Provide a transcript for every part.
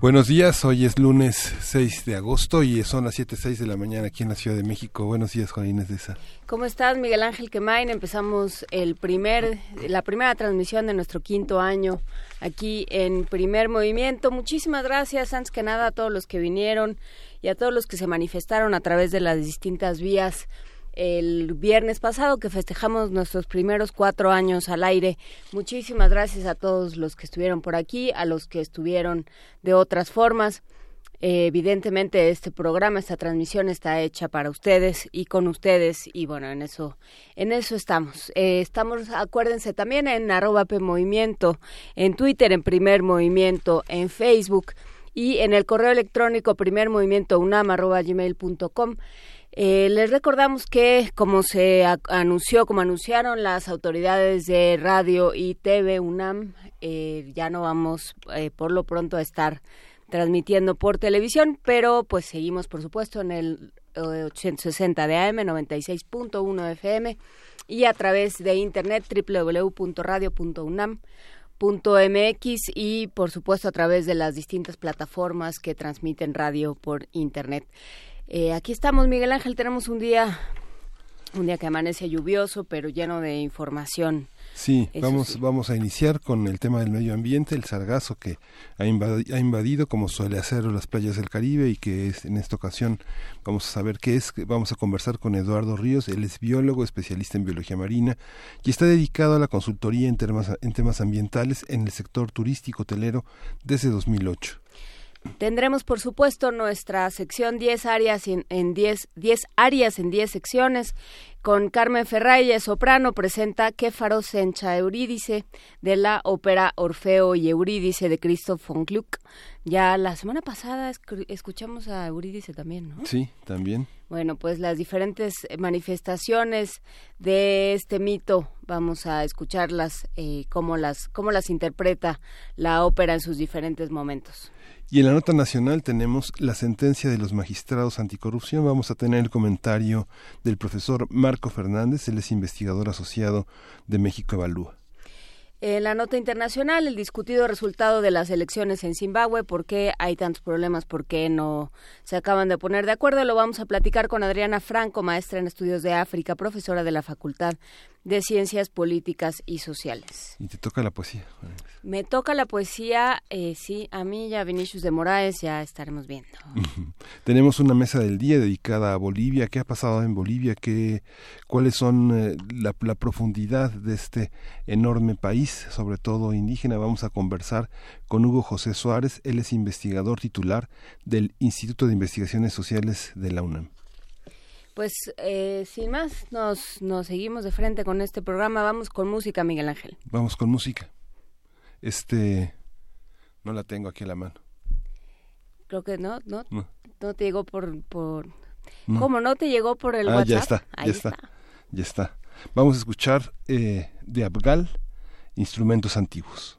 Buenos días, hoy es lunes 6 de agosto y son las 7.06 de la mañana aquí en la Ciudad de México. Buenos días, Juan Inés de esa. ¿Cómo estás, Miguel Ángel Quemain? Empezamos el primer, la primera transmisión de nuestro quinto año aquí en Primer Movimiento. Muchísimas gracias, antes que nada, a todos los que vinieron y a todos los que se manifestaron a través de las distintas vías el viernes pasado que festejamos nuestros primeros cuatro años al aire. Muchísimas gracias a todos los que estuvieron por aquí, a los que estuvieron de otras formas. Eh, evidentemente este programa, esta transmisión está hecha para ustedes y con ustedes y bueno, en eso, en eso estamos. Eh, estamos, acuérdense también en arroba Movimiento, en Twitter, en Primer Movimiento, en Facebook y en el correo electrónico primermovimientounam.gmail.com. Eh, les recordamos que, como se anunció, como anunciaron las autoridades de radio y TV UNAM, eh, ya no vamos eh, por lo pronto a estar transmitiendo por televisión, pero pues seguimos, por supuesto, en el 860 de AM, 96.1 FM y a través de internet www.radio.unam.mx y por supuesto a través de las distintas plataformas que transmiten radio por internet. Eh, aquí estamos, Miguel Ángel, tenemos un día, un día que amanece lluvioso, pero lleno de información. Sí, vamos, vamos a iniciar con el tema del medio ambiente, el sargazo que ha invadido, ha invadido, como suele hacer, las playas del Caribe y que es en esta ocasión vamos a saber qué es. Vamos a conversar con Eduardo Ríos, él es biólogo, especialista en biología marina y está dedicado a la consultoría en temas, en temas ambientales en el sector turístico hotelero desde 2008. Tendremos, por supuesto, nuestra sección 10 áreas en, 10, 10 áreas en 10 secciones con Carmen Ferraya, soprano, presenta Kéfaro Sencha Eurídice de la ópera Orfeo y Eurídice de Christoph von Gluck. Ya la semana pasada escuchamos a Eurídice también, ¿no? Sí, también. Bueno, pues las diferentes manifestaciones de este mito, vamos a escucharlas, eh, cómo, las, cómo las interpreta la ópera en sus diferentes momentos. Y en la nota nacional tenemos la sentencia de los magistrados anticorrupción. Vamos a tener el comentario del profesor Marco Fernández, él es investigador asociado de México Evalúa. En la nota internacional, el discutido resultado de las elecciones en Zimbabue, por qué hay tantos problemas, por qué no se acaban de poner de acuerdo, lo vamos a platicar con Adriana Franco, maestra en estudios de África, profesora de la Facultad de Ciencias Políticas y Sociales. Y te toca la poesía. Me toca la poesía, eh, sí, a mí ya Vinicius de Moraes ya estaremos viendo. Tenemos una mesa del día dedicada a Bolivia. ¿Qué ha pasado en Bolivia? ¿Qué, ¿Cuáles son eh, la, la, profundidad de este enorme país, sobre todo indígena? Vamos a conversar con Hugo José Suárez. Él es investigador titular del Instituto de Investigaciones Sociales de la UNAM. Pues eh, sin más, nos, nos seguimos de frente con este programa. Vamos con música, Miguel Ángel. Vamos con música. Este, no la tengo aquí a la mano. Creo que no, no, no, te llegó por, por... ¿Cómo no te llegó por el ah, WhatsApp? Ya está, ya está, ya está. Vamos a escuchar eh, de Abgal, instrumentos antiguos.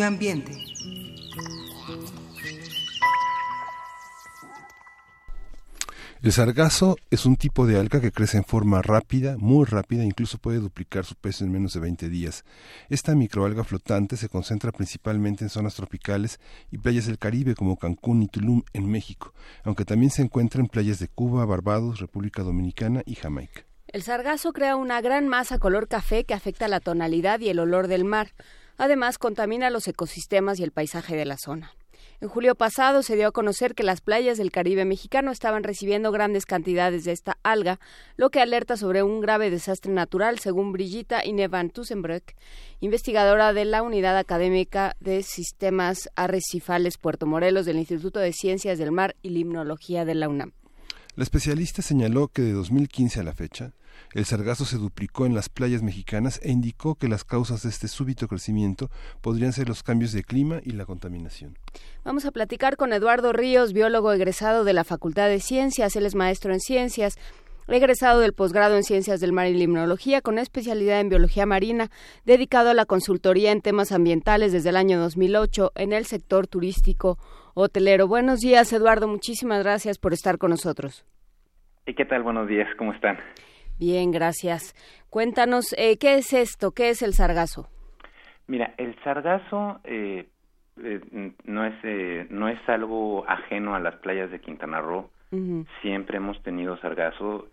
Medio Ambiente. El sargazo es un tipo de alga que crece en forma rápida, muy rápida, incluso puede duplicar su peso en menos de 20 días. Esta microalga flotante se concentra principalmente en zonas tropicales y playas del Caribe como Cancún y Tulum en México, aunque también se encuentra en playas de Cuba, Barbados, República Dominicana y Jamaica. El sargazo crea una gran masa color café que afecta la tonalidad y el olor del mar. Además, contamina los ecosistemas y el paisaje de la zona. En julio pasado se dio a conocer que las playas del Caribe mexicano estaban recibiendo grandes cantidades de esta alga, lo que alerta sobre un grave desastre natural, según Brigitta Inevan Tussenbrück, investigadora de la Unidad Académica de Sistemas Arrecifales Puerto Morelos del Instituto de Ciencias del Mar y Limnología de la UNAM. La especialista señaló que de 2015 a la fecha, el sargazo se duplicó en las playas mexicanas e indicó que las causas de este súbito crecimiento podrían ser los cambios de clima y la contaminación. Vamos a platicar con Eduardo Ríos, biólogo egresado de la Facultad de Ciencias. Él es maestro en ciencias, egresado del posgrado en Ciencias del Mar y Limnología, con especialidad en Biología Marina, dedicado a la consultoría en temas ambientales desde el año 2008 en el sector turístico hotelero. Buenos días, Eduardo. Muchísimas gracias por estar con nosotros. ¿Y qué tal? Buenos días. ¿Cómo están? Bien, gracias. Cuéntanos, eh, ¿qué es esto? ¿Qué es el sargazo? Mira, el sargazo eh, eh, no, es, no es algo ajeno a las playas de Quintana Roo. Siempre hemos tenido sargazo.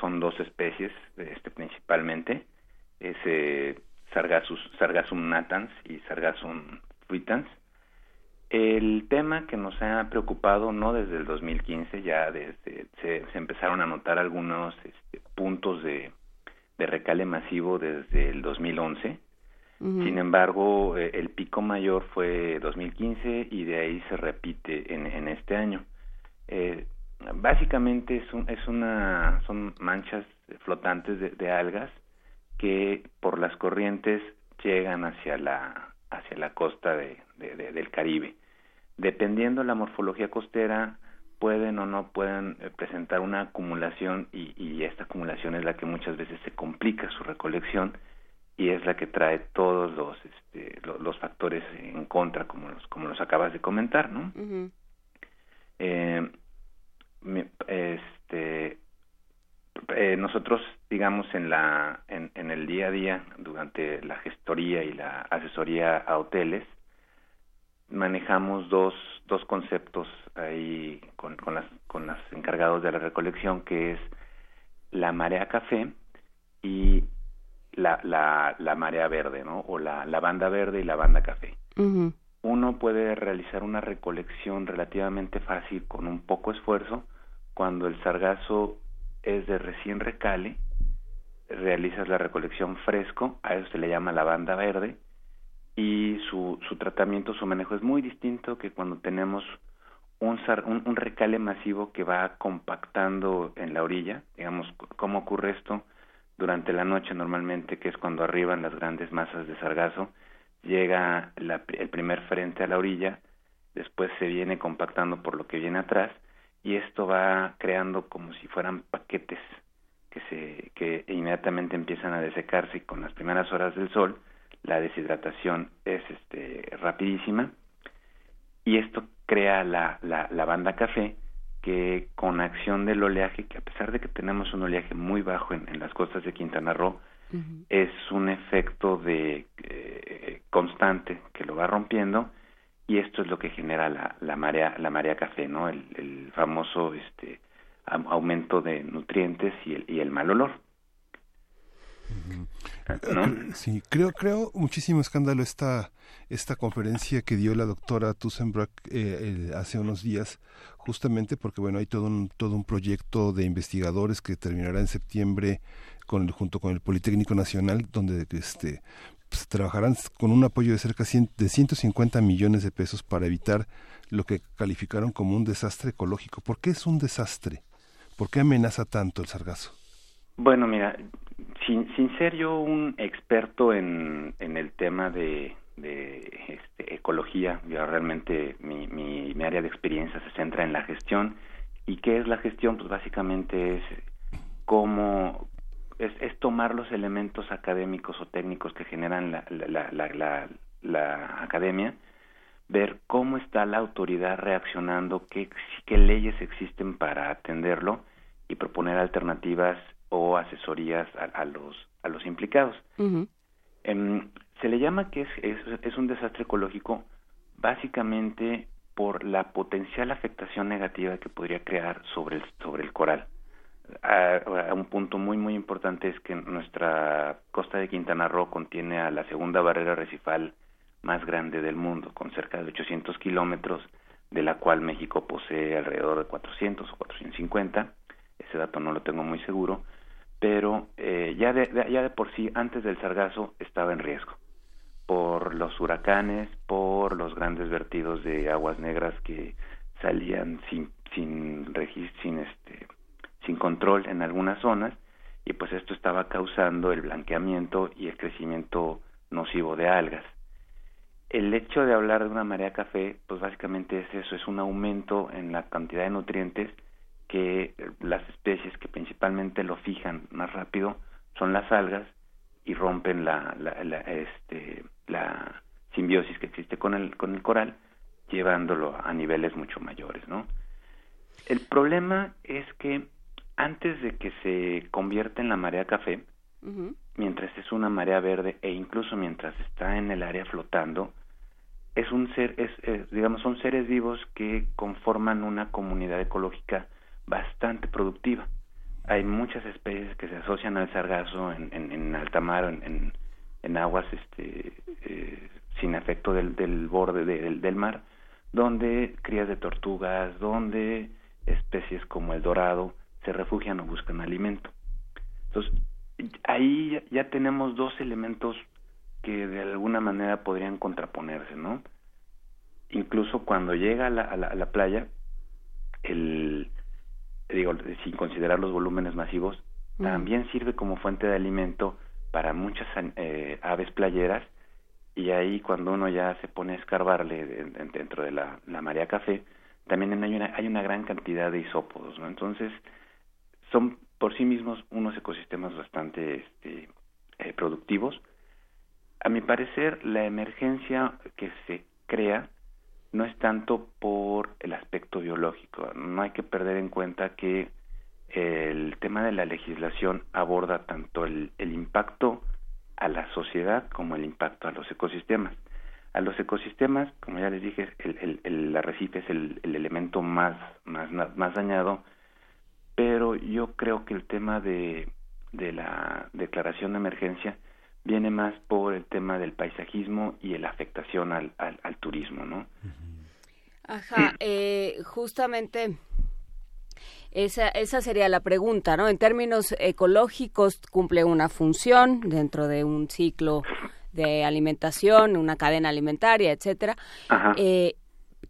son dos especies, este, principalmente. Es Sargassus, Sargassum natans y Sargassum fruitans. El tema que nos ha preocupado no desde el 2015, ya desde se, empezaron a notar algunos este, puntos de, de, recale masivo desde el 2011. Sin embargo, eh, el pico mayor fue 2015 y de ahí se repite en, en este año. Eh, básicamente es, es una son manchas flotantes de, de algas que por las corrientes llegan hacia la hacia la costa de, del Caribe. Dependiendo la morfología costera, pueden o no pueden eh, presentar una acumulación y, esta acumulación es la que muchas veces se complica su recolección y es la que trae todos los este, los, factores en contra como los como los acabas de comentar no eh, este eh, nosotros digamos en la en, en, el día a día durante la gestoría y la asesoría a hoteles manejamos dos, dos conceptos ahí con, con, las, con los encargados de la recolección, que es la marea café y la, la, la marea verde, ¿no? O la, la banda verde y la banda café. Uno puede realizar una recolección relativamente fácil con un poco esfuerzo cuando el sargazo es de recién recale, realizas la recolección fresco, a eso se le llama la banda verde, y su, su tratamiento, su manejo es muy distinto que cuando tenemos un, un, recale masivo que va compactando en la orilla. Digamos, ¿cómo ocurre esto? Durante la noche normalmente, que es cuando arriban las grandes masas de sargazo, llega el primer frente a la orilla, después se viene compactando por lo que viene atrás y esto va creando como si fueran paquetes que se que inmediatamente empiezan a desecarse con las primeras horas del sol la deshidratación es este, rapidísima y esto crea la, la, banda café que con acción del oleaje, que a pesar de que tenemos un oleaje muy bajo en, las costas de Quintana Roo, es un efecto de eh, constante que lo va rompiendo y esto es lo que genera la, la marea la marea café, ¿no? El, el famoso este aumento de nutrientes y el, y el mal olor. Sí, creo, creo muchísimo escándalo esta, esta conferencia que dio la doctora Tussenbrock eh, hace unos días, justamente porque bueno hay todo un, todo un proyecto de investigadores que terminará en septiembre con, junto con el Politécnico Nacional, donde este pues, trabajarán con un apoyo de cerca de 150 millones de pesos para evitar lo que calificaron como un desastre ecológico. ¿Por qué es un desastre? ¿Por qué amenaza tanto el sargazo? Bueno, mira, sin, sin ser yo un experto en, en el tema de, de este, ecología, yo realmente mi, mi, área de experiencia se centra en la gestión ¿Y qué es la gestión? Pues básicamente es cómo es, es tomar los elementos académicos o técnicos que generan la, la, la, la, academia, ver cómo está la autoridad reaccionando, qué, qué leyes existen para atenderlo y proponer alternativas o asesorías a, los a los implicados. Em, se le llama que es, es, es, un desastre ecológico básicamente por la potencial afectación negativa que podría crear sobre el, sobre el coral. un punto muy muy importante es que nuestra costa de Quintana Roo contiene a la segunda barrera recifal más grande del mundo, con cerca de 800 kilómetros, de la cual México posee alrededor de 400 o 450. Ese dato no lo tengo muy seguro, pero eh, ya, de, ya de por sí, antes del sargazo, estaba en riesgo por los huracanes, por los grandes vertidos de aguas negras que salían sin sin sin este sin control en algunas zonas y pues esto estaba causando el blanqueamiento y el crecimiento nocivo de algas. El hecho de hablar de una marea café, pues básicamente es eso, es un aumento en la cantidad de nutrientes que las especies que principalmente lo fijan más rápido son las algas y rompen la, la, la, este, la simbiosis que existe con el, con el coral, llevándolo a niveles mucho mayores, ¿no? El problema es que antes de que se convierta en la marea café, mientras es una marea verde e incluso mientras está en el área flotando, es un ser, es, digamos, son seres vivos que conforman una comunidad ecológica bastante productiva hay muchas especies que se asocian al sargazo en, en, alta mar, en, en, aguas este, eh, sin efecto del, del borde del, del mar, donde crías de tortugas, donde especies como el dorado se refugian o buscan alimento. Entonces, ahí ya, tenemos dos elementos que de alguna manera podrían contraponerse, ¿no? Incluso cuando llega a la, a la playa, el, digo, sin considerar los volúmenes masivos, también sirve como fuente de alimento para muchas eh, aves playeras y ahí cuando uno ya se pone a escarbarle dentro de la, la marea café, también hay una, hay una gran cantidad de isópodos, ¿no? Entonces, son por sí mismos unos ecosistemas bastante este, eh, productivos. A mi parecer, la emergencia que se crea no es tanto por el aspecto biológico. No hay que perder en cuenta que el tema de la legislación aborda tanto el, impacto a la sociedad como el impacto a los ecosistemas. A los ecosistemas, como ya les dije, el, el, arrecife es el, elemento más, más, más dañado, pero yo creo que el tema de, de la declaración de emergencia viene más por el tema del paisajismo y la afectación al, al, turismo, ¿no? Ajá, eh, justamente esa, esa sería la pregunta, ¿no? En términos ecológicos cumple una función dentro de un ciclo de alimentación, una cadena alimentaria, etcétera. Eh,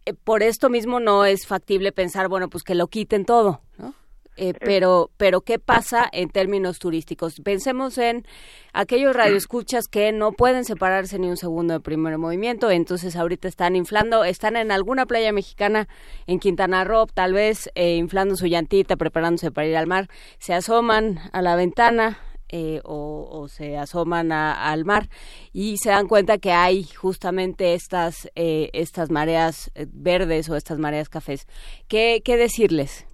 eh, por esto mismo no es factible pensar, bueno, pues que lo quiten todo, ¿no? Eh, pero, pero ¿qué pasa en términos turísticos? Pensemos en aquellos radioescuchas que no pueden separarse ni un segundo de primer movimiento, entonces ahorita están inflando, están en alguna playa mexicana en Quintana Roo, tal vez eh, inflando su llantita, preparándose para ir al mar, se asoman a la ventana, eh, o, se asoman al mar y se dan cuenta que hay justamente estas estas mareas verdes o estas mareas cafés. ¿Qué, qué decirles?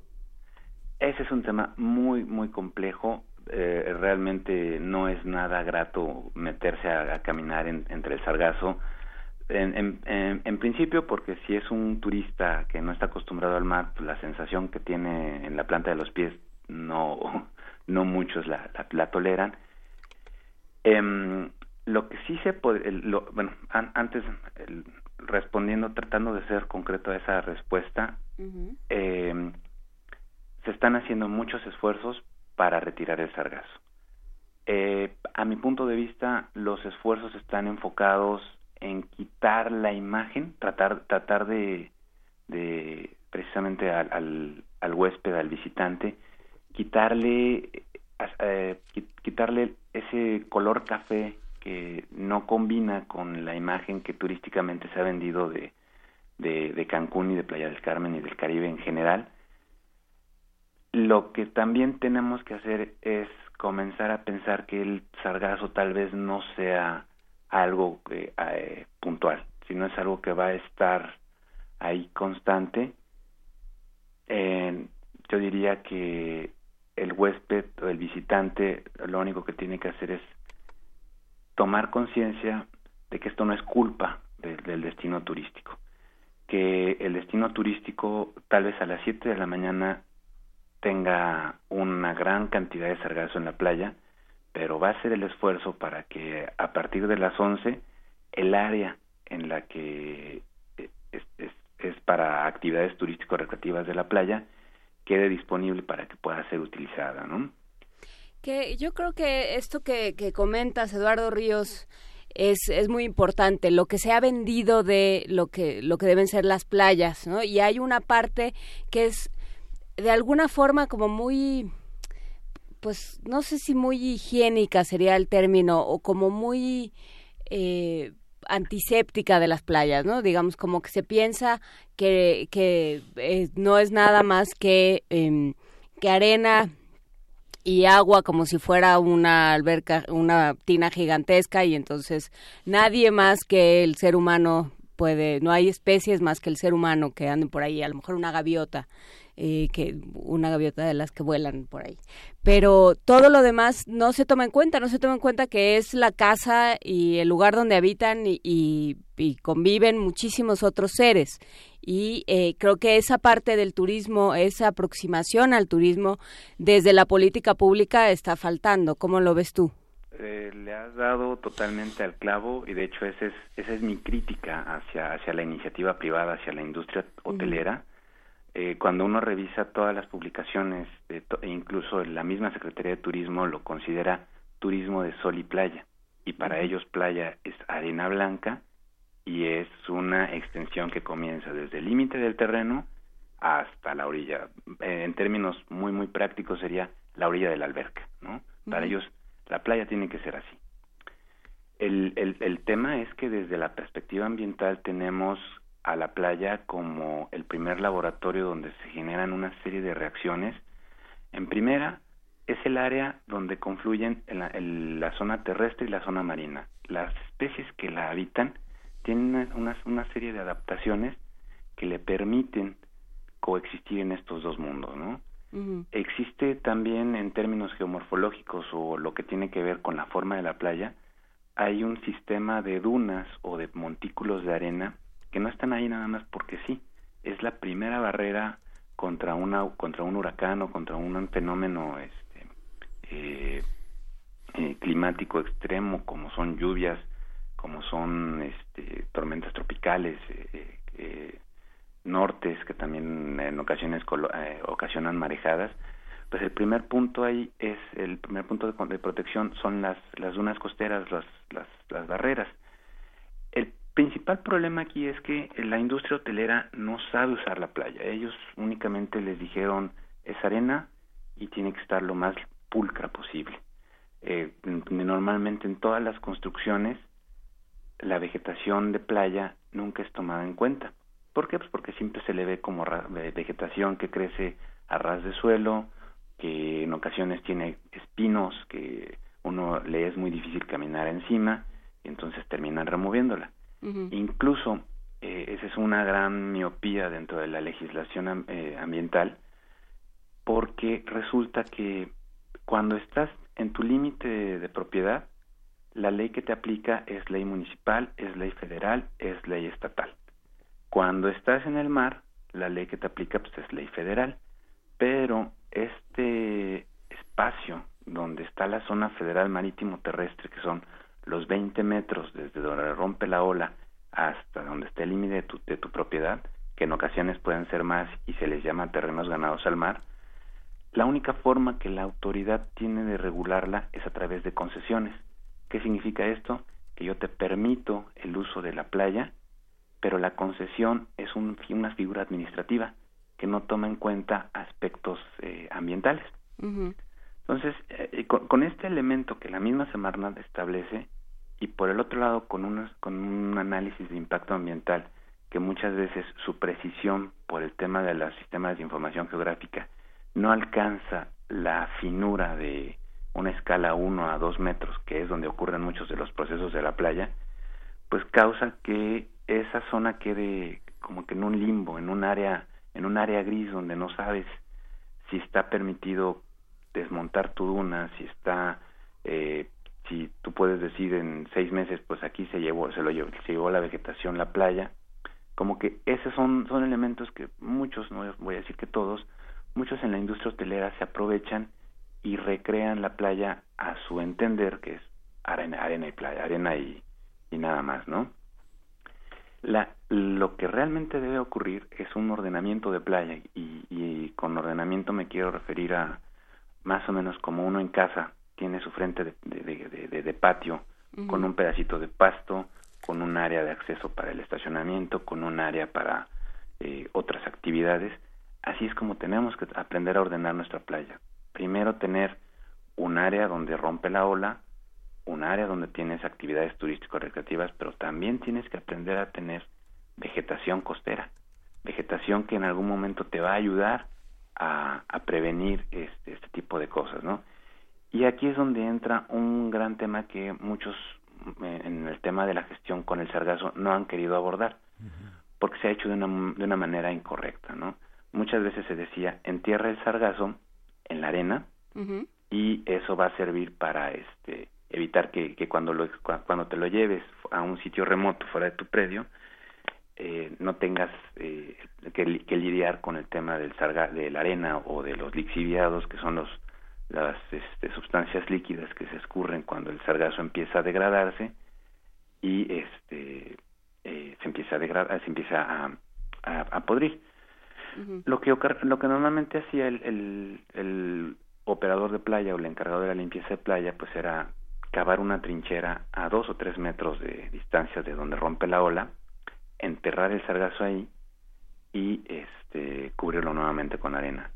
Ese es un tema muy, muy complejo. Eh, realmente no es nada grato meterse a, caminar entre el sargazo. En, en, principio, porque si es un turista que no está acostumbrado al mar, pues la sensación que tiene en la planta de los pies no, no muchos la, la, toleran. Em, lo que sí se puede, lo, bueno, antes respondiendo, tratando de ser concreto a esa respuesta, eh, se están haciendo muchos esfuerzos para retirar el sargazo. Eh, a mi punto de vista, los esfuerzos están enfocados en quitar la imagen, tratar, tratar de, de precisamente al, al, huésped, al visitante, quitarle, eh, quitarle ese color café que no combina con la imagen que turísticamente se ha vendido de Cancún y de Playa del Carmen y del Caribe en general lo que también tenemos que hacer es comenzar a pensar que el sargazo tal vez no sea algo eh, puntual, sino es algo que va a estar ahí constante. yo diría que el huésped o el visitante lo único que tiene que hacer es tomar conciencia de que esto no es culpa del destino turístico, que el destino turístico tal vez a las 7 de la mañana tenga una gran cantidad de sargazo en la playa, pero va a hacer el esfuerzo para que a partir de las 11 el área en la que es, es para actividades turístico-recreativas de la playa quede disponible para que pueda ser utilizada, ¿no? Que yo creo que esto que, que comentas, Eduardo Ríos, es, es muy importante lo que se ha vendido de lo que lo que deben ser las playas no y hay una parte que es de alguna forma como muy pues no sé si muy higiénica sería el término o como muy eh, antiséptica de las playas, ¿no? Digamos, como que se piensa que, que eh, no es nada más que, em, que arena y agua como si fuera una alberca, una tina gigantesca y entonces nadie más que el ser humano puede, no hay especies más que el ser humano que anden por ahí, a lo mejor una gaviota eh, que una gaviota de las que vuelan por ahí. Pero todo lo demás no se toma en cuenta, no se toma en cuenta que es la casa y el lugar donde habitan y, conviven muchísimos otros seres. Y eh, creo que esa parte del turismo, esa aproximación al turismo desde la política pública está faltando. ¿Cómo lo ves tú? Eh, le has dado totalmente al clavo y de hecho ese es, esa es mi crítica hacia, hacia la iniciativa privada, hacia la industria hotelera. Eh, cuando uno revisa todas las publicaciones, e incluso la misma Secretaría de Turismo lo considera turismo de sol y playa, y para ellos playa es arena blanca y es una extensión que comienza desde el límite del terreno hasta la orilla. Eh, en términos muy, muy prácticos sería la orilla de la alberca, ¿no? Para ellos la playa tiene que ser así. El, el, el tema es que desde la perspectiva ambiental tenemos a la playa como el primer laboratorio donde se generan una serie de reacciones. En primera, es el área donde confluyen en la, zona terrestre y la zona marina. Las especies que la habitan tienen una, una, serie de adaptaciones que le permiten coexistir en estos dos mundos, ¿no? Existe también en términos geomorfológicos o lo que tiene que ver con la forma de la playa, hay un sistema de dunas o de montículos de arena que no están ahí nada más porque sí. Es la primera barrera contra una contra un huracán o contra un fenómeno este, eh, eh, climático extremo como son lluvias, como son este, tormentas tropicales, eh, nortes que también en ocasiones ocasionan marejadas. Pues el primer punto ahí es el primer punto de, de protección son las las dunas costeras, las las, las barreras principal problema aquí es que la industria hotelera no sabe usar la playa. Ellos únicamente les dijeron es arena y tiene que estar lo más pulcra posible. Eh, normalmente en todas las construcciones la vegetación de playa nunca es tomada en cuenta. ¿Por qué? Pues porque siempre se le ve como vegetación que crece a ras de suelo, que en ocasiones tiene espinos, que uno le es muy difícil caminar encima y entonces terminan removiéndola. Incluso, eh, esa es una gran miopía dentro de la legislación eh, ambiental, porque resulta que cuando estás en tu límite de, propiedad, la ley que te aplica es ley municipal, es ley federal, es ley estatal. Cuando estás en el mar, la ley que te aplica pues, es ley federal, pero este espacio donde está la zona federal marítimo terrestre, que son los 20 metros desde donde rompe la ola hasta donde esté el límite de tu, de tu propiedad, que en ocasiones pueden ser más y se les llama terrenos ganados al mar, la única forma que la autoridad tiene de regularla es a través de concesiones. ¿Qué significa esto? Que yo te permito el uso de la playa, pero la concesión es una figura administrativa que no toma en cuenta aspectos eh, ambientales. Entonces, eh, con, este elemento que la misma Semarnat establece, y por el otro lado con, unos, con un análisis de impacto ambiental, que muchas veces su precisión por el tema de los sistemas de información geográfica no alcanza la finura de una escala 1 a 2 metros, que es donde ocurren muchos de los procesos de la playa, pues causa que esa zona quede como que en un limbo, en un área, en un área gris donde no sabes si está permitido desmontar tu duna, si está, eh, si tú puedes decir en seis meses, pues aquí se llevó, se lo llevó, se llevó la vegetación, la playa, como que esos son, son elementos que muchos, no voy a decir que todos, muchos en la industria hotelera se aprovechan y recrean la playa a su entender, que es arena, arena y playa, arena y, y nada más, ¿no? La, lo que realmente debe ocurrir es un ordenamiento de playa y, y, con ordenamiento me quiero referir a más o menos como uno en casa tiene su frente de, de, de, de patio con un pedacito de pasto, con un área de acceso para el estacionamiento, con un área para eh, otras actividades. Así es como tenemos que aprender a ordenar nuestra playa. Primero tener un área donde rompe la ola, un área donde tienes actividades turístico-recreativas, pero también tienes que aprender a tener vegetación costera, vegetación que en algún momento te va a ayudar a, a prevenir este, este tipo de cosas, ¿no? Y aquí es donde entra un gran tema que muchos eh, en el tema de la gestión con el sargazo no han querido abordar, porque se ha hecho de una, de una manera incorrecta, ¿no? Muchas veces se decía, entierra el sargazo en la arena y eso va a servir para este evitar que, que cuando, lo, cuando te lo lleves a un sitio remoto fuera de tu predio, eh, no tengas eh, que, que, lidiar con el tema del sarga, de la arena o de los lixiviados, que son los las este, sustancias líquidas que se escurren cuando el sargazo empieza a degradarse y este eh, se empieza a degradar, se empieza a, a, podrir. Lo que lo que normalmente hacía el, el, el operador de playa o el encargado de la limpieza de playa, pues era cavar una trinchera a dos o tres metros de distancia de donde rompe la ola, enterrar el sargazo ahí y este cubrirlo nuevamente con arena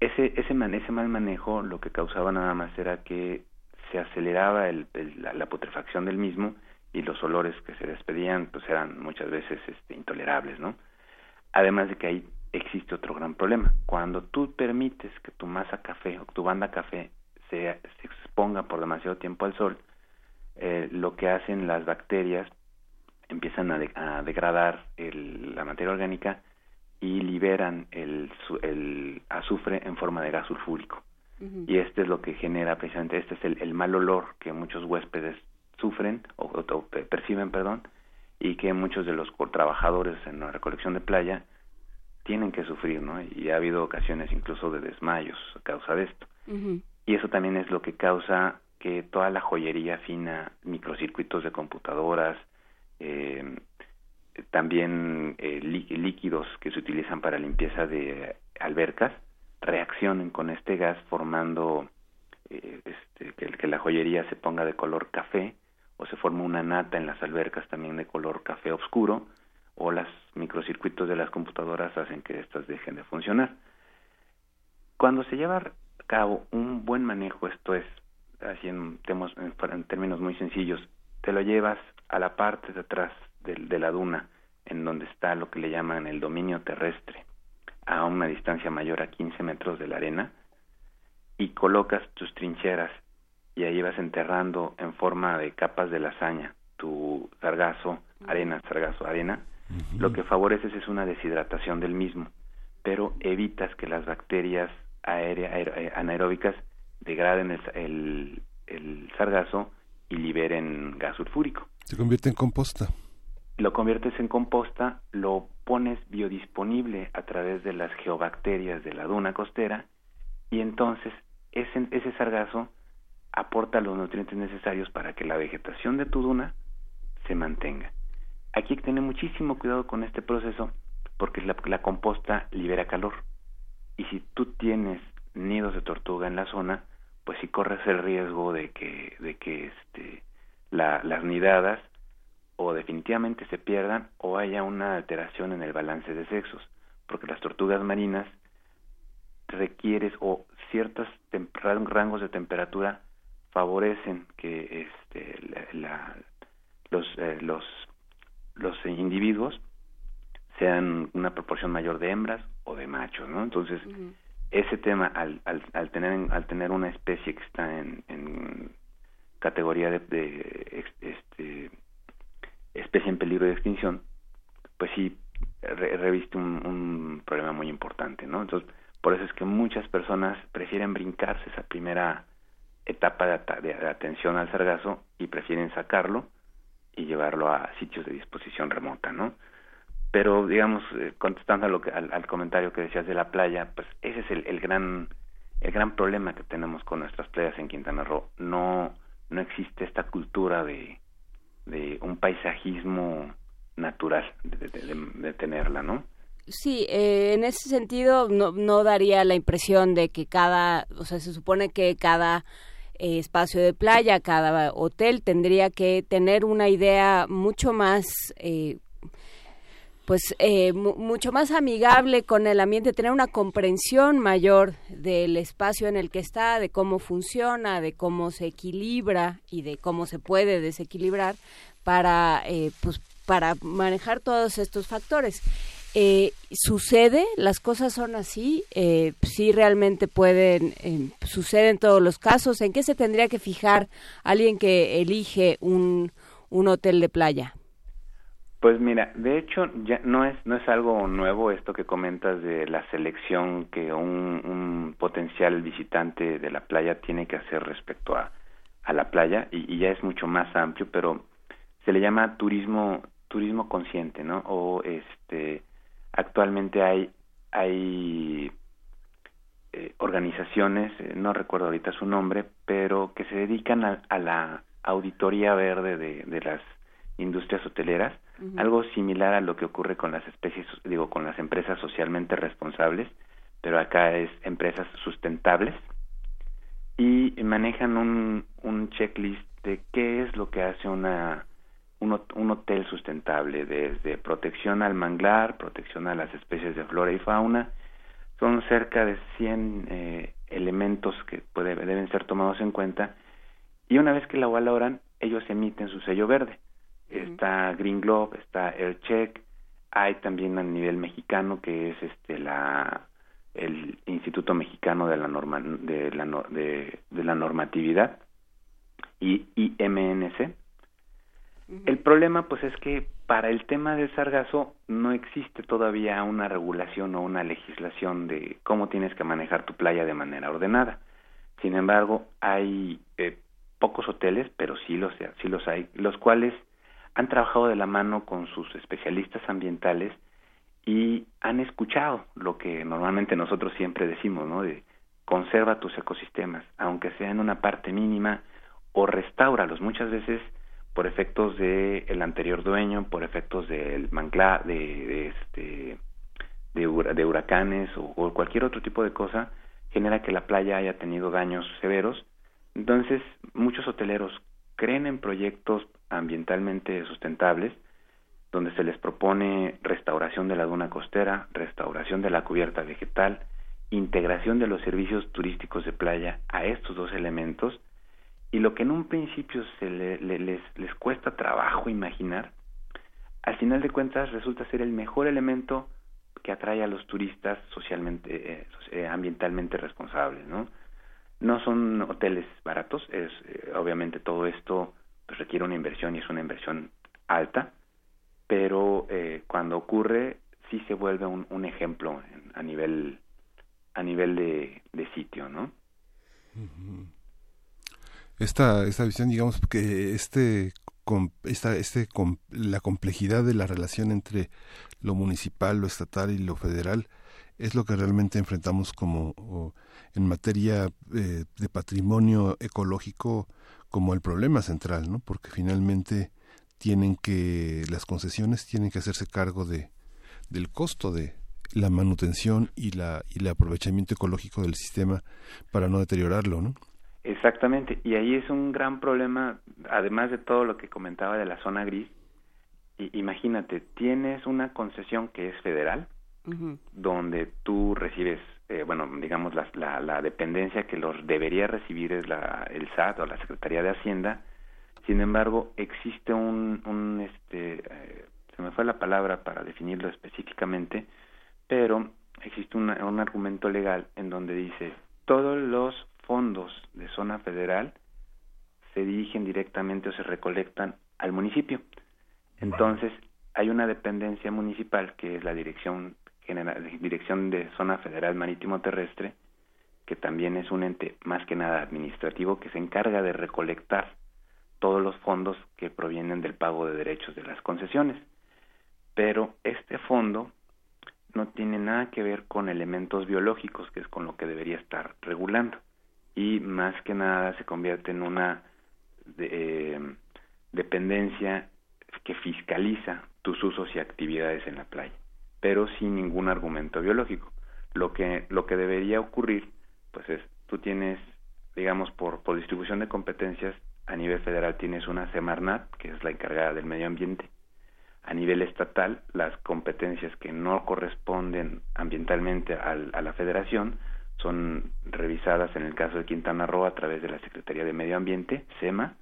ese, ese, ese mal manejo lo que causaba nada más era que se aceleraba el, la, putrefacción del mismo y los olores que se despedían pues eran muchas veces este, intolerables, ¿no? Además de que ahí existe otro gran problema. Cuando tú permites que tu masa café o tu banda café se, se exponga por demasiado tiempo al sol, eh, lo que hacen las bacterias empiezan a, a degradar el, la materia orgánica y liberan el, el azufre en forma de gas sulfúrico. Y este es lo que genera precisamente, este es el, el mal olor que muchos huéspedes sufren o, perciben, perdón, y que muchos de los trabajadores en la recolección de playa tienen que sufrir, ¿no? Y ha habido ocasiones incluso de desmayos a causa de esto. Y eso también es lo que causa que toda la joyería fina, microcircuitos de computadoras, también eh, líquidos que se utilizan para limpieza de albercas reaccionen con este gas formando eh, este, que, la joyería se ponga de color café o se forma una nata en las albercas también de color café oscuro o los microcircuitos de las computadoras hacen que éstas dejen de funcionar. Cuando se lleva a cabo un buen manejo, esto es, así en, en términos muy sencillos, te lo llevas a la parte de atrás de, la duna, en donde está lo que le llaman el dominio terrestre, a una distancia mayor a 15 metros de la arena, y colocas tus trincheras y ahí vas enterrando en forma de capas de lasaña tu sargazo, arena, sargazo, arena, lo que favoreces es una deshidratación del mismo, pero evitas que las bacterias eh, anaeróbicas degraden el, el, el sargazo y liberen gas sulfúrico. Se convierte en composta lo conviertes en composta, lo pones biodisponible a través de las geobacterias de la duna costera y entonces ese, ese sargazo aporta los nutrientes necesarios para que la vegetación de tu duna se mantenga. Aquí hay que tener muchísimo cuidado con este proceso porque la, la composta libera calor y si tú tienes nidos de tortuga en la zona, pues sí corres el riesgo de que, de que este, la, las nidadas o definitivamente se pierdan o haya una alteración en el balance de sexos, porque las tortugas marinas requieres o ciertos rangos de temperatura favorecen que este, la, los, eh, los, los individuos sean una proporción mayor de hembras o de machos, ¿no? Entonces, ese tema al, al, tener al tener una especie que está en, en categoría de, este, especie en peligro de extinción pues sí reviste un, problema muy importante no entonces por eso es que muchas personas prefieren brincarse esa primera etapa de, atención al sargazo y prefieren sacarlo y llevarlo a sitios de disposición remota no pero digamos eh, contestando a lo que, al, comentario que decías de la playa pues ese es el, gran el gran problema que tenemos con nuestras playas en Quintana Roo. No no existe esta cultura de de un paisajismo natural de, tenerla no Sí, eh, en ese sentido no, no daría la impresión de que cada, o sea, se supone que cada eh, espacio de playa, cada hotel tendría que tener una idea mucho más eh, pues eh, mucho más amigable con el ambiente, tener una comprensión mayor del espacio en el que está, de cómo funciona, de cómo se equilibra y de cómo se puede desequilibrar para eh, pues para manejar todos estos factores. Eh, sucede, las cosas son así, eh, sí realmente pueden, eh, sucede en todos los casos. ¿En qué se tendría que fijar alguien que elige un, un hotel de playa? Pues mira, de hecho ya no es no es algo nuevo esto que comentas de la selección que un, potencial visitante de la playa tiene que hacer respecto a, a la playa y, ya es mucho más amplio, pero se le llama turismo turismo consciente, ¿no? O este actualmente hay hay eh, organizaciones, eh, no recuerdo ahorita su nombre, pero que se dedican a, a la auditoría verde de, de las industrias hoteleras algo similar a lo que ocurre con las especies, digo, con las empresas socialmente responsables, pero acá es empresas sustentables y manejan un, un checklist de qué es lo que hace una un, un, hotel sustentable, desde protección al manglar, protección a las especies de flora y fauna. Son cerca de 100 eh, elementos que puede, deben ser tomados en cuenta y una vez que la valoran, ellos emiten su sello verde está Green Globe, está Aircheck, hay también a nivel mexicano que es este la el Instituto Mexicano de la norma de la de, la normatividad y IMNC. El problema pues es que para el tema del sargazo no existe todavía una regulación o una legislación de cómo tienes que manejar tu playa de manera ordenada. Sin embargo, hay eh, pocos hoteles, pero sí los, sí los hay, los cuales han trabajado de la mano con sus especialistas ambientales y han escuchado lo que normalmente nosotros siempre decimos, ¿no? De conserva tus ecosistemas, aunque sea en una parte mínima, o restauralos. Muchas veces por efectos de el anterior dueño, por efectos del mangla, de, de este de, huracanes o, o, cualquier otro tipo de cosa, genera que la playa haya tenido daños severos. Entonces, muchos hoteleros creen en proyectos ambientalmente sustentables, donde se les propone restauración de la duna costera, restauración de la cubierta vegetal, integración de los servicios turísticos de playa a estos dos elementos, y lo que en un principio se les, les cuesta trabajo imaginar, al final de cuentas resulta ser el mejor elemento que atrae a los turistas socialmente, eh, eh, ambientalmente responsables, ¿no? No son hoteles baratos, es eh, obviamente todo esto pues requiere una inversión y es una inversión alta, pero eh, cuando ocurre sí se vuelve un, ejemplo a nivel a nivel de, de sitio, ¿no? Esta, esta visión, digamos, que este, esta, este, la complejidad de la relación entre lo municipal, lo estatal y lo federal es lo que realmente enfrentamos como en materia eh, de patrimonio ecológico como el problema central, ¿no? Porque finalmente tienen que las concesiones tienen que hacerse cargo de del costo de la manutención y la y el aprovechamiento ecológico del sistema para no deteriorarlo, ¿no? Exactamente, y ahí es un gran problema, además de todo lo que comentaba de la zona gris. Y, imagínate, tienes una concesión que es federal, donde tú recibes eh, bueno, digamos, la, la, la, dependencia que los debería recibir es la, el SAT o la Secretaría de Hacienda. Sin embargo, existe un, un este, eh, se me fue la palabra para definirlo específicamente, pero existe un argumento legal en donde dice todos los fondos de zona federal se dirigen directamente o se recolectan al municipio. Entonces, hay una dependencia municipal que es la Dirección Dirección de Zona Federal Marítimo Terrestre, que también es un ente más que nada administrativo que se encarga de recolectar todos los fondos que provienen del pago de derechos de las concesiones. Pero este fondo no tiene nada que ver con elementos biológicos, que es con lo que debería estar regulando. Y más que nada se convierte en una eh, dependencia que fiscaliza tus usos y actividades en la playa, pero sin ningún argumento biológico. Lo que, lo que debería ocurrir, pues es, tú tienes, digamos, por, por distribución de competencias, a nivel federal tienes una Semarnat, que es la encargada del medio ambiente. A nivel estatal, las competencias que no corresponden ambientalmente al, a la federación son revisadas en el caso de Quintana Roo a través de la Secretaría de Medio Ambiente, SEMA,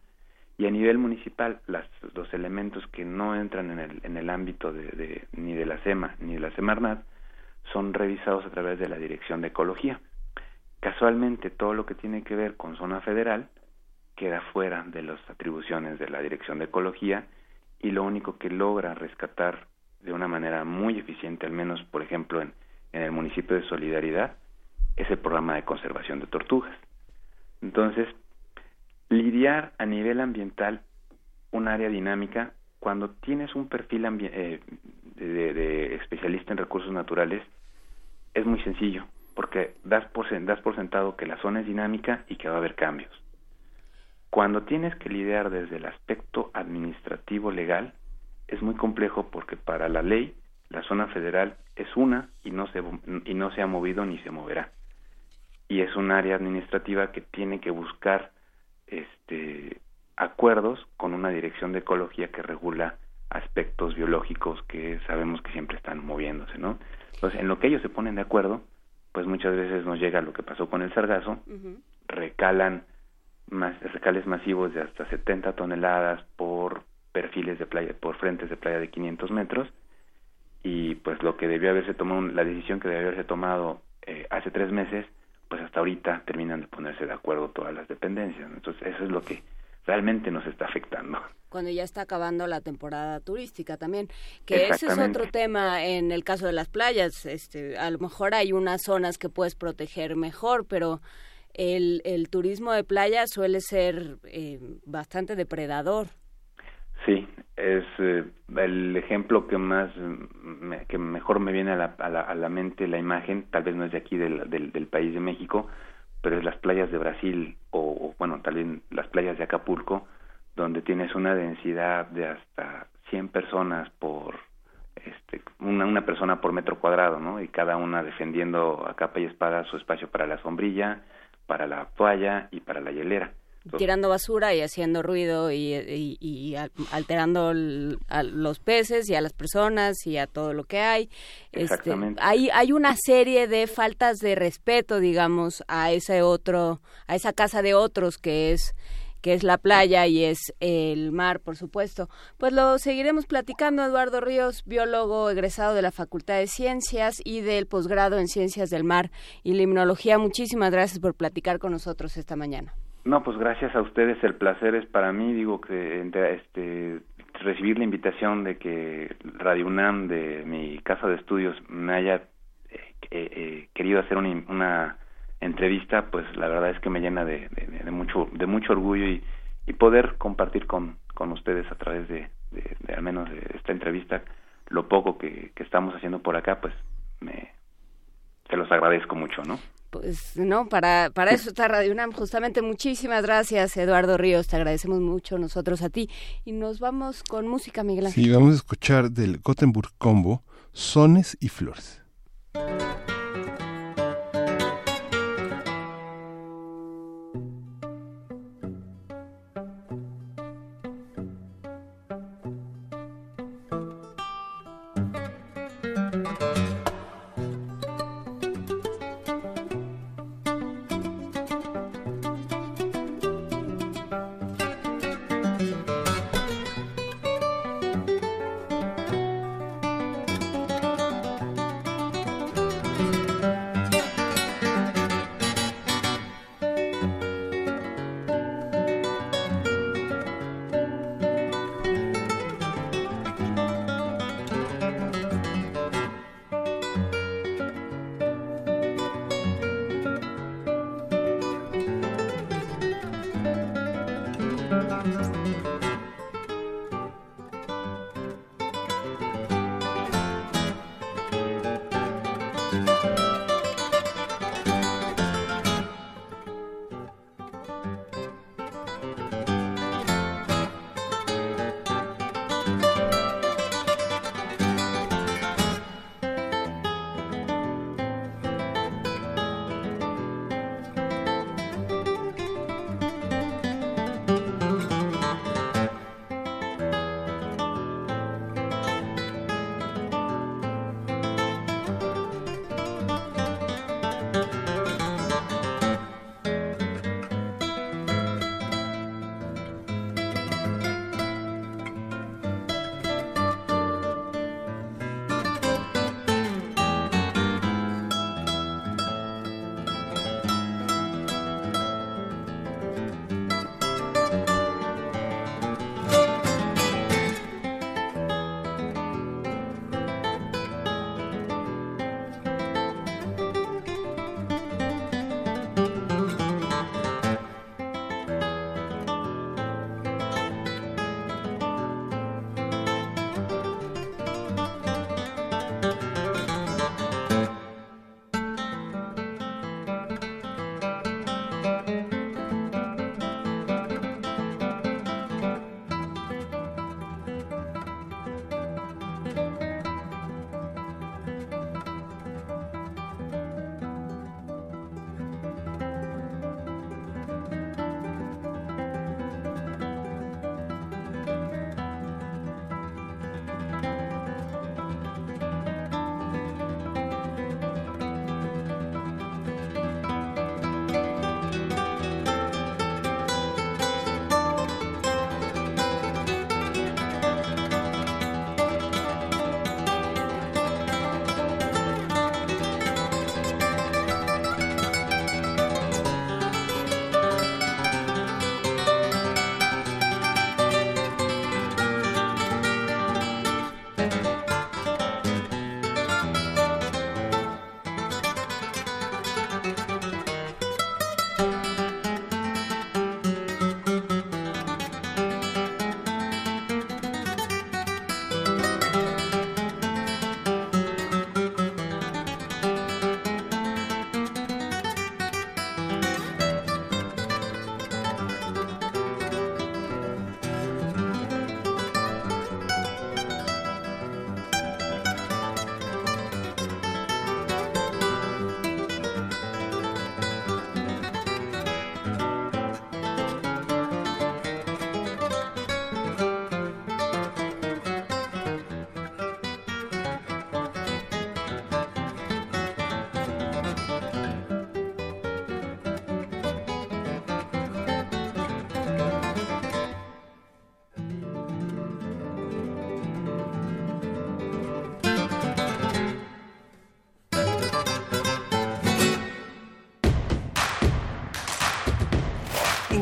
y a nivel municipal las, los elementos que no entran en el, en el ámbito de, ni de la SEMA ni de la Semarnat son revisados a través de la Dirección de Ecología. Casualmente todo lo que tiene que ver con zona federal queda fuera de las atribuciones de la Dirección de Ecología y lo único que logra rescatar de una manera muy eficiente, al menos por ejemplo en, en el municipio de Solidaridad, es el programa de conservación de tortugas. Entonces, lidiar a nivel ambiental un área dinámica cuando tienes un perfil eh, de, especialista en recursos naturales es muy sencillo porque das por, das por sentado que la zona es dinámica y que va a haber cambios. Cuando tienes que lidiar desde el aspecto administrativo legal, es muy complejo porque para la ley la zona federal es una y no se, y no se ha movido ni se moverá. Y es un área administrativa que tiene que buscar este, acuerdos con una dirección de ecología que regula aspectos biológicos que sabemos que siempre están moviéndose, ¿no? Entonces, en lo que ellos se ponen de acuerdo, pues muchas veces nos llega lo que pasó con el sargazo, recalan más, recales masivos de hasta 70 toneladas por perfiles de playa, por frentes de playa de 500 metros, y pues lo que debió haberse tomado, la decisión que debió haberse tomado eh, hace tres meses, pues hasta ahorita terminan de ponerse de acuerdo todas las dependencias. Entonces eso es lo que realmente nos está afectando. Cuando ya está acabando la temporada turística también, que ese es otro tema en el caso de las playas. Este, a lo mejor hay unas zonas que puedes proteger mejor, pero el, el turismo de playa suele ser eh, bastante depredador. Sí, es eh, el ejemplo que más que mejor me viene a la, a la, mente la imagen tal vez no es de aquí del, del, país de México pero es las playas de Brasil o, bueno tal vez las playas de Acapulco donde tienes una densidad de hasta 100 personas por este una, una persona por metro cuadrado no y cada una defendiendo a capa y espada su espacio para la sombrilla para la toalla y para la hielera tirando basura y haciendo ruido y, alterando a los peces y a las personas y a todo lo que hay. Este, hay, hay una serie de faltas de respeto, digamos, a ese otro, a esa casa de otros que es que es la playa y es el mar, por supuesto. Pues lo seguiremos platicando, Eduardo Ríos, biólogo egresado de la Facultad de Ciencias y del posgrado en Ciencias del Mar y Limnología. Muchísimas gracias por platicar con nosotros esta mañana. No, pues gracias a ustedes, el placer es para mí, digo que este recibir la invitación de que Radio UNAM de mi casa de estudios me haya eh, eh, eh, querido hacer una, entrevista, pues la verdad es que me llena de, mucho de mucho orgullo y, poder compartir con, con ustedes a través de, al menos esta entrevista lo poco que, que estamos haciendo por acá, pues me se los agradezco mucho, ¿no? Pues no, para, para eso está Radio UNAM. Justamente muchísimas gracias, Eduardo Ríos. Te agradecemos mucho nosotros a ti. Y nos vamos con música, Miguel Ángel. Sí, vamos a escuchar del Gothenburg Combo, Sones y Flores.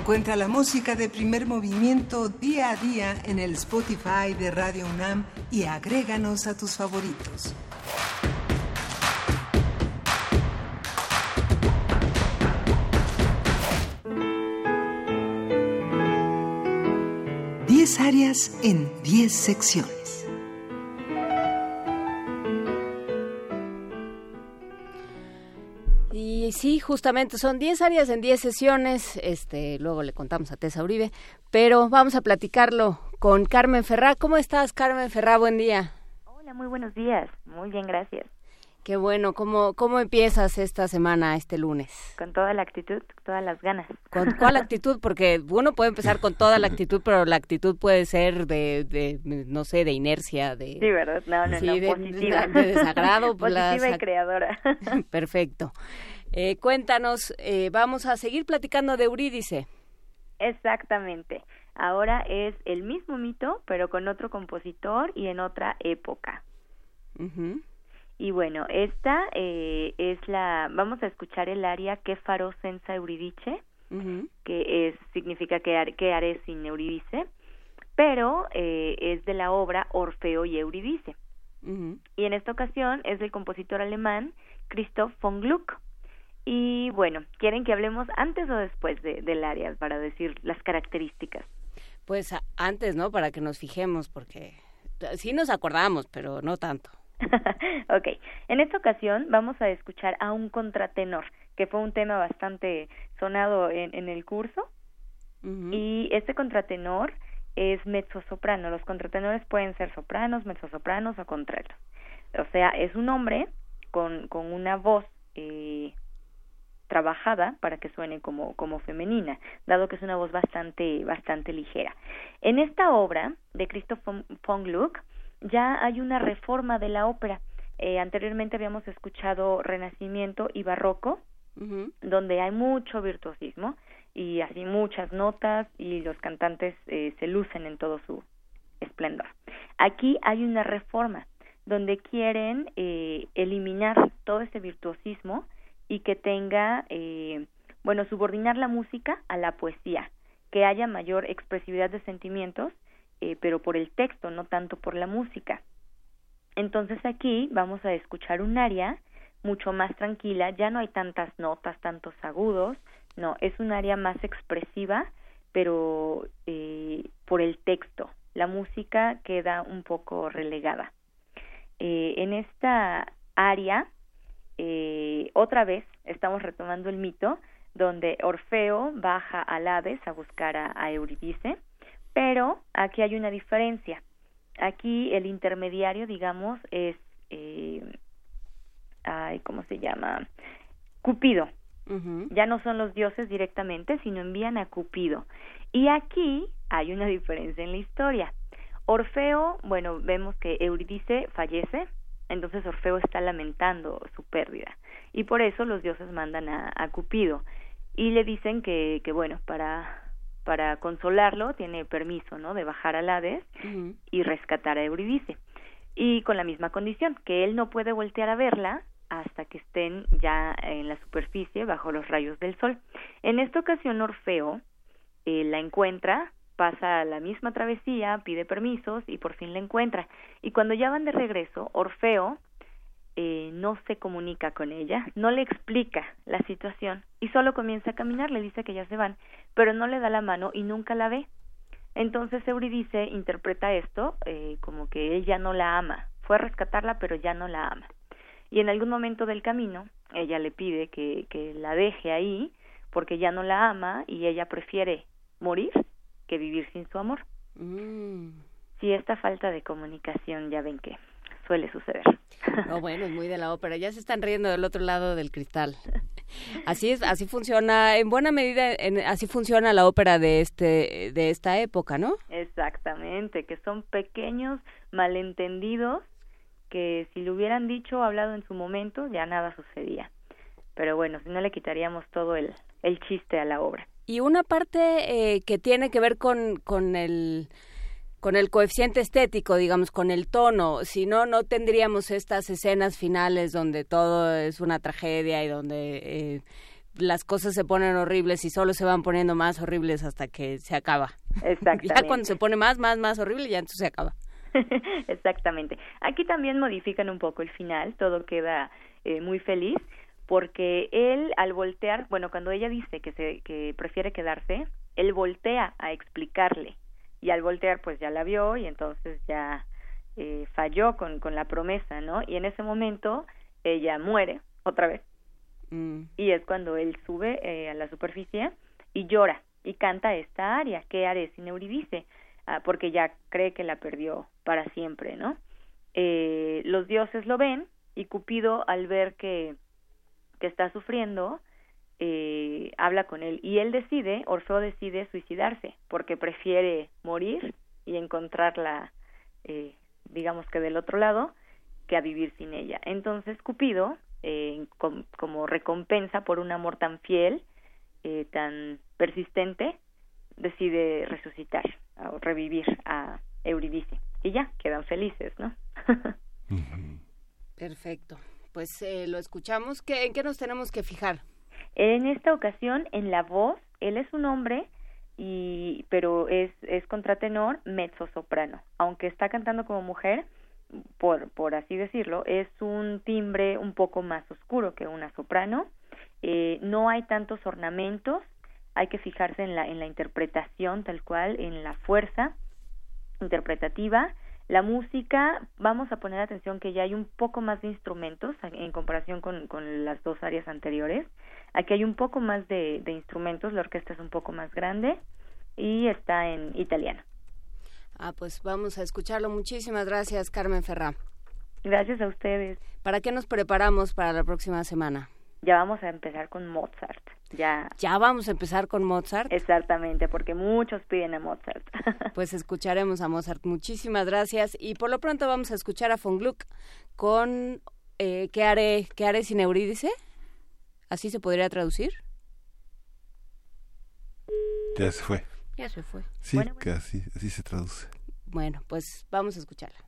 Encuentra la música de primer movimiento día a día en el Spotify de Radio UNAM y agréganos a tus favoritos. Diez áreas en diez secciones. Justamente son 10 áreas en 10 sesiones, este, luego le contamos a Tessa Uribe, pero vamos a platicarlo con Carmen Ferrá. ¿Cómo estás, Carmen Ferrá? Buen día. Hola, muy buenos días. Muy bien, gracias. Qué bueno. ¿Cómo, cómo empiezas esta semana, este lunes? Con toda la actitud, todas las ganas. ¿Con cuál actitud? Porque uno puede empezar con toda la actitud, pero la actitud puede ser de, de no sé, de inercia, de... Sí, ¿verdad? No, no, sí, no, de, positiva. de desagrado. positiva y creadora. Perfecto. Eh, cuéntanos, eh, vamos a seguir platicando de Eurídice. Exactamente. Ahora es el mismo mito, pero con otro compositor y en otra época. Y bueno, esta eh, es la... Vamos a escuchar el aria Que farò senza Euridice, que es, significa que, que haré sin Euridice, pero eh, es de la obra Orfeo y Euridice. Y en esta ocasión es del compositor alemán Christoph von Gluck. Y bueno, ¿quieren que hablemos antes o después de, del área para decir las características? Pues antes, ¿no? Para que nos fijemos, porque sí nos acordamos, pero no tanto. ok, en esta ocasión vamos a escuchar a un contratenor, que fue un tema bastante sonado en, en el curso. Y este contratenor es mezzosoprano. Los contratenores pueden ser sopranos, mezzosopranos o contraltos. O sea, es un hombre con, con una voz eh, trabajada para que suene como, como femenina, dado que es una voz bastante, bastante ligera. En esta obra de Christoph von, Gluck ya hay una reforma de la ópera. Eh, anteriormente habíamos escuchado Renacimiento y Barroco, donde hay mucho virtuosismo y así muchas notas y los cantantes eh, se lucen en todo su esplendor. Aquí hay una reforma donde quieren eh, eliminar todo ese virtuosismo y que tenga, eh, bueno, subordinar la música a la poesía, que haya mayor expresividad de sentimientos, eh, pero por el texto, no tanto por la música. Entonces aquí vamos a escuchar un aria mucho más tranquila, ya no hay tantas notas, tantos agudos, no, es un área más expresiva, pero eh, por el texto, la música queda un poco relegada. Eh, en esta área, eh, otra vez estamos retomando el mito, donde Orfeo baja al Hades a buscar a, a Eurídice, pero aquí hay una diferencia. Aquí el intermediario, digamos, es, eh, ay, ¿cómo se llama? Cupido. Ya no son los dioses directamente, sino envían a Cupido. Y aquí hay una diferencia en la historia. Orfeo, bueno, vemos que Eurídice fallece, entonces Orfeo está lamentando su pérdida. Y por eso los dioses mandan a, a Cupido. Y le dicen que, que bueno, para, para consolarlo tiene permiso, ¿no? De bajar al Hades y rescatar a Eurídice. Y con la misma condición, que él no puede voltear a verla hasta que estén ya en la superficie bajo los rayos del sol. En esta ocasión Orfeo eh, la encuentra, pasa la misma travesía, pide permisos y por fin la encuentra. Y cuando ya van de regreso, Orfeo eh, no se comunica con ella, no le explica la situación y solo comienza a caminar, le dice que ya se van, pero no le da la mano y nunca la ve. Entonces Eurídice interpreta esto eh, como que él ya no la ama, fue a rescatarla pero ya no la ama. Y en algún momento del camino ella le pide que, que la deje ahí porque ya no la ama y ella prefiere morir que vivir sin su amor. Mm. Si esta falta de comunicación ya ven que suele suceder. No, bueno, es muy de la ópera. Ya se están riendo del otro lado del cristal. Así es, así funciona, en buena medida, en- así funciona la ópera de este, de esta época, ¿no? Exactamente, que son pequeños malentendidos que si lo hubieran dicho o hablado en su momento ya nada sucedía. Pero bueno, si no le quitaríamos todo el, el chiste a la obra. Y una parte eh, que tiene que ver con, con el con el coeficiente estético, digamos, con el tono, si no, no tendríamos estas escenas finales donde todo es una tragedia y donde eh, las cosas se ponen horribles y solo se van poniendo más horribles hasta que se acaba. Exactamente. Ya cuando se pone más, más, más horrible, ya entonces se acaba. Exactamente. Aquí también modifican un poco el final, todo queda eh, muy feliz, porque él al voltear, bueno, cuando ella dice que se que prefiere quedarse, él voltea a explicarle y al voltear pues ya la vio y entonces ya eh, falló con, con la promesa, ¿no? Y en ese momento ella muere otra vez Mm. y es cuando él sube eh, a la superficie y llora y canta esta aria, ¿qué haré sin Euridice? Ah, porque ya cree que la perdió para siempre, ¿no? Eh, los dioses lo ven y Cupido al ver que, que está sufriendo, eh, habla con él y él decide, Orfeo decide suicidarse porque prefiere morir y encontrarla, eh, digamos que del otro lado, que a vivir sin ella. Entonces Cupido, eh, com- como recompensa por un amor tan fiel, eh, tan persistente, decide resucitar o revivir a Euridice. Y ya, quedan felices, ¿no? Perfecto. Pues eh, lo escuchamos. ¿Qué, ¿En qué nos tenemos que fijar? En esta ocasión, en la voz, él es un hombre, y, pero es, es contratenor mezzo soprano. Aunque está cantando como mujer, por, por así decirlo, es un timbre un poco más oscuro que una soprano. Eh, no hay tantos ornamentos, hay que fijarse en la, en la interpretación tal cual, en la fuerza interpretativa. La música, vamos a poner atención que ya hay un poco más de instrumentos en comparación con, con las dos áreas anteriores. Aquí hay un poco más de, de instrumentos, la orquesta es un poco más grande y está en italiano. Ah, pues vamos a escucharlo. Muchísimas gracias, Carmen Ferrá. Gracias a ustedes. ¿Para qué nos preparamos para la próxima semana? Ya vamos a empezar con Mozart. Ya. Ya vamos a empezar con Mozart. Exactamente, porque muchos piden a Mozart. pues escucharemos a Mozart. Muchísimas gracias. Y por lo pronto vamos a escuchar a von Gluck con eh, ¿qué, haré, ¿Qué haré sin Eurídice? ¿Así se podría traducir? Ya se fue. Ya se fue. Sí, Bueno, que así, así se traduce. Bueno, pues vamos a escucharla.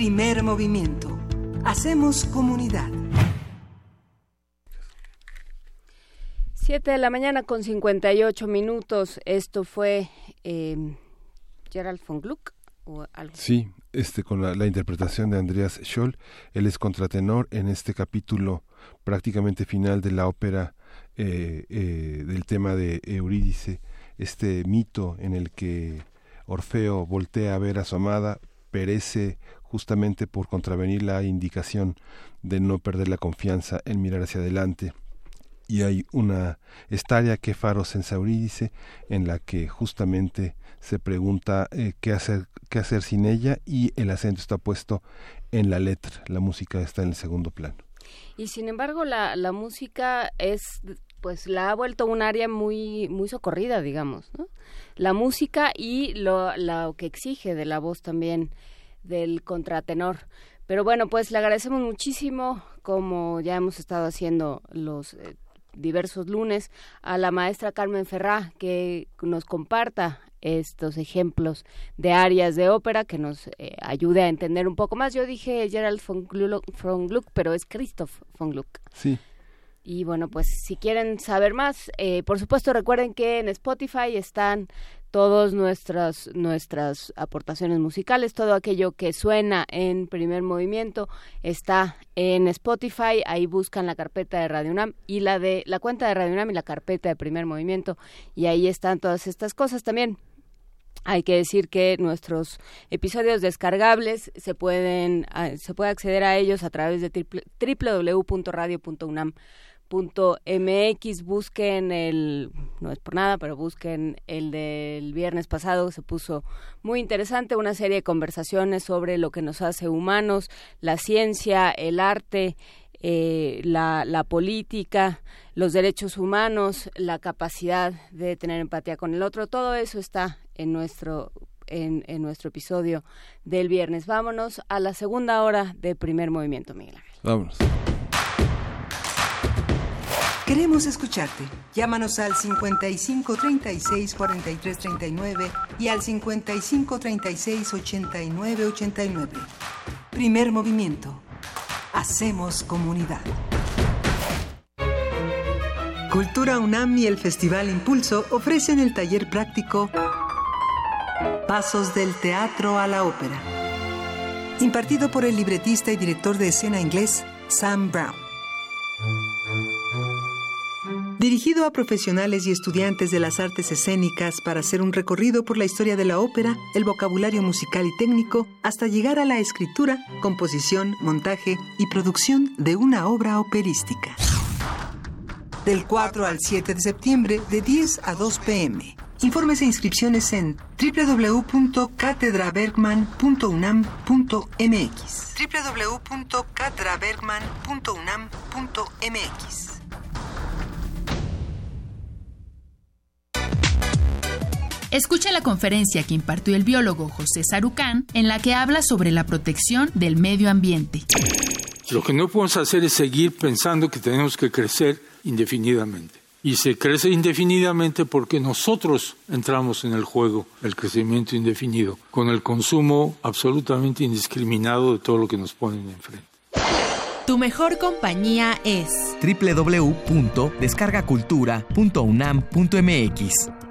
Primer movimiento. Hacemos comunidad. 7 de la mañana con 58 minutos. Esto fue eh, Gerald von Gluck o algo. Sí, este con la, la interpretación de Andreas Scholl. Él es contratenor en este capítulo prácticamente final de la ópera eh, eh, del tema de Eurídice, este mito en el que Orfeo voltea a ver a su amada, perece justamente por contravenir la indicación de no perder la confianza en mirar hacia adelante. Y hay una estaria que Faros en Eurídice en la que justamente se pregunta eh, qué hacer qué hacer sin ella y el acento está puesto en la letra, la música está en el segundo plano. Y sin embargo, la, la música es, pues la ha vuelto un área muy, muy socorrida, digamos, ¿no? La música y lo, lo que exige de la voz también del contratenor. Pero bueno, pues le agradecemos muchísimo, como ya hemos estado haciendo los eh, diversos lunes, a la maestra Carmen Ferrá, que nos comparta estos ejemplos de áreas de ópera que nos eh, ayude a entender un poco más. Yo dije Gerald von Gluck, von Gluck, pero es Christoph von Gluck. Sí. Y bueno, pues si quieren saber más, eh, por supuesto recuerden que en Spotify están todas nuestras nuestras aportaciones musicales, todo aquello que suena en primer movimiento está en Spotify, ahí buscan la carpeta de Radio UNAM y la de la cuenta de Radio UNAM y la carpeta de primer movimiento y ahí están todas estas cosas también. Hay que decir que nuestros episodios descargables se pueden ah, se puede acceder a ellos a través de www.radio.unam.mx. Busquen el no es por nada, pero busquen el del viernes pasado, se puso muy interesante, una serie de conversaciones sobre lo que nos hace humanos, la ciencia, el arte, eh, la, la política, los derechos humanos, la capacidad de tener empatía con el otro, todo eso está en nuestro en, en nuestro episodio del viernes. Vámonos a la segunda hora de primer movimiento, Miguel Ángel. Vámonos. Queremos escucharte. Llámanos al 55 36 43 39 y al 55 36 89 89. Primer movimiento. Hacemos comunidad. Cultura UNAM y el Festival Impulso ofrecen el taller práctico Pasos del Teatro a la Ópera, impartido por el libretista y director de escena inglés Sam Brown. Dirigido a profesionales y estudiantes de las artes escénicas para hacer un recorrido por la historia de la ópera, el vocabulario musical y técnico, hasta llegar a la escritura, composición, montaje y producción de una obra operística. Del 4 al 7 de septiembre, de 10 a 2 pm. Informes e inscripciones en www.catedrabergman.unam.mx www.catedrabergman.unam.mx Escucha la conferencia que impartió el biólogo José Sarucán, en la que habla sobre la protección del medio ambiente. Lo que no podemos hacer es seguir pensando que tenemos que crecer indefinidamente. Y se crece indefinidamente porque nosotros entramos en el juego del crecimiento indefinido, con el consumo absolutamente indiscriminado de todo lo que nos ponen enfrente. Tu mejor compañía es www.descargacultura.unam.mx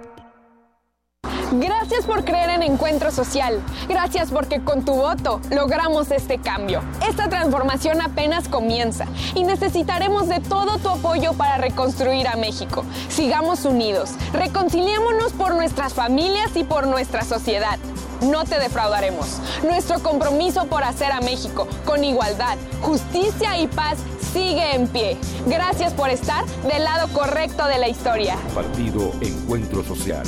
Gracias por creer en Encuentro Social. Gracias porque con tu voto logramos este cambio. Esta transformación apenas comienza y necesitaremos de todo tu apoyo para reconstruir a México. Sigamos unidos, reconciliémonos por nuestras familias y por nuestra sociedad. No te defraudaremos. Nuestro compromiso por hacer a México con igualdad, justicia y paz sigue en pie. Gracias por estar del lado correcto de la historia. Partido Encuentro Social.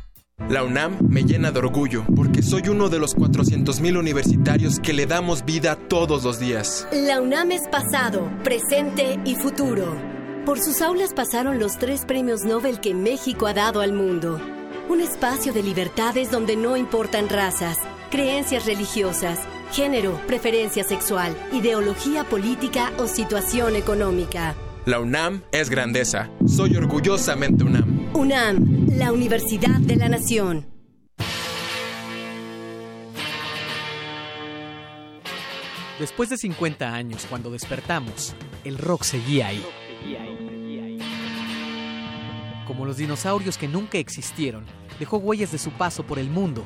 La UNAM me llena de orgullo porque soy uno de los 400.000 universitarios que le damos vida todos los días. La UNAM es pasado, presente y futuro. Por sus aulas pasaron los tres premios Nobel que México ha dado al mundo. Un espacio de libertades donde no importan razas, creencias religiosas, género, preferencia sexual, ideología política o situación económica. La UNAM es grandeza. Soy orgullosamente UNAM. UNAM, la Universidad de la Nación. Después de 50 años, cuando despertamos, el rock seguía ahí. Como los dinosaurios que nunca existieron, dejó huellas de su paso por el mundo.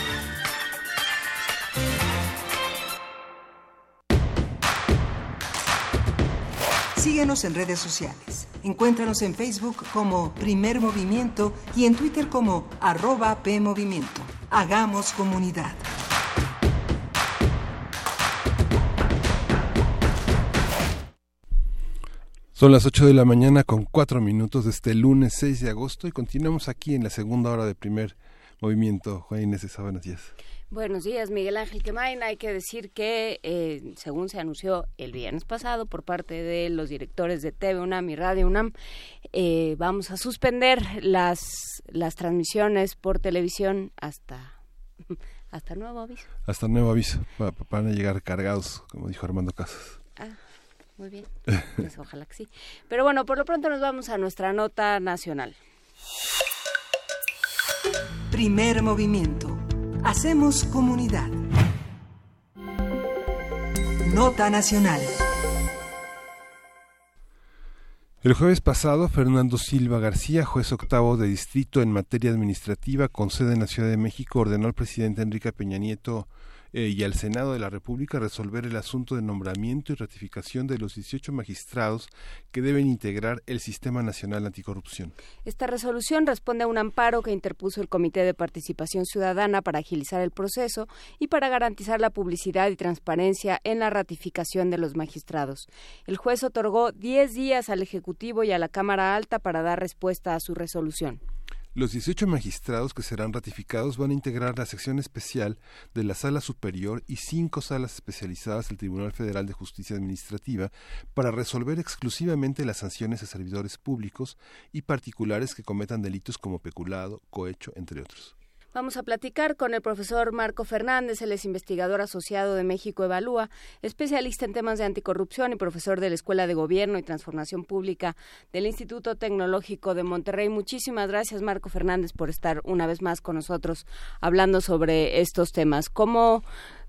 Síguenos en redes sociales. Encuéntranos en Facebook como Primer Movimiento y en Twitter como arroba PMovimiento. Hagamos comunidad. Son las 8 de la mañana con 4 minutos de este lunes 6 de agosto y continuamos aquí en la segunda hora de primer movimiento. Juan Inés de días. Buenos días, Miguel Ángel Quemain. Hay que decir que, eh, según se anunció el viernes pasado por parte de los directores de TV UNAM y Radio UNAM, eh, vamos a suspender las, las transmisiones por televisión hasta, hasta nuevo aviso. Hasta nuevo aviso. Va- Van a llegar cargados, como dijo Armando Casas. Ah, muy bien. Pues ojalá que sí. Pero bueno, por lo pronto nos vamos a nuestra nota nacional. Primer movimiento. Hacemos comunidad. Nota nacional. El jueves pasado, Fernando Silva García, juez octavo de distrito en materia administrativa con sede en la Ciudad de México, ordenó al presidente Enrique Peña Nieto eh, y al Senado de la República resolver el asunto de nombramiento y ratificación de los 18 magistrados que deben integrar el Sistema Nacional Anticorrupción. Esta resolución responde a un amparo que interpuso el Comité de Participación Ciudadana para agilizar el proceso y para garantizar la publicidad y transparencia en la ratificación de los magistrados. El juez otorgó 10 días al Ejecutivo y a la Cámara Alta para dar respuesta a su resolución. Los 18 magistrados que serán ratificados van a integrar la sección especial de la Sala Superior y cinco salas especializadas del Tribunal Federal de Justicia Administrativa para resolver exclusivamente las sanciones a servidores públicos y particulares que cometan delitos como peculado, cohecho, entre otros. Vamos a platicar con el profesor Marco Fernández, él es investigador asociado de México Evalúa, especialista en temas de anticorrupción y profesor de la Escuela de Gobierno y Transformación Pública del Instituto Tecnológico de Monterrey. Muchísimas gracias, Marco Fernández, por estar una vez más con nosotros hablando sobre estos temas. ¿Cómo,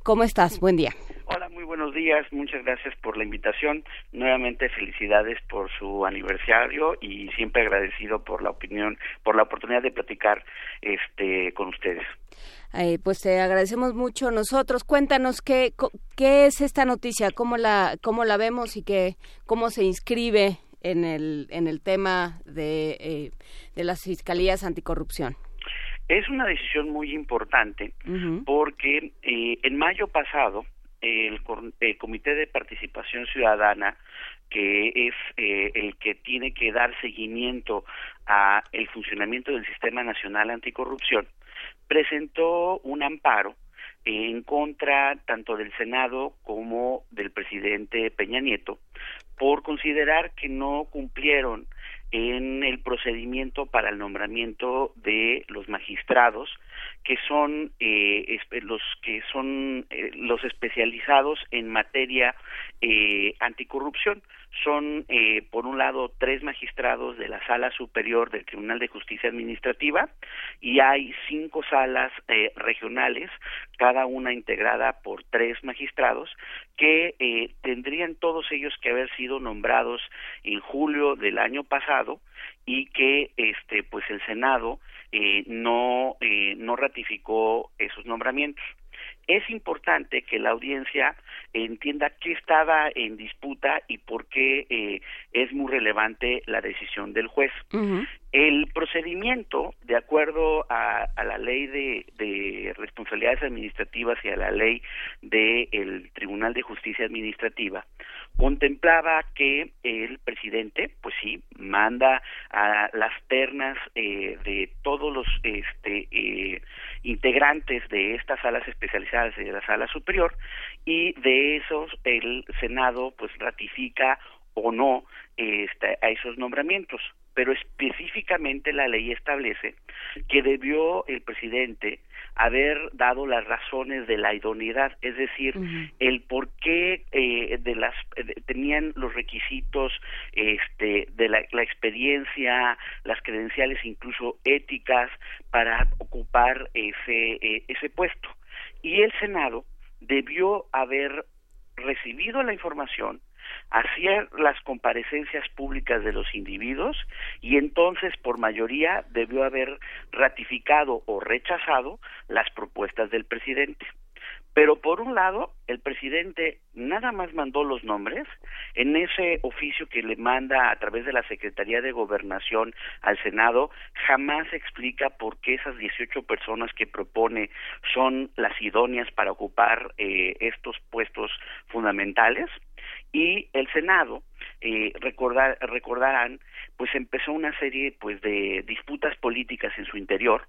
cómo estás? Buen día. Hola, muy buenos días. Muchas gracias por la invitación. Nuevamente felicidades por su aniversario y siempre agradecido por la opinión, por la oportunidad de platicar este con ustedes. Eh, pues te agradecemos mucho nosotros. Cuéntanos qué, qué es esta noticia, cómo la, cómo la vemos y qué, cómo se inscribe en el, en el tema de, eh, de las fiscalías anticorrupción. Es una decisión muy importante porque eh, en mayo pasado el, el Comité de Participación Ciudadana que es eh, el que tiene que dar seguimiento a el funcionamiento del Sistema Nacional Anticorrupción presentó un amparo en contra tanto del Senado como del presidente Peña Nieto por considerar que no cumplieron en el procedimiento para el nombramiento de los magistrados que son eh, los que son eh, los especializados en materia eh, anticorrupción son eh, por un lado tres magistrados de la sala superior del Tribunal de Justicia Administrativa y hay cinco salas eh, regionales cada una integrada por tres magistrados que eh, tendrían todos ellos que haber sido nombrados en julio del año pasado y que este pues el Senado eh, no eh, no ratificó esos nombramientos. Es importante que la audiencia entienda qué estaba en disputa y por qué eh, es muy relevante la decisión del juez. El procedimiento, de acuerdo a, la ley de, responsabilidades administrativas y a la ley del Tribunal de Justicia Administrativa, contemplaba que el presidente, pues sí, manda a las ternas eh, de todos los este, eh, integrantes de estas salas especializadas de la sala superior y de esos el Senado pues ratifica o no este, a esos nombramientos pero específicamente la ley establece que debió el presidente haber dado las razones de la idoneidad, es decir, el por qué eh, de las tenían los requisitos este, de la, experiencia, las credenciales incluso éticas para ocupar ese eh, ese puesto. Y el Senado debió haber recibido la información hacía las comparecencias públicas de los individuos y entonces por mayoría debió haber ratificado o rechazado las propuestas del presidente. Pero por un lado, el presidente nada más mandó los nombres en ese oficio que le manda a través de la Secretaría de Gobernación al Senado, jamás explica por qué esas 18 personas que propone son las idóneas para ocupar eh, estos puestos fundamentales y el Senado eh, recordar, recordarán pues empezó una serie pues de disputas políticas en su interior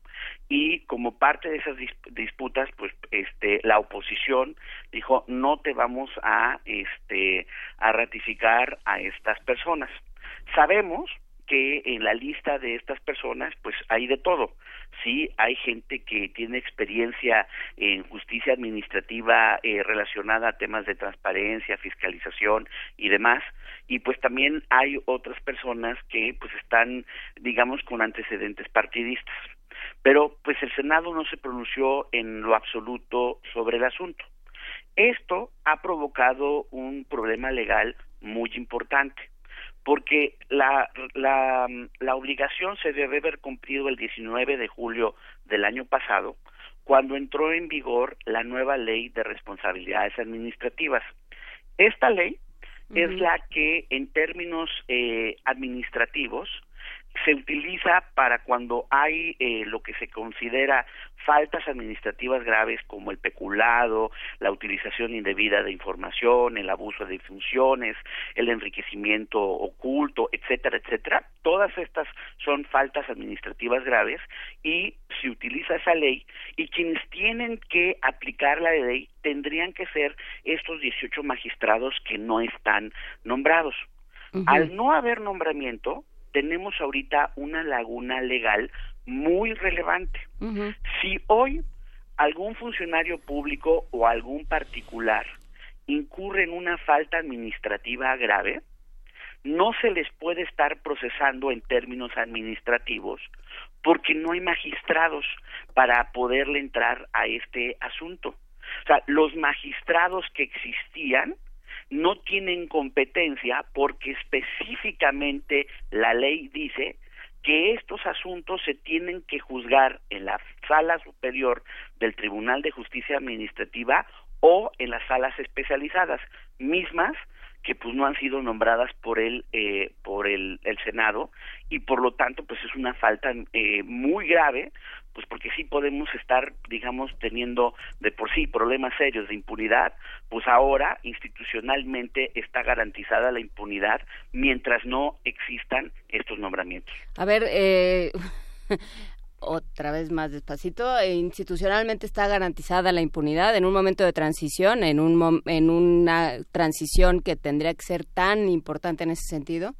y como parte de esas disputas pues este la oposición dijo no te vamos a este a ratificar a estas personas sabemos que en la lista de estas personas pues hay de todo sí hay gente que tiene experiencia en justicia administrativa eh, relacionada a temas de transparencia, fiscalización y demás, y pues también hay otras personas que pues están, digamos, con antecedentes partidistas. Pero pues el Senado no se pronunció en lo absoluto sobre el asunto. Esto ha provocado un problema legal muy importante porque la, la, la obligación se debe haber cumplido el 19 de julio del año pasado, cuando entró en vigor la nueva ley de responsabilidades administrativas. Esta ley es la que en términos eh, administrativos se utiliza para cuando hay eh, lo que se considera faltas administrativas graves como el peculado, la utilización indebida de información, el abuso de funciones, el enriquecimiento oculto, etcétera, etcétera. Todas estas son faltas administrativas graves y se utiliza esa ley y quienes tienen que aplicar la ley tendrían que ser estos 18 magistrados que no están nombrados. Al no haber nombramiento, tenemos ahorita una laguna legal muy relevante. Si hoy algún funcionario público o algún particular incurre en una falta administrativa grave, no se les puede estar procesando en términos administrativos porque no hay magistrados para poderle entrar a este asunto. O sea, los magistrados que existían no tienen competencia porque específicamente la ley dice que estos asuntos se tienen que juzgar en la sala superior del Tribunal de Justicia Administrativa o en las salas especializadas mismas que pues no han sido nombradas por el eh, por el, el, Senado y por lo tanto pues es una falta eh, muy grave pues porque sí podemos estar digamos teniendo de por sí problemas serios de impunidad pues ahora institucionalmente está garantizada la impunidad mientras no existan estos nombramientos. A ver eh otra vez más despacito, e institucionalmente está garantizada la impunidad en un momento de transición, en, un, en una transición que tendría que ser tan importante en ese sentido?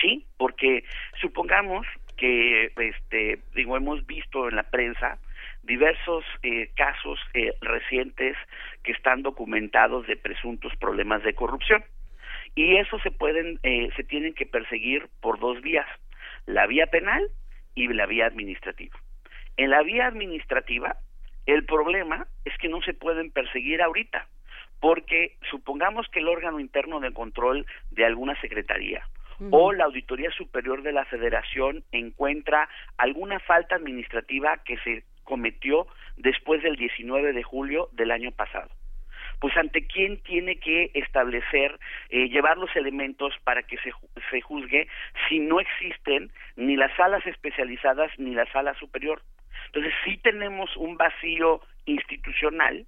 Sí, porque supongamos que, este, digo, hemos visto en la prensa diversos eh, casos eh, recientes que están documentados de presuntos problemas de corrupción y eso se pueden, eh, se tienen que perseguir por dos vías, la vía penal y la vía administrativa. En la vía administrativa, el problema es que no se pueden perseguir ahorita, porque supongamos que el órgano interno de control de alguna secretaría o la Auditoría Superior de la Federación encuentra alguna falta administrativa que se cometió después del 19 de julio del año pasado pues ante quién tiene que establecer, eh, llevar los elementos para que se, se juzgue si no existen ni las salas especializadas ni la sala superior. Entonces sí tenemos un vacío institucional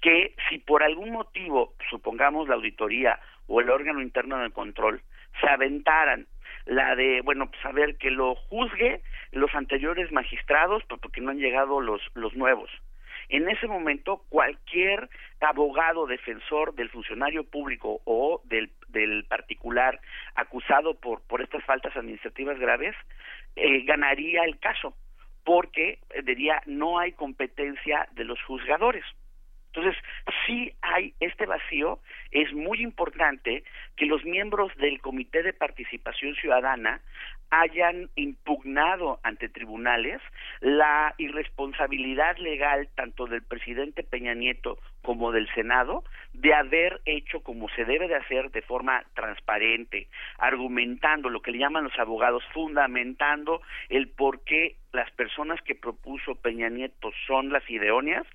que si por algún motivo, supongamos la auditoría o el órgano interno de control, se aventaran la de, bueno, pues a ver que lo juzgue los anteriores magistrados, pues porque no han llegado los, los nuevos. En ese momento, cualquier abogado defensor del funcionario público o del, del particular acusado por, por estas faltas administrativas graves eh, ganaría el caso, porque eh, diría no hay competencia de los juzgadores. Entonces, si hay este vacío, es muy importante que los miembros del Comité de Participación Ciudadana hayan impugnado ante tribunales la irresponsabilidad legal tanto del presidente Peña Nieto como del Senado de haber hecho como se debe de hacer de forma transparente, argumentando lo que le llaman los abogados, fundamentando el por qué las personas que propuso Peña Nieto son las ideóneas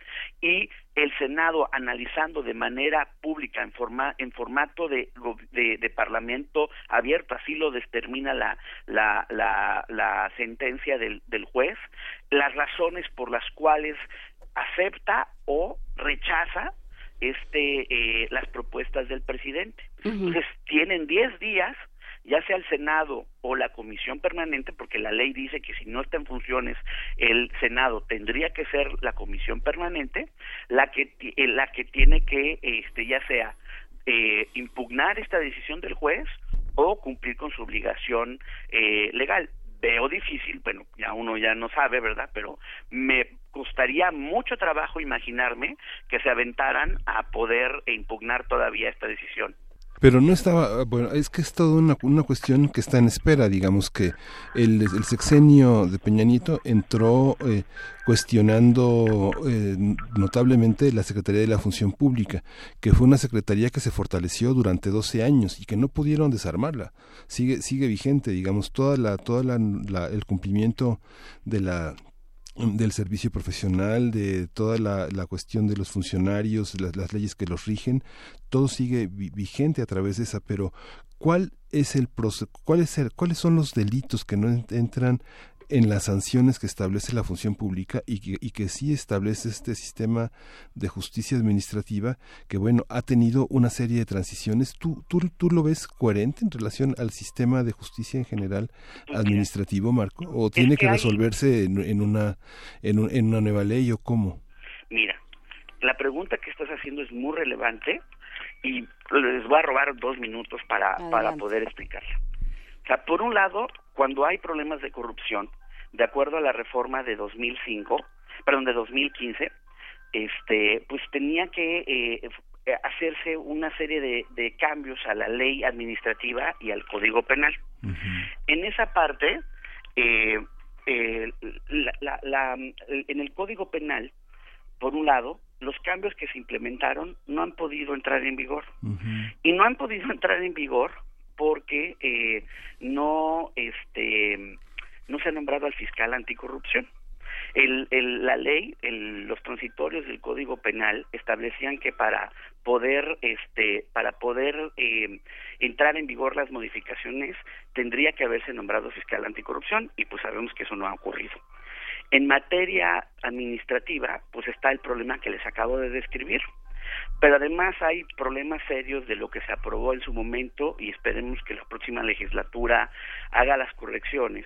y el Senado analizando de manera pública en, forma, en formato de, de, de parlamento abierto, así lo determina la, la, la, la sentencia del, del juez, las razones por las cuales acepta o rechaza este eh, las propuestas del presidente. Entonces tienen 10 días ya sea el Senado o la Comisión Permanente, porque la ley dice que si no está en funciones el Senado tendría que ser la Comisión Permanente la que eh, la que tiene que este ya sea eh, impugnar esta decisión del juez o cumplir con su obligación eh, legal veo difícil, bueno, ya uno ya no sabe, ¿verdad? Pero me costaría mucho trabajo imaginarme que se aventaran a poder impugnar todavía esta decisión. Pero no estaba, bueno, es que es toda una, una cuestión que está en espera, digamos que el, el sexenio de Peña Nieto entró eh, cuestionando eh, notablemente la Secretaría de la Función Pública, que fue una secretaría que se fortaleció durante 12 años y que no pudieron desarmarla. Sigue, sigue vigente, digamos, toda la, toda la, la el cumplimiento de la del servicio profesional, de toda la, la cuestión de los funcionarios, las, leyes que los rigen, todo sigue vigente a través de esa, pero ¿cuál es el cuál es el, cuáles son los delitos que no entran en las sanciones que establece la función pública y que, y que sí establece este sistema de justicia administrativa que, bueno, ha tenido una serie de transiciones. ¿Tú, tú, tú lo ves coherente en relación al sistema de justicia en general administrativo, Marco? ¿O tiene que, que resolverse en, en, una, en, un, en una nueva ley o cómo? Mira, la pregunta que estás haciendo es muy relevante y les voy a robar dos minutos para, para poder explicarla. O sea, por un lado, cuando hay problemas de corrupción, de acuerdo a la reforma de 2005, perdón, de 2015, este, pues tenía que eh, hacerse una serie de, de, cambios a la ley administrativa y al código penal. Uh -huh. En esa parte, eh, eh, la, la, la, en el código penal, por un lado, los cambios que se implementaron no han podido entrar en vigor. Uh -huh. Y no han podido entrar en vigor porque eh, no, este, no se ha nombrado al fiscal anticorrupción. El, el, la ley, el, los transitorios del Código Penal establecían que para poder, este, para poder eh, entrar en vigor las modificaciones tendría que haberse nombrado fiscal anticorrupción y pues sabemos que eso no ha ocurrido. En materia administrativa, pues está el problema que les acabo de describir. Pero además hay problemas serios de lo que se aprobó en su momento y esperemos que la próxima legislatura haga las correcciones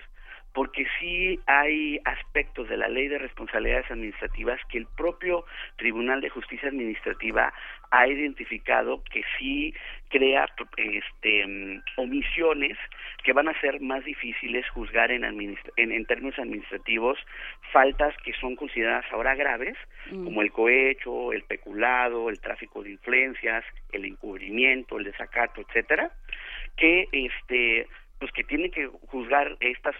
porque sí hay aspectos de la ley de responsabilidades administrativas que el propio Tribunal de Justicia Administrativa ha identificado que sí crea este, omisiones que van a ser más difíciles juzgar en, en, en, términos administrativos, faltas que son consideradas ahora graves, mm. como el cohecho, el peculado, el tráfico de influencias, el encubrimiento, el desacato, etcétera, que este pues que tienen que juzgar estas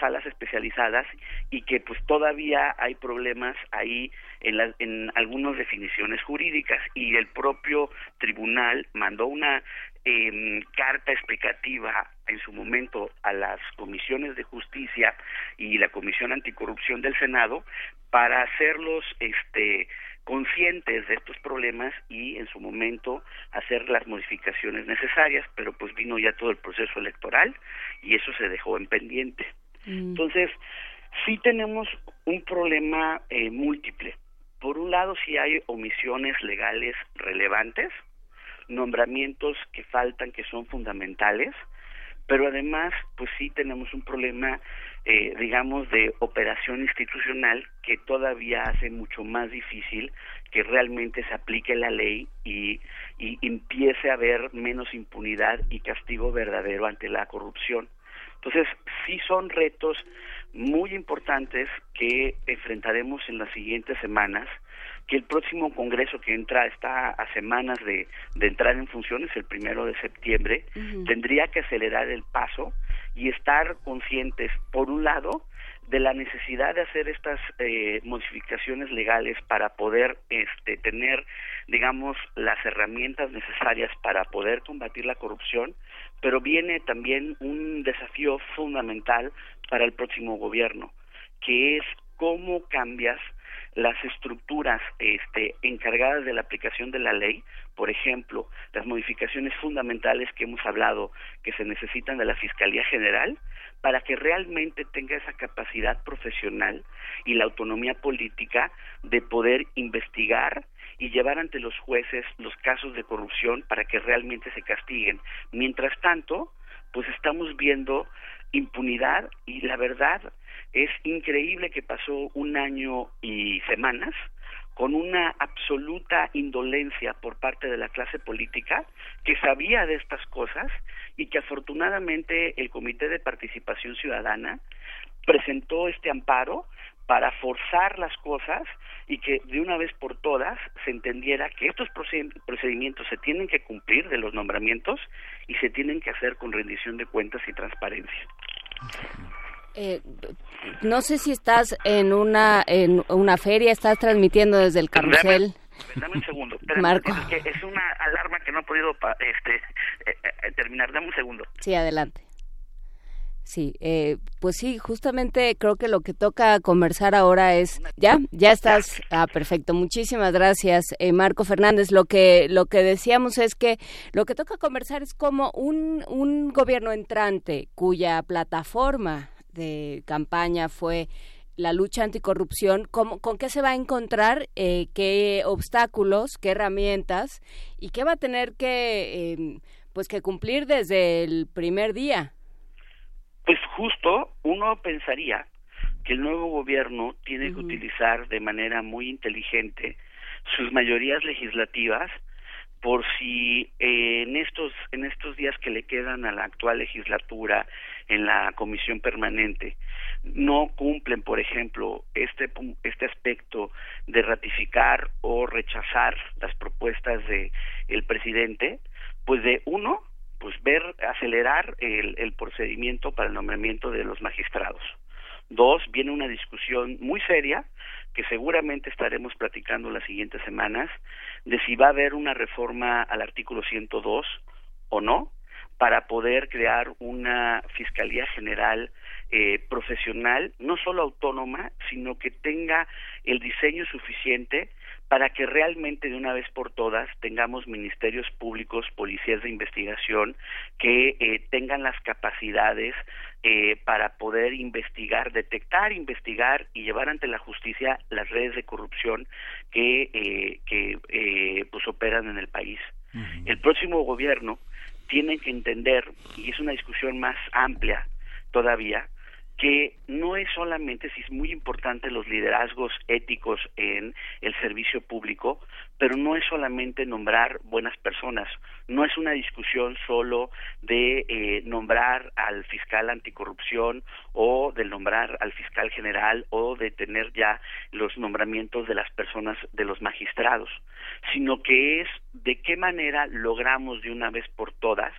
salas especializadas y que pues todavía hay problemas ahí en, la, en algunas definiciones jurídicas. Y el propio tribunal mandó una eh, carta explicativa en su momento a las comisiones de justicia y la comisión anticorrupción del Senado para hacerlos este conscientes de estos problemas y en su momento hacer las modificaciones necesarias, pero pues vino ya todo el proceso electoral y eso se dejó en pendiente. Entonces, sí tenemos un problema eh, múltiple. Por un lado, sí hay omisiones legales relevantes, nombramientos que faltan, que son fundamentales, pero además, pues sí tenemos un problema, eh, digamos, de operación institucional que todavía hace mucho más difícil que realmente se aplique la ley y, y empiece a haber menos impunidad y castigo verdadero ante la corrupción. Entonces, sí son retos muy importantes que enfrentaremos en las siguientes semanas, que el próximo Congreso que entra está a semanas de, de entrar en funciones, el primero de septiembre, tendría que acelerar el paso y estar conscientes, por un lado, de la necesidad de hacer estas eh, modificaciones legales para poder este, tener, digamos, las herramientas necesarias para poder combatir la corrupción, pero viene también un desafío fundamental para el próximo gobierno, que es cómo cambias las estructuras este, encargadas de la aplicación de la ley, por ejemplo, las modificaciones fundamentales que hemos hablado que se necesitan de la Fiscalía General, para que realmente tenga esa capacidad profesional y la autonomía política de poder investigar y llevar ante los jueces los casos de corrupción para que realmente se castiguen. Mientras tanto, pues estamos viendo impunidad y la verdad es increíble que pasó un año y semanas con una absoluta indolencia por parte de la clase política que sabía de estas cosas y que afortunadamente el Comité de Participación Ciudadana presentó este amparo para forzar las cosas y que de una vez por todas se entendiera que estos procedimientos se tienen que cumplir de los nombramientos y se tienen que hacer con rendición de cuentas y transparencia. Eh, no sé si estás en una en una feria, estás transmitiendo desde el carrusel. Dame, un segundo. Marco. Es, una alarma que no he podido este, eh, eh, terminar. Dame un segundo. Sí, adelante. Sí, eh, pues sí, justamente creo que lo que toca conversar ahora es ya, ya estás, ah, perfecto, muchísimas gracias, eh, Marco Fernández. Lo que lo que decíamos es que lo que toca conversar es como un un gobierno entrante cuya plataforma de campaña fue la lucha anticorrupción, ¿cómo, ¿con qué se va a encontrar? Eh, ¿Qué obstáculos, qué herramientas y qué va a tener que, em, pues, que cumplir desde el primer día? Pues justo uno pensaría que el nuevo gobierno tiene que utilizar de manera muy inteligente sus mayorías legislativas por si eh, en estos en estos días que le quedan a la actual legislatura en la comisión permanente no cumplen por ejemplo este este aspecto de ratificar o rechazar las propuestas de el presidente pues de uno pues ver acelerar el, el procedimiento para el nombramiento de los magistrados. Dos viene una discusión muy seria que seguramente estaremos platicando las siguientes semanas de si va a haber una reforma al artículo 102 o no para poder crear una fiscalía general eh, profesional, no solo autónoma, sino que tenga el diseño suficiente para que realmente de una vez por todas tengamos ministerios públicos, policías de investigación que eh, tengan las capacidades eh, para poder investigar, detectar, investigar y llevar ante la justicia las redes de corrupción que, eh, que pues operan en el país. El próximo gobierno tiene que entender, y es una discusión más amplia todavía, que no es solamente, si es muy importante los liderazgos éticos en el servicio público, pero no es solamente nombrar buenas personas, no es una discusión solo de eh, nombrar al fiscal anticorrupción o de nombrar al fiscal general o de tener ya los nombramientos de las personas, de los magistrados, sino que es de qué manera logramos de una vez por todas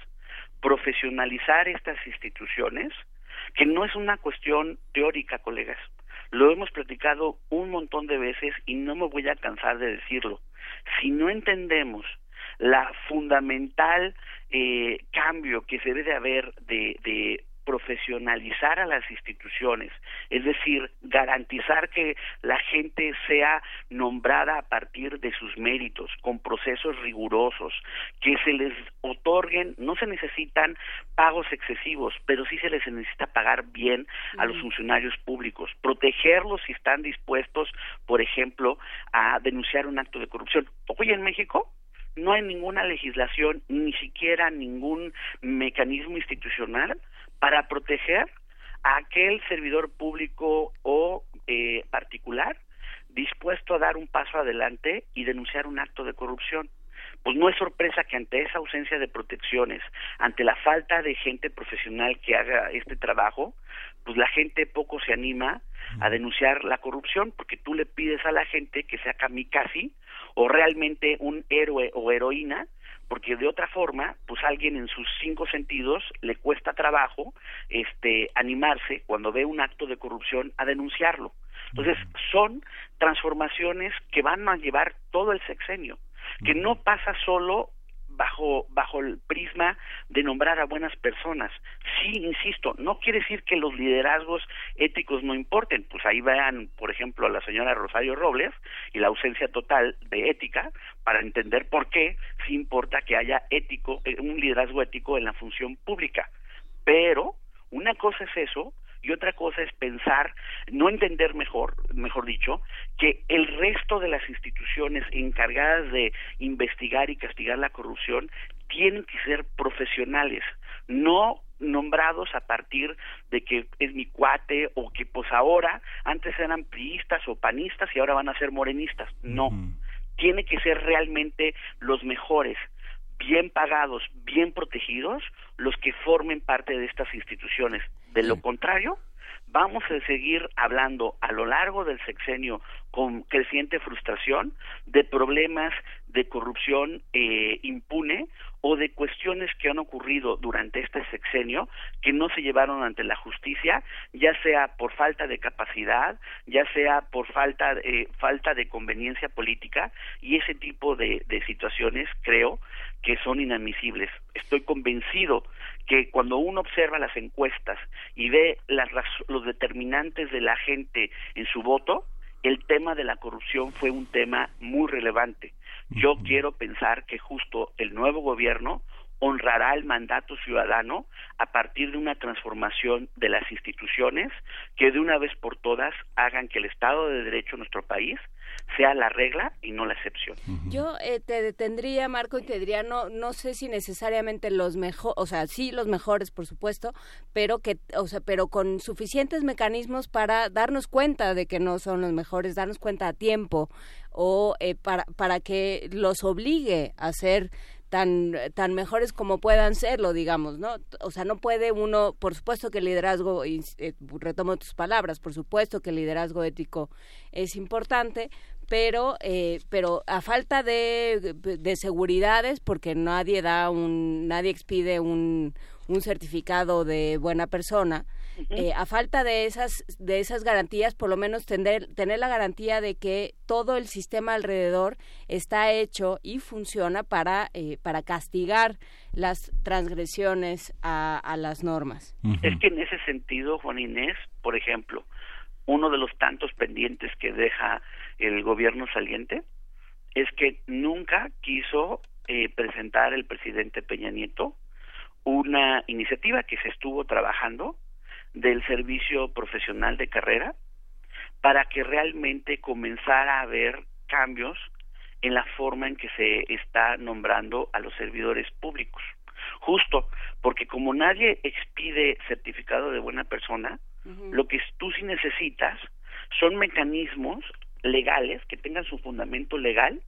profesionalizar estas instituciones, que no es una cuestión teórica, colegas. Lo hemos platicado un montón de veces y no me voy a cansar de decirlo. Si no entendemos la fundamental eh, cambio que se debe haber de, de profesionalizar a las instituciones, es decir, garantizar que la gente sea nombrada a partir de sus méritos, con procesos rigurosos, que se les otorguen, no se necesitan pagos excesivos, pero sí se les necesita pagar bien a los funcionarios públicos, protegerlos si están dispuestos, por ejemplo, a denunciar un acto de corrupción. Hoy en México no hay ninguna legislación, ni siquiera ningún mecanismo institucional para proteger a aquel servidor público o eh, particular dispuesto a dar un paso adelante y denunciar un acto de corrupción. Pues no es sorpresa que ante esa ausencia de protecciones, ante la falta de gente profesional que haga este trabajo, pues la gente poco se anima a denunciar la corrupción porque tú le pides a la gente que sea kamikaze o realmente un héroe o heroína porque de otra forma, pues alguien en sus cinco sentidos le cuesta trabajo este animarse cuando ve un acto de corrupción a denunciarlo. Entonces, son transformaciones que van a llevar todo el sexenio, que no pasa solo bajo bajo el prisma de nombrar a buenas personas. Sí, insisto, no quiere decir que los liderazgos éticos no importen. Pues ahí vean, por ejemplo, a la señora Rosario Robles y la ausencia total de ética para entender por qué sí importa que haya ético eh, un liderazgo ético en la función pública. Pero una cosa es eso y otra cosa es pensar, no entender mejor, mejor dicho, que el resto de las instituciones encargadas de investigar y castigar la corrupción tienen que ser profesionales, no nombrados a partir de que es mi cuate o que pues ahora antes eran priistas o panistas y ahora van a ser morenistas. No, tiene que ser realmente los mejores bien pagados, bien protegidos, los que formen parte de estas instituciones. De lo contrario, vamos a seguir hablando a lo largo del sexenio con creciente frustración de problemas de corrupción eh, impune o de cuestiones que han ocurrido durante este sexenio que no se llevaron ante la justicia, ya sea por falta de capacidad, ya sea por falta eh, falta de conveniencia política y ese tipo de, de situaciones creo que son inadmisibles. Estoy convencido que cuando uno observa las encuestas y ve las, los determinantes de la gente en su voto, el tema de la corrupción fue un tema muy relevante. Yo quiero pensar que justo el nuevo gobierno honrará el mandato ciudadano a partir de una transformación de las instituciones que de una vez por todas hagan que el Estado de Derecho en nuestro país sea la regla y no la excepción. Yo eh, te detendría, Marco, y te diría, no, no sé si necesariamente los mejores, o sea, sí los mejores, por supuesto, pero que, o sea, pero con suficientes mecanismos para darnos cuenta de que no son los mejores, darnos cuenta a tiempo, o eh, para, para que los obligue a ser tan, tan mejores como puedan serlo, digamos, ¿no? O sea, no puede uno, por supuesto que el liderazgo, eh, retomo tus palabras, por supuesto que el liderazgo ético es importante, pero eh, pero a falta de, de seguridades porque nadie da un nadie expide un, un certificado de buena persona eh, a falta de esas de esas garantías por lo menos tener tener la garantía de que todo el sistema alrededor está hecho y funciona para eh, para castigar las transgresiones a, a las normas. Es que en ese sentido Juan Inés por ejemplo uno de los tantos pendientes que deja el gobierno saliente es que nunca quiso eh, presentar el presidente Peña Nieto una iniciativa que se estuvo trabajando del servicio profesional de carrera para que realmente comenzara a haber cambios en la forma en que se está nombrando a los servidores públicos. Justo porque como nadie expide certificado de buena persona, lo que tú sí necesitas son mecanismos legales que tengan su fundamento legal,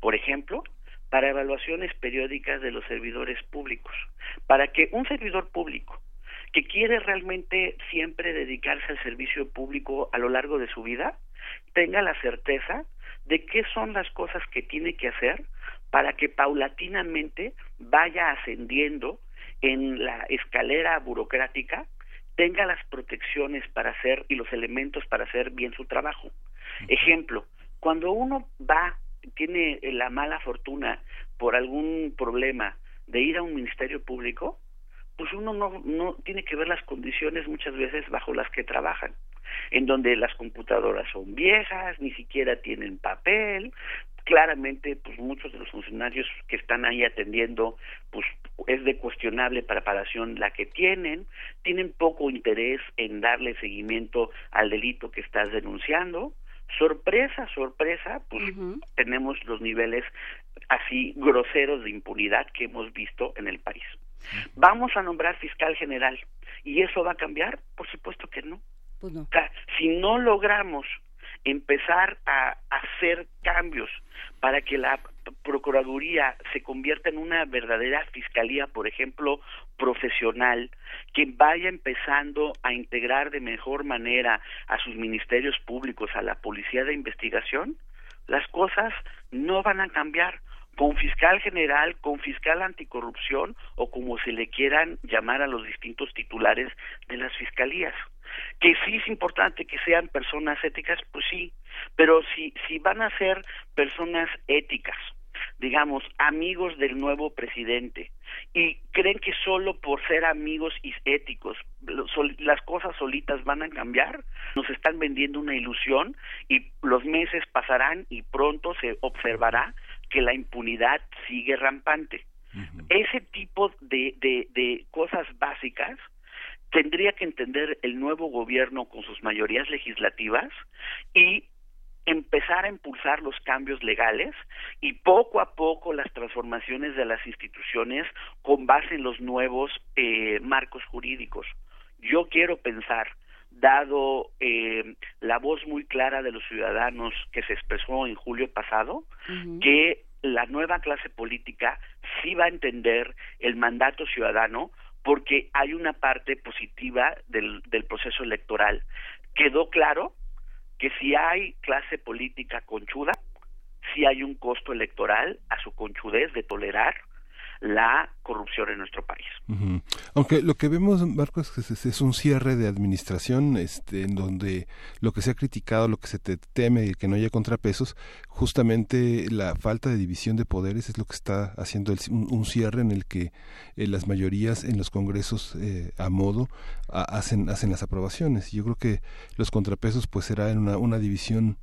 por ejemplo, para evaluaciones periódicas de los servidores públicos, para que un servidor público que quiere realmente siempre dedicarse al servicio público a lo largo de su vida, tenga la certeza de qué son las cosas que tiene que hacer para que paulatinamente vaya ascendiendo en la escalera burocrática, tenga las protecciones para hacer y los elementos para hacer bien su trabajo. Ejemplo, cuando uno va tiene la mala fortuna por algún problema de ir a un ministerio público, pues uno no, no tiene que ver las condiciones muchas veces bajo las que trabajan, en donde las computadoras son viejas, ni siquiera tienen papel, claramente pues muchos de los funcionarios que están ahí atendiendo pues es de cuestionable preparación la que tienen, tienen poco interés en darle seguimiento al delito que estás denunciando. Sorpresa, sorpresa, pues tenemos los niveles así groseros de impunidad que hemos visto en el país. Vamos a nombrar fiscal general y eso va a cambiar, por supuesto que no. Pues no. O sea, si no logramos empezar a hacer cambios para que la Procuraduría se convierta en una verdadera fiscalía, por ejemplo, profesional, que vaya empezando a integrar de mejor manera a sus ministerios públicos, a la policía de investigación, las cosas no van a cambiar con fiscal general, con fiscal anticorrupción o como se le quieran llamar a los distintos titulares de las fiscalías. Que sí es importante que sean personas éticas, pues sí, pero si, si van a ser personas éticas, digamos, amigos del nuevo presidente, y creen que solo por ser amigos y éticos las cosas solitas van a cambiar, nos están vendiendo una ilusión y los meses pasarán y pronto se observará que la impunidad sigue rampante. Ese tipo de, de, de cosas básicas tendría que entender el nuevo gobierno con sus mayorías legislativas y empezar a impulsar los cambios legales y poco a poco las transformaciones de las instituciones con base en los nuevos eh, marcos jurídicos. Yo quiero pensar, dado eh, la voz muy clara de los ciudadanos que se expresó en julio pasado, que la nueva clase política sí va a entender el mandato ciudadano porque hay una parte positiva del, del proceso electoral. Quedó claro que si hay clase política conchuda, si hay un costo electoral a su conchudez de tolerar la corrupción en nuestro país. Aunque lo que vemos, Marcos, es, es, un cierre de administración este, en donde lo que se ha criticado, lo que se te teme que no haya contrapesos, justamente la falta de división de poderes es lo que está haciendo un, cierre en el que eh, las mayorías en los congresos eh, a modo hacen, hacen las aprobaciones. Yo creo que los contrapesos pues será en una, una división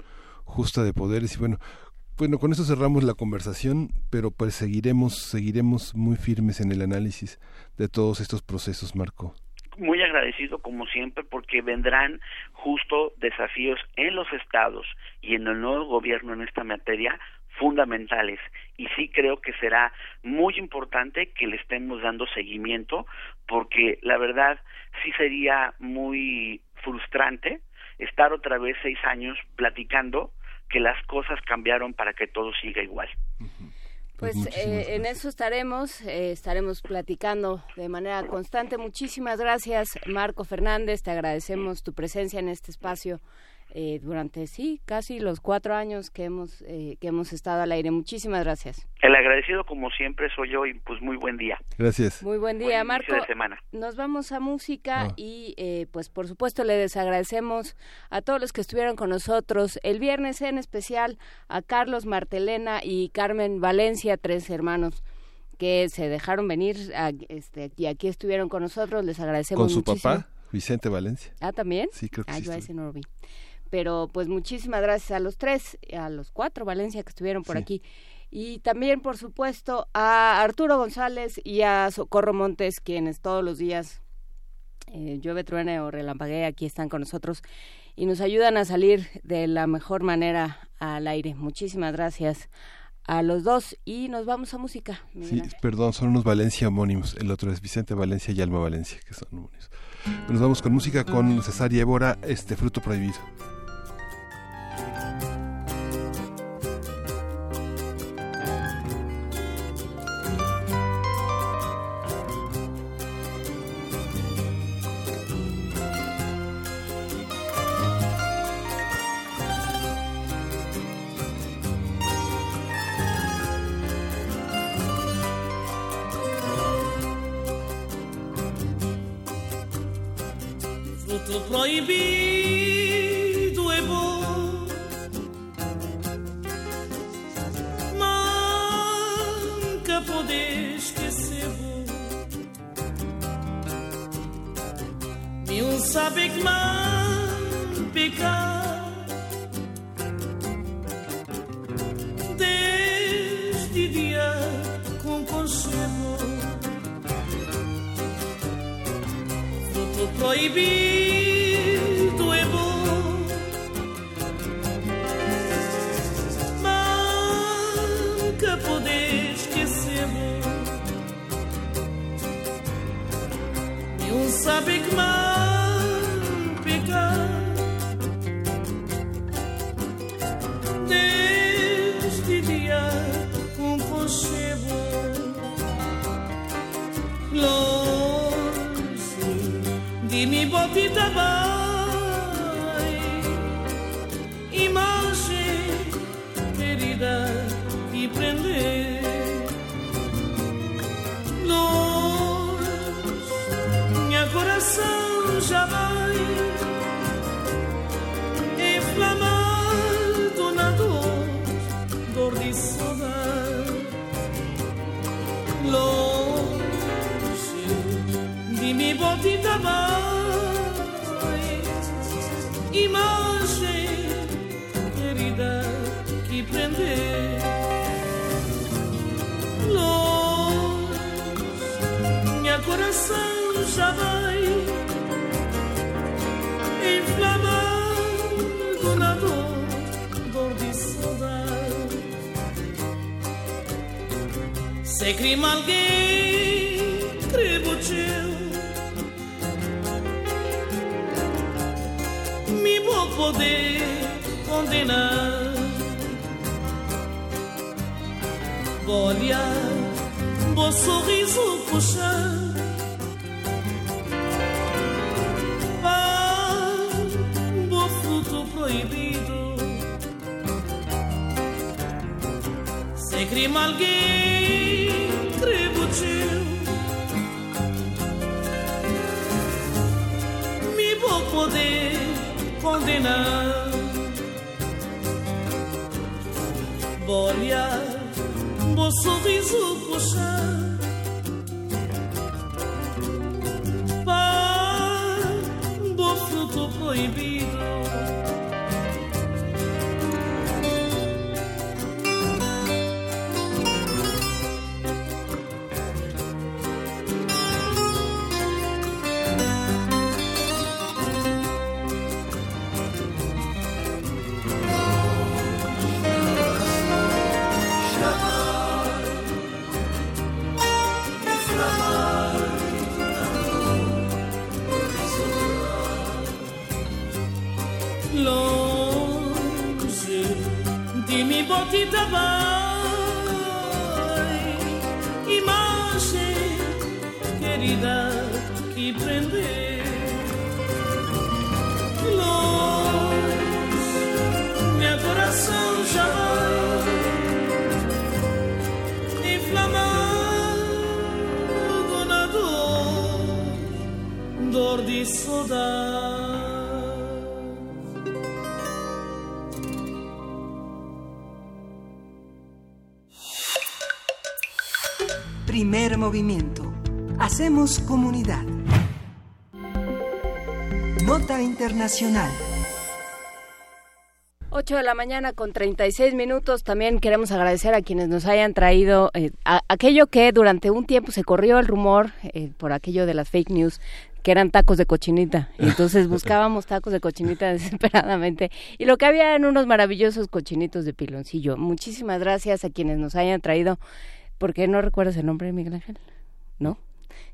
justa de poderes y bueno, bueno, con eso cerramos la conversación, pero pues seguiremos, seguiremos muy firmes en el análisis de todos estos procesos, Marco. Muy agradecido como siempre porque vendrán justo desafíos en los estados y en el nuevo gobierno en esta materia fundamentales y sí creo que será muy importante que le estemos dando seguimiento porque la verdad sí sería muy frustrante estar otra vez seis años platicando que las cosas cambiaron para que todo siga igual. Pues, pues eh, en eso estaremos, eh, estaremos platicando de manera constante. Muchísimas gracias, Marco Fernández. Te agradecemos tu presencia en este espacio eh, durante sí casi los cuatro años que hemos eh, que hemos estado al aire. Muchísimas gracias. El agradecido como siempre soy yo y pues muy buen día. Gracias. Muy buen día, Marco. De semana. Nos vamos a música ah. y eh, pues por supuesto le desagradecemos a todos los que estuvieron con nosotros el viernes en especial a Carlos Martelena y Carmen Valencia, tres hermanos que se dejaron venir este, y aquí estuvieron con nosotros. Les agradecemos con su muchísimo. papá. Vicente Valencia. Ah, también. Sí, creo que ah, sí. Yo a ese no lo vi pero pues muchísimas gracias a los tres, a los cuatro Valencia que estuvieron por aquí. Y también, por supuesto, a Arturo González y a Socorro Montes, quienes todos los días, eh, llueve, truene o relampaguee, aquí están con nosotros y nos ayudan a salir de la mejor manera al aire. Muchísimas gracias a los dos y nos vamos a música. Sí, perdón, son unos Valencia homónimos. El otro es Vicente Valencia y Alma Valencia, que son homónimos. Nos vamos con música con Cesaria Évora, este fruto prohibido. Com conchego Fruto proibido prender. Longe minha coração já vai inflamado na dor, dor de saudade. Se crime alguém, crebo teu, me vou poder condenar. Vou olhar, vou sorriso puxar. Bo fruto proibido. Se crime alguém crevo teu. Me vou poder condenar. Vou sorriso pro chão. Bar do fruto proibido. Internacional. 8 de la mañana con 36 minutos. También queremos agradecer a quienes nos hayan traído eh, a- aquello que durante un tiempo se corrió el rumor eh, por aquello de las fake news que eran tacos de cochinita. Y entonces buscábamos tacos de cochinita desesperadamente. Y lo que había eran unos maravillosos cochinitos de piloncillo. Muchísimas gracias a quienes nos hayan traído. ¿Por qué no recuerdas el nombre, Miguel Ángel? ¿No?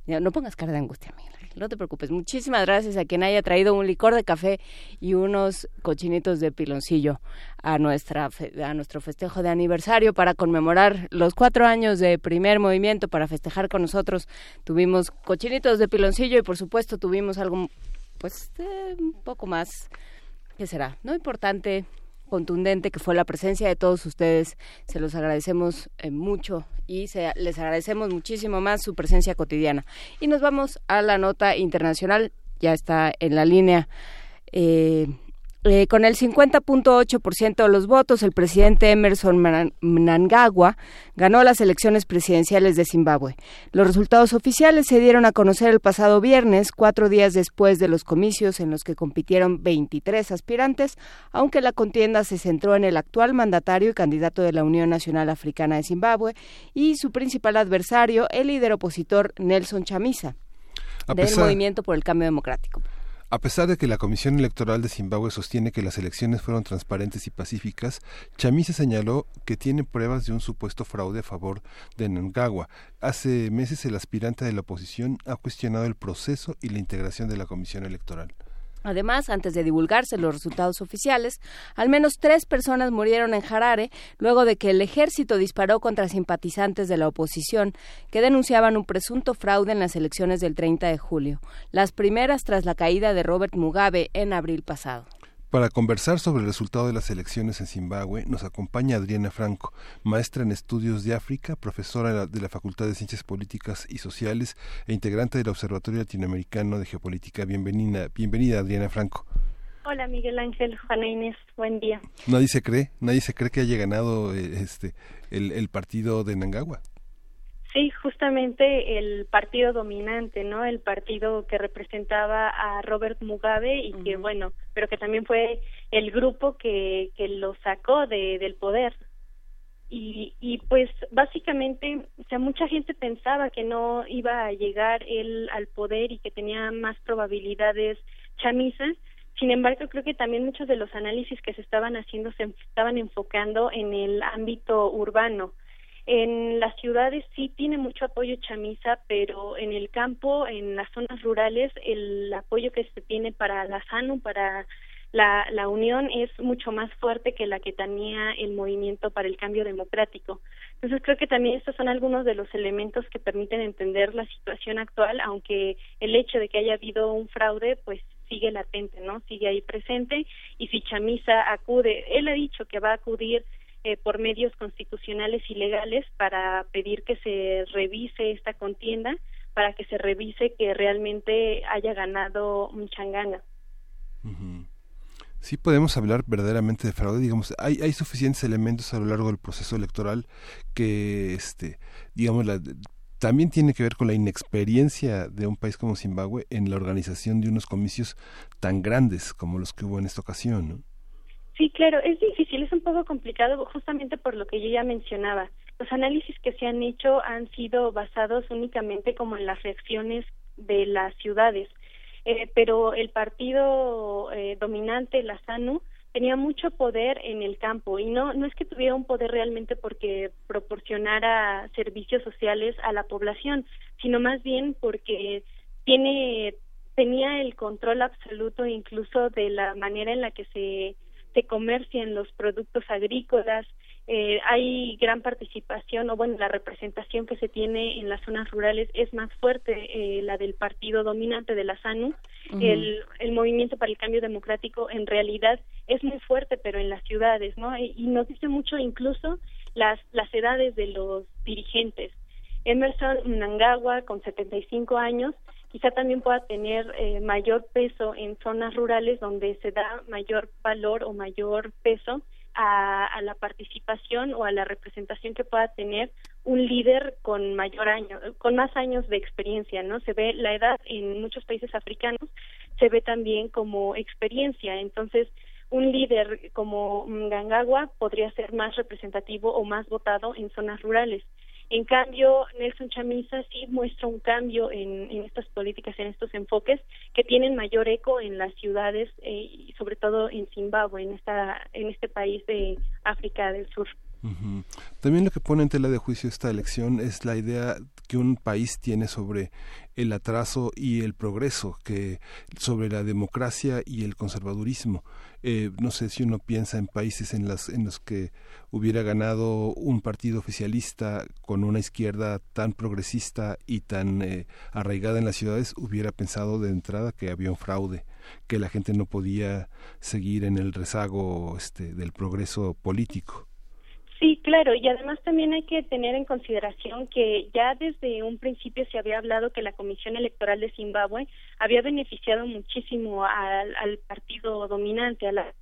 No pongas cara de angustia, Miguel. No te preocupes. Muchísimas gracias a quien haya traído un licor de café y unos cochinitos de piloncillo a, nuestra a nuestro festejo de aniversario para conmemorar los cuatro años de primer movimiento, para festejar con nosotros. Tuvimos cochinitos de piloncillo y, por supuesto, tuvimos algo, pues, eh, un poco más, ¿qué será? No importante, contundente, que fue la presencia de todos ustedes. Se los agradecemos eh, mucho y se- les agradecemos muchísimo más su presencia cotidiana. Y nos vamos a la nota internacional. Ya está en la línea eh, Eh, con el 50.8% de los votos, el presidente Emerson Mnangagwa ganó las elecciones presidenciales de Zimbabue. Los resultados oficiales se dieron a conocer el pasado viernes, cuatro días después de los comicios en los que compitieron 23 aspirantes, aunque la contienda se centró en el actual mandatario y candidato de la Unión Nacional Africana de Zimbabue y su principal adversario, el líder opositor Nelson Chamisa, del Movimiento por el Cambio Democrático. A pesar de que la Comisión Electoral de Zimbabue sostiene que las elecciones fueron transparentes y pacíficas, Chamisa señaló que tiene pruebas de un supuesto fraude a favor de Nangawa. Hace meses el aspirante de la oposición ha cuestionado el proceso y la integración de la Comisión Electoral. Además, antes de divulgarse los resultados oficiales, al menos tres personas murieron en Harare luego de que el ejército disparó contra simpatizantes de la oposición que denunciaban un presunto fraude en las elecciones del 30 de julio, las primeras tras la caída de Robert Mugabe en abril pasado. Para conversar sobre el resultado de las elecciones en Zimbabue nos acompaña Adriana Franco, maestra en estudios de África, profesora de la Facultad de Ciencias Políticas y Sociales e integrante del Observatorio Latinoamericano de Geopolítica. Bienvenida, bienvenida Adriana Franco. Hola Miguel Ángel, Juana Inés, buen día. Nadie se cree, nadie se cree que haya ganado eh, este el, el partido de Nangagua. Sí, justamente el partido dominante, ¿no? El partido que representaba a Robert Mugabe y que, bueno, pero que también fue el grupo que, que lo sacó de, del poder. Y, y pues básicamente, o sea, mucha gente pensaba que no iba a llegar él al poder y que tenía más probabilidades chamisas. Sin embargo, creo que también muchos de los análisis que se estaban haciendo se estaban enfocando en el ámbito urbano en las ciudades sí tiene mucho apoyo chamisa, pero en el campo, en las zonas rurales, el apoyo que se tiene para la SANU, para la, la unión, es mucho más fuerte que la que tenía el movimiento para el cambio democrático. Entonces creo que también estos son algunos de los elementos que permiten entender la situación actual, aunque el hecho de que haya habido un fraude, pues sigue latente, ¿no? Sigue ahí presente y si Chamisa acude, él ha dicho que va a acudir eh, por medios constitucionales y legales para pedir que se revise esta contienda, para que se revise que realmente haya ganado un changana. Sí podemos hablar verdaderamente de fraude, digamos, hay, hay suficientes elementos a lo largo del proceso electoral que, este, digamos, la, también tiene que ver con la inexperiencia de un país como Zimbabue en la organización de unos comicios tan grandes como los que hubo en esta ocasión, ¿no? Sí, claro, es difícil, es un poco complicado justamente por lo que yo ya mencionaba. Los análisis que se han hecho han sido basados únicamente como en las reacciones de las ciudades, eh, pero el partido eh, dominante, la SANU, tenía mucho poder en el campo y no no es que tuviera un poder realmente porque proporcionara servicios sociales a la población, sino más bien porque tiene tenía el control absoluto incluso de la manera en la que se se comercian los productos agrícolas, eh, hay gran participación o bueno la representación que se tiene en las zonas rurales es más fuerte eh, la del partido dominante de la SANU. El, el movimiento para el cambio democrático en realidad es muy fuerte pero en las ciudades no y, y nos dice mucho incluso las las edades de los dirigentes. Emerson Mnangagwa con 75 años quizá también pueda tener eh, mayor peso en zonas rurales donde se da mayor valor o mayor peso a, a, la participación o a la representación que pueda tener un líder con mayor año, con más años de experiencia, ¿no? Se ve la edad en muchos países africanos se ve también como experiencia, entonces un líder como Mnangagwa podría ser más representativo o más votado en zonas rurales. En cambio, Nelson Chamisa sí muestra un cambio en, estas políticas, en estos enfoques que tienen mayor eco en las ciudades eh, y sobre todo en Zimbabue, en esta en este país de África del Sur. También lo que pone en tela de juicio esta elección es la idea que un país tiene sobre el atraso y el progreso, que sobre la democracia y el conservadurismo. Eh, no sé si uno piensa en países en, las, en los que hubiera ganado un partido oficialista con una izquierda tan progresista y tan eh, arraigada en las ciudades, hubiera pensado de entrada que había un fraude, que la gente no podía seguir en el rezago este, del progreso político. Sí, claro, y además también hay que tener en consideración que ya desde un principio se había hablado que la Comisión Electoral de Zimbabue había beneficiado muchísimo al, partido dominante, a la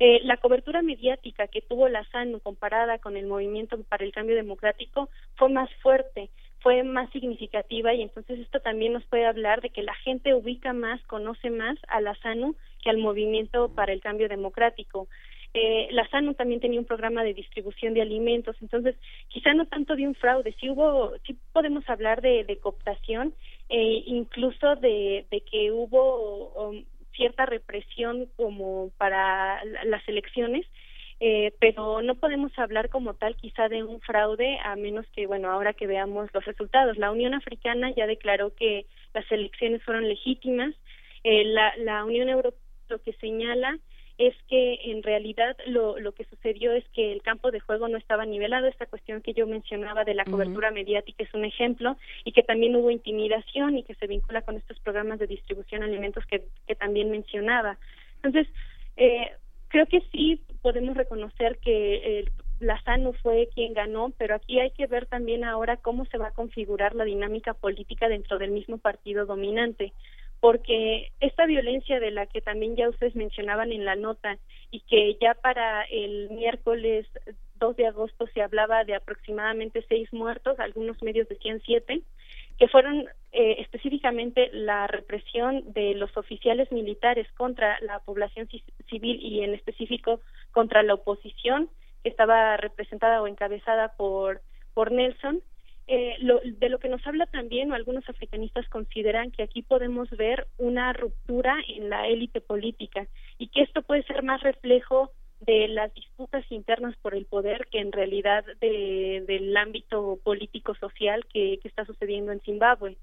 eh, la cobertura mediática que tuvo la SANU comparada con el movimiento para el cambio democrático fue más fuerte, fue más significativa y entonces esto también nos puede hablar de que la gente ubica más, conoce más a la SANU que al movimiento para el cambio democrático. Eh, la SANU también tenía un programa de distribución de alimentos, entonces quizá no tanto de un fraude, sí hubo, sí podemos hablar de, cooptación, e incluso de, de que hubo um, cierta represión como para las elecciones, eh, pero no podemos hablar como tal quizá de un fraude a menos que, bueno, ahora que veamos los resultados. La Unión Africana ya declaró que las elecciones fueron legítimas. Eh, la, la Unión Europea lo que señala es que en realidad lo, lo que sucedió es que el campo de juego no estaba nivelado. Esta cuestión que yo mencionaba de la cobertura mediática es un ejemplo y que también hubo intimidación y que se vincula con estos programas de distribución de alimentos que, que también mencionaba. Entonces, eh, creo que sí podemos reconocer que el la SANU fue quien ganó, pero aquí hay que ver también ahora cómo se va a configurar la dinámica política dentro del mismo partido dominante porque esta violencia de la que también ya ustedes mencionaban en la nota y que ya para el miércoles 2 de agosto se hablaba de aproximadamente seis muertos, algunos medios decían siete, que fueron eh, específicamente la represión de los oficiales militares contra la población civil y en específico contra la oposición que estaba representada o encabezada por por Nelson eh, lo, de lo que nos habla también, o algunos africanistas consideran que aquí podemos ver una ruptura en la élite política y que esto puede ser más reflejo de las disputas internas por el poder que en realidad de, del ámbito político-social que, que está sucediendo en Zimbabue.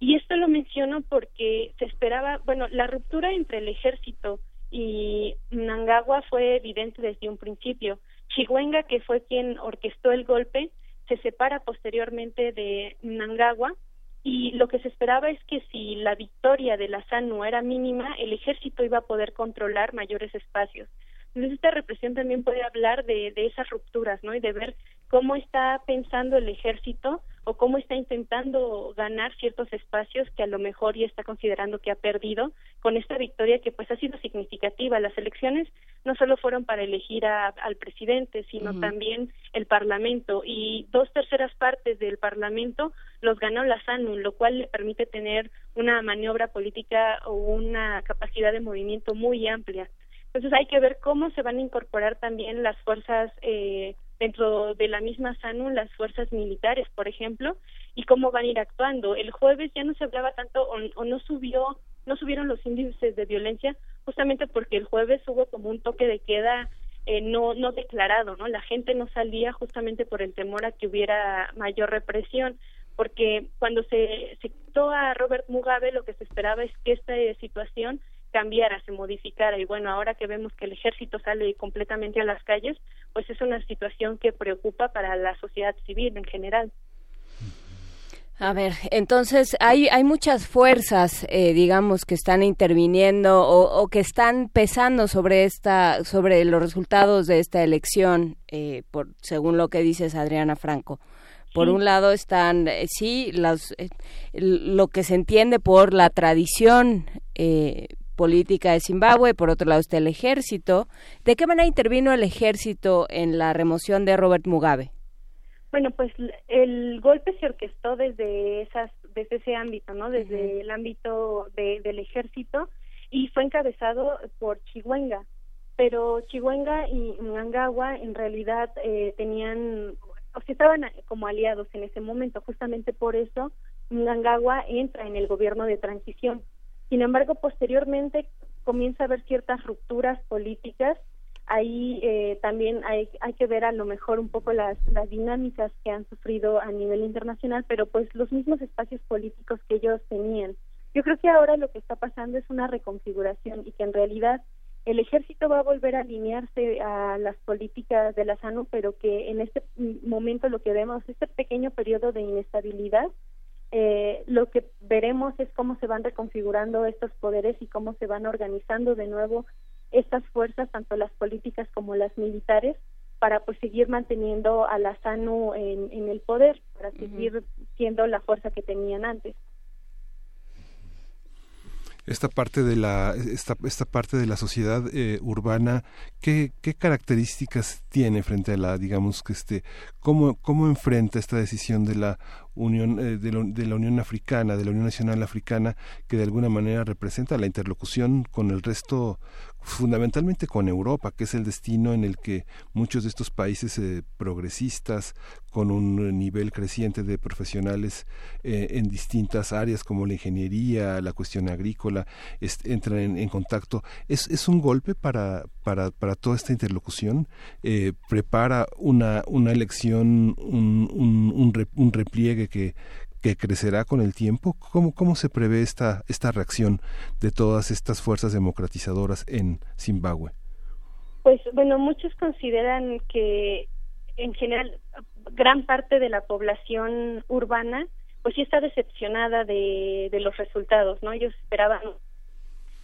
Y esto lo menciono porque se esperaba, bueno, la ruptura entre el ejército y Mnangagwa fue evidente desde un principio. Chihuenga, que fue quien orquestó el golpe, se separa posteriormente de Nangagua y lo que se esperaba es que si la victoria de la SANU era mínima, el ejército iba a poder controlar mayores espacios. Entonces esta represión también puede hablar de, de esas rupturas, ¿no? Y de ver cómo está pensando el ejército o cómo está intentando ganar ciertos espacios que a lo mejor ya está considerando que ha perdido con esta victoria que pues ha sido significativa. Las elecciones no solo fueron para elegir al presidente, sino también el Parlamento y dos terceras partes del Parlamento los ganó la SANU, lo cual le permite tener una maniobra política o una capacidad de movimiento muy amplia. Entonces hay que ver cómo se van a incorporar también las fuerzas eh, dentro de la misma SANU las fuerzas militares, por ejemplo, y cómo van a ir actuando. El jueves ya no se hablaba tanto o, no subió, no subieron los índices de violencia, justamente porque el jueves hubo como un toque de queda eh, no no declarado, ¿no? La gente no salía justamente por el temor a que hubiera mayor represión, porque cuando se, se quitó a Robert Mugabe lo que se esperaba es que esta situación cambiara, se modificara. Y bueno, ahora que vemos que el ejército sale completamente a las calles, pues es una situación que preocupa para la sociedad civil en general. A ver, entonces hay, hay muchas fuerzas, eh, digamos, que están interviniendo o, que están pesando sobre esta, sobre los resultados de esta elección, eh, por, según lo que dices, Adriana Franco. Por un lado están, eh, sí, las, lo que se entiende por la tradición política de Zimbabue, por otro lado está el ejército. ¿De qué manera intervino el ejército en la remoción de Robert Mugabe? Bueno, pues el golpe se orquestó desde esas, desde ese ámbito, ¿no? Desde el ámbito del ejército y fue encabezado por Chihuenga. Pero Chihuenga y Mnangagwa en realidad eh, tenían, o sea, estaban como aliados en ese momento. Justamente por eso Mnangagwa entra en el gobierno de transición sin embargo, posteriormente comienza a haber ciertas rupturas políticas. Ahí eh, también hay, hay que ver a lo mejor un poco las, las dinámicas que han sufrido a nivel internacional, pero pues los mismos espacios políticos que ellos tenían. Yo creo que ahora lo que está pasando es una reconfiguración y que en realidad el ejército va a volver a alinearse a las políticas de la SANU, pero que en este momento lo que vemos, este pequeño periodo de inestabilidad, eh, lo que veremos es cómo se van reconfigurando estos poderes y cómo se van organizando de nuevo estas fuerzas, tanto las políticas como las militares, para pues seguir manteniendo a la SANU en, en el poder, para seguir siendo la fuerza que tenían antes esta parte de la esta, esta parte de la sociedad eh, urbana ¿qué, qué características tiene frente a la digamos que este cómo cómo enfrenta esta decisión de la Unión eh, de, de, la Unión Africana, de la Unión Nacional Africana, que de alguna manera representa la interlocución con el resto fundamentalmente con Europa, que es el destino en el que muchos de estos países eh, progresistas, con un nivel creciente de profesionales eh, en distintas áreas como la ingeniería, la cuestión agrícola, entran en, contacto. ¿Es, ¿Es, un golpe para, para, para toda esta interlocución? Eh, ¿Prepara una, una elección, un, un, un, un repliegue que, que crecerá con el tiempo? ¿Cómo, cómo se prevé esta, esta reacción de todas estas fuerzas democratizadoras en Zimbabue? Pues bueno, muchos consideran que en general gran parte de la población urbana pues sí está decepcionada de, de los resultados, ¿no? Ellos esperaban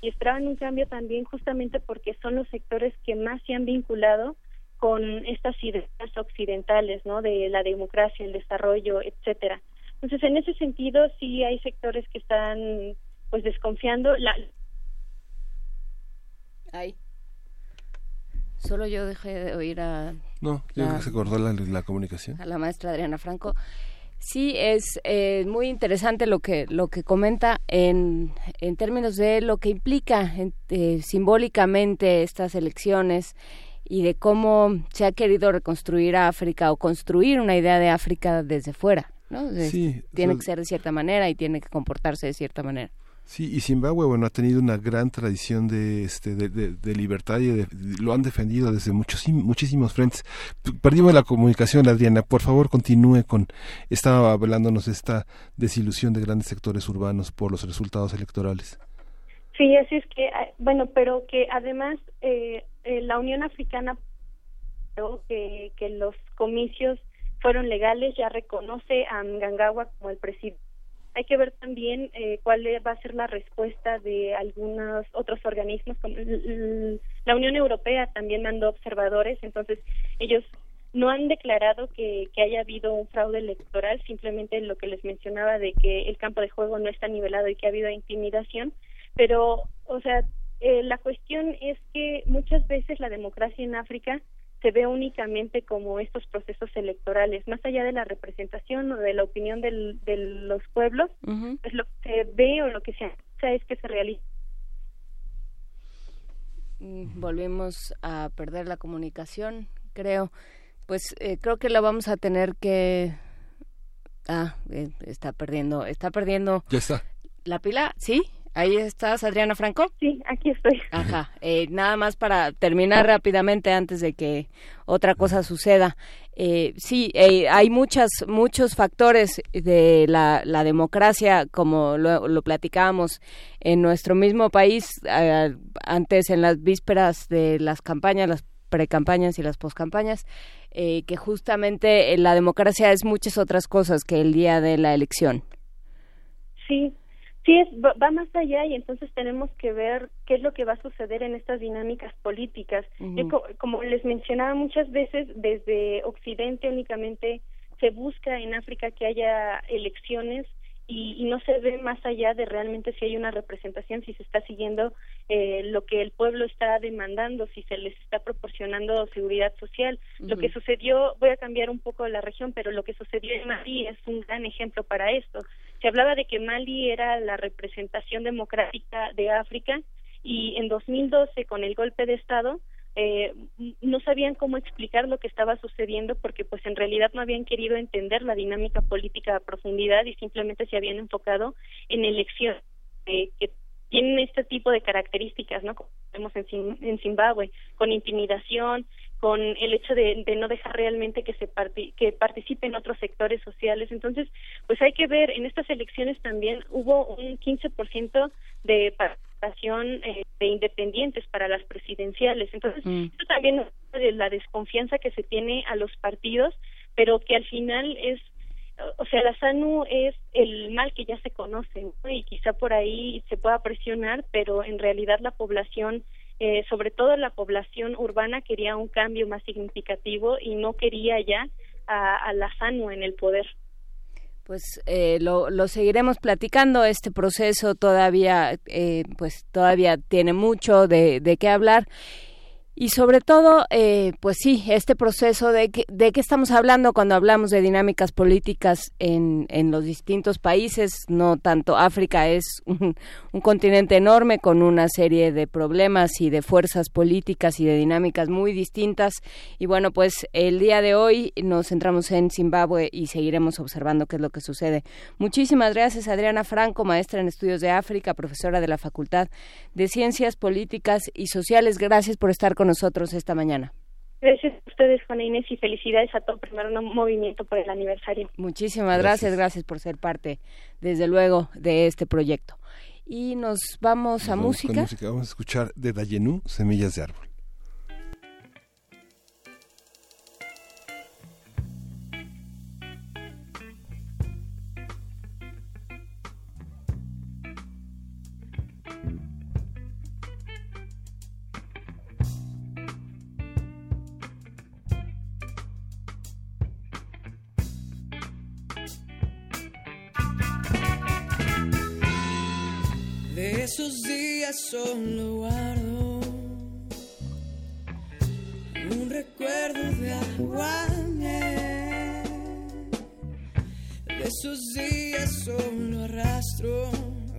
y esperaban un cambio también justamente porque son los sectores que más se han vinculado con estas ideas occidentales, ¿no? De la democracia, el desarrollo, etcétera. Entonces, en ese sentido, sí hay sectores que están pues desconfiando. La... Ay. Solo yo dejé de oír a... No, yo creo que se cortó la, comunicación. A la maestra Adriana Franco. Sí, es eh, muy interesante lo que lo que comenta en, en términos de lo que implica eh, simbólicamente estas elecciones y de cómo se ha querido reconstruir África o construir una idea de África desde fuera. Sí, tiene que ser de cierta manera y tiene que comportarse de cierta manera. Sí, y Zimbabue, bueno, ha tenido una gran tradición de, este, de, libertad y lo han defendido desde muchos, muchísimos frentes. Perdimos la comunicación, Adriana. Por favor, continúe con. Estaba hablándonos de esta desilusión de grandes sectores urbanos por los resultados electorales. Sí, así es que, bueno, pero que además eh, eh, la Unión Africana que, que los comicios fueron legales, ya reconoce a Mgangawa como el presidente. Hay que ver también eh, cuál va a ser la respuesta de algunos otros organismos, como la Unión Europea también mandó observadores, entonces ellos no han declarado que, que haya habido un fraude electoral, simplemente lo que les mencionaba de que el campo de juego no está nivelado y que ha habido intimidación, pero, o sea, eh, la cuestión es que muchas veces la democracia en África se ve únicamente como estos procesos electorales, más allá de la representación o de la opinión del, de los pueblos, pues lo que se ve o lo que se hace es que se realiza. Volvimos a perder la comunicación, creo. Pues eh, creo que la vamos a tener que... Ah, eh, está perdiendo, está perdiendo... Ya está. ¿La pila? ¿Sí? Ahí estás, Adriana Franco. Sí, aquí estoy. Ajá. Eh, nada más para terminar rápidamente antes de que otra cosa suceda. Eh, sí, eh, hay muchas, muchos factores de la, la democracia, como lo, lo platicábamos en nuestro mismo país, antes en las vísperas de las campañas, las precampañas y las poscampañas, eh, que justamente la democracia es muchas otras cosas que el día de la elección. Sí, Sí, es, va más allá y entonces tenemos que ver qué es lo que va a suceder en estas dinámicas políticas. como les mencionaba muchas veces, desde Occidente únicamente se busca en África que haya elecciones y, no se ve más allá de realmente si hay una representación, si se está siguiendo eh, lo que el pueblo está demandando, si se les está proporcionando seguridad social. Lo que sucedió, voy a cambiar un poco la región, pero lo que sucedió en Mali es un gran ejemplo para esto. Se hablaba de que Mali era la representación democrática de África y en 2012 con el golpe de Estado eh, no sabían cómo explicar lo que estaba sucediendo porque pues en realidad no habían querido entender la dinámica política a profundidad y simplemente se habían enfocado en elecciones eh, que tienen este tipo de características, ¿no? Como vemos en, en Zimbabue, con intimidación, con el hecho de, de no dejar realmente que se que participen otros sectores sociales. Entonces, pues hay que ver, en estas elecciones también hubo un 15% de eh, de independientes para las presidenciales. Entonces, mm. esto también es la desconfianza que se tiene a los partidos, pero que al final es o sea, la SANU es el mal que ya se conoce y quizá por ahí se pueda presionar, pero en realidad la población eh, sobre todo la población urbana quería un cambio más significativo y no quería ya a, la FANU en el poder. Pues eh, lo, lo, seguiremos platicando. Este proceso todavía, eh, pues todavía tiene mucho de qué hablar. Y sobre todo, eh, pues sí, este proceso de, que, de qué estamos hablando cuando hablamos de dinámicas políticas en, en los distintos países, no tanto África es un, un, continente enorme con una serie de problemas y de fuerzas políticas y de dinámicas muy distintas. Y bueno, pues el día de hoy nos centramos en Zimbabue y seguiremos observando qué es lo que sucede. Muchísimas gracias, Adriana Franco, maestra en estudios de África, profesora de la Facultad de Ciencias Políticas y Sociales. Gracias por estar con nosotros esta mañana. Gracias a ustedes, Juana Inés, y felicidades a todo primer movimiento por el aniversario. Muchísimas gracias. gracias, gracias por ser parte, desde luego, de este proyecto. Y nos vamos nos a vamos música. música. Vamos a escuchar de Dayenú, Semillas de Árbol. Esos días solo guardo. Un recuerdo de agua De esos días solo arrastro.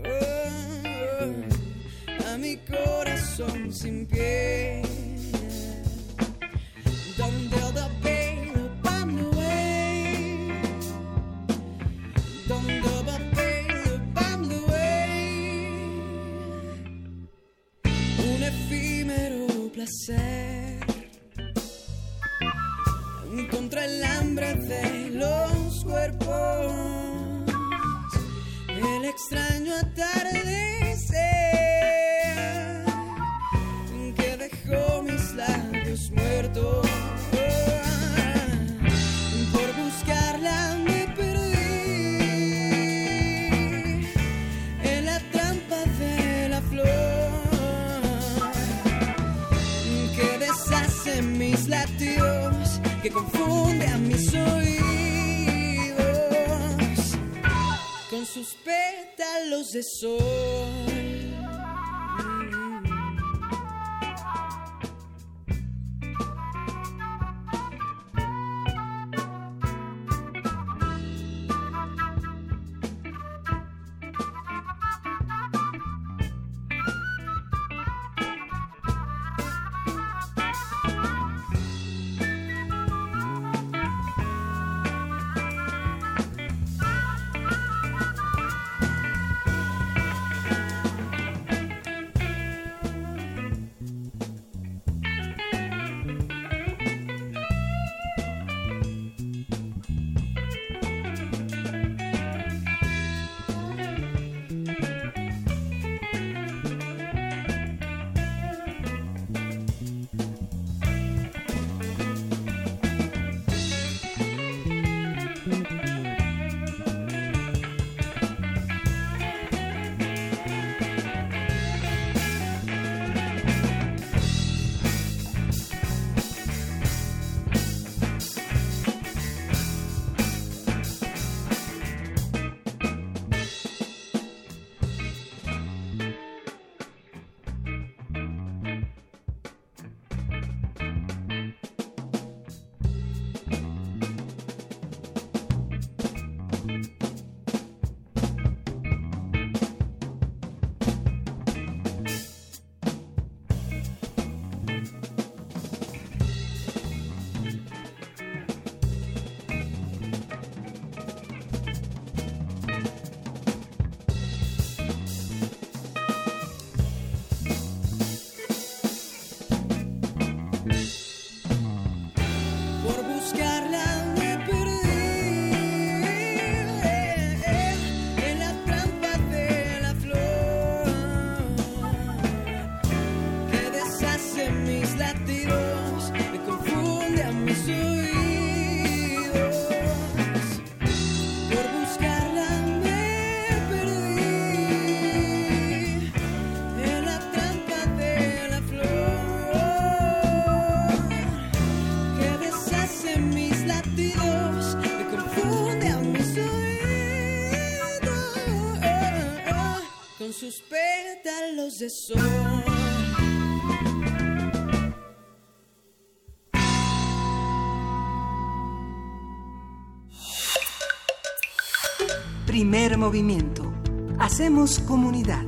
Oh, oh, a mi corazón sin pie. Placer contra el hambre de los cuerpos. El extraño atardecer sucessor. Primer movimiento. Hacemos comunidad.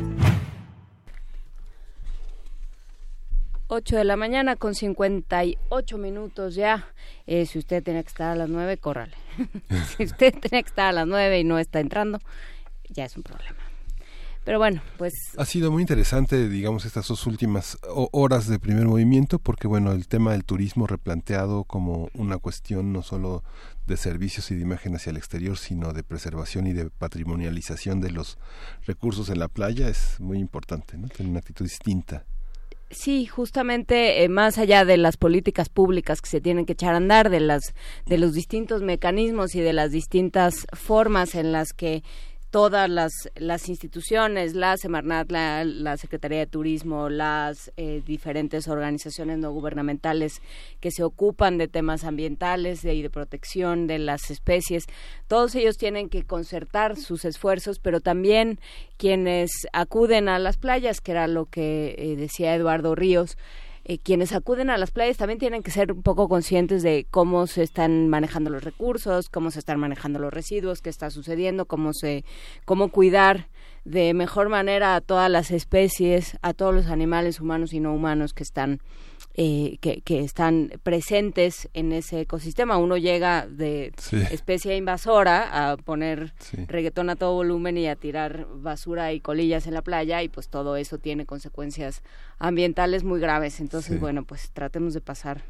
8 de la mañana con 58 minutos ya. Eh, si usted tiene que estar a las 9, córrale. si usted tiene que estar a las 9 y no está entrando, ya es un problema. Pero bueno, pues... Ha sido muy interesante, digamos, estas dos últimas horas de primer movimiento, porque bueno, el tema del turismo replanteado como una cuestión no solo de servicios y de imagen hacia el exterior, sino de preservación y de patrimonialización de los recursos en la playa es muy importante, ¿no? Tener una actitud distinta. Sí, justamente eh, más allá de las políticas públicas que se tienen que echar a andar, de las de los distintos mecanismos y de las distintas formas en las que todas las, las instituciones, la Semarnat, la, la Secretaría de Turismo, las eh, diferentes organizaciones no gubernamentales que se ocupan de temas ambientales y de, protección de las especies, todos ellos tienen que concertar sus esfuerzos, pero también quienes acuden a las playas, que era lo que eh, decía Eduardo Ríos, eh, quienes acuden a las playas también tienen que ser un poco conscientes de cómo se están manejando los recursos, cómo se están manejando los residuos, qué está sucediendo, cómo se, cómo cuidar de mejor manera a todas las especies, a todos los animales humanos y no humanos que están eh, que, que, están presentes en ese ecosistema. Uno llega de especie invasora a poner reggaetón a todo volumen y a tirar basura y colillas en la playa y pues todo eso tiene consecuencias ambientales muy graves. Entonces, bueno, pues tratemos de pasar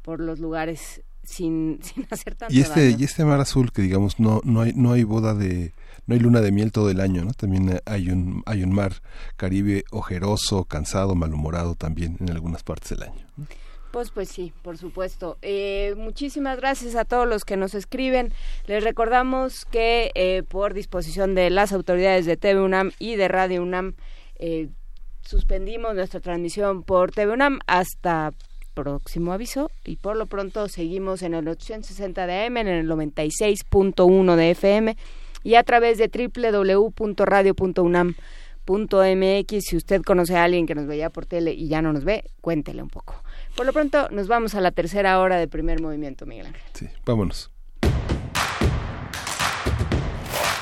por los lugares sin, sin hacer tanto y este daño. y este mar azul que digamos no no hay no hay boda de no hay luna de miel todo el año no también hay un hay un mar Caribe ojeroso cansado malhumorado también en algunas partes del año. Pues, pues sí, por supuesto. Eh, muchísimas gracias a todos los que nos escriben. Les recordamos que eh, por disposición de las autoridades de TV UNAM y de Radio UNAM eh, suspendimos nuestra transmisión por TV UNAM hasta próximo aviso y por lo pronto seguimos en el 860 de AM, en el 96.1 de FM y a través de www.radio.unam.mx. Si usted conoce a alguien que nos veía por tele y ya no nos ve, cuéntele un poco. Por lo pronto nos vamos a la tercera hora de primer movimiento, Miguel Ángel. Sí, vámonos.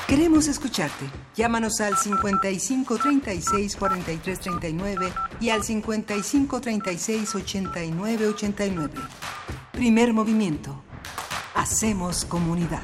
Queremos escucharte. Llámanos al 55 36 43 39 y al 55 36 89 89. Primer movimiento. Hacemos comunidad.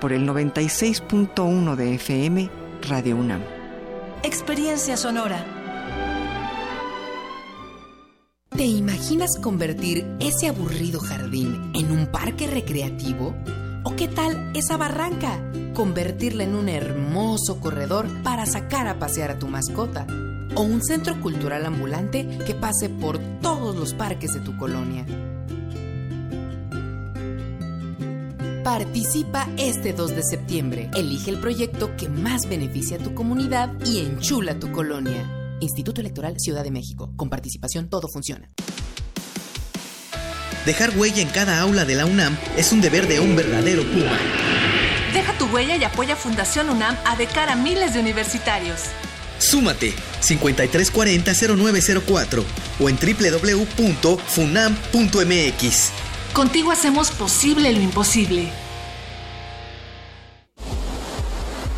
por el 96.1 de FM Radio UNAM. Experiencia sonora. ¿Te imaginas convertir ese aburrido jardín en un parque recreativo? ¿O qué tal esa barranca? Convertirla en un hermoso corredor para sacar a pasear a tu mascota. O un centro cultural ambulante que pase por todos los parques de tu colonia. Participa este 2 de septiembre. Elige el proyecto que más beneficia a tu comunidad y enchula tu colonia. Instituto Electoral Ciudad de México. Con participación todo funciona. Dejar huella en cada aula de la UNAM es un deber de un verdadero Puma. Deja tu huella y apoya Fundación UNAM a de cara a miles de universitarios. Súmate 5340-0904 o en www.funam.mx. Contigo hacemos posible lo imposible.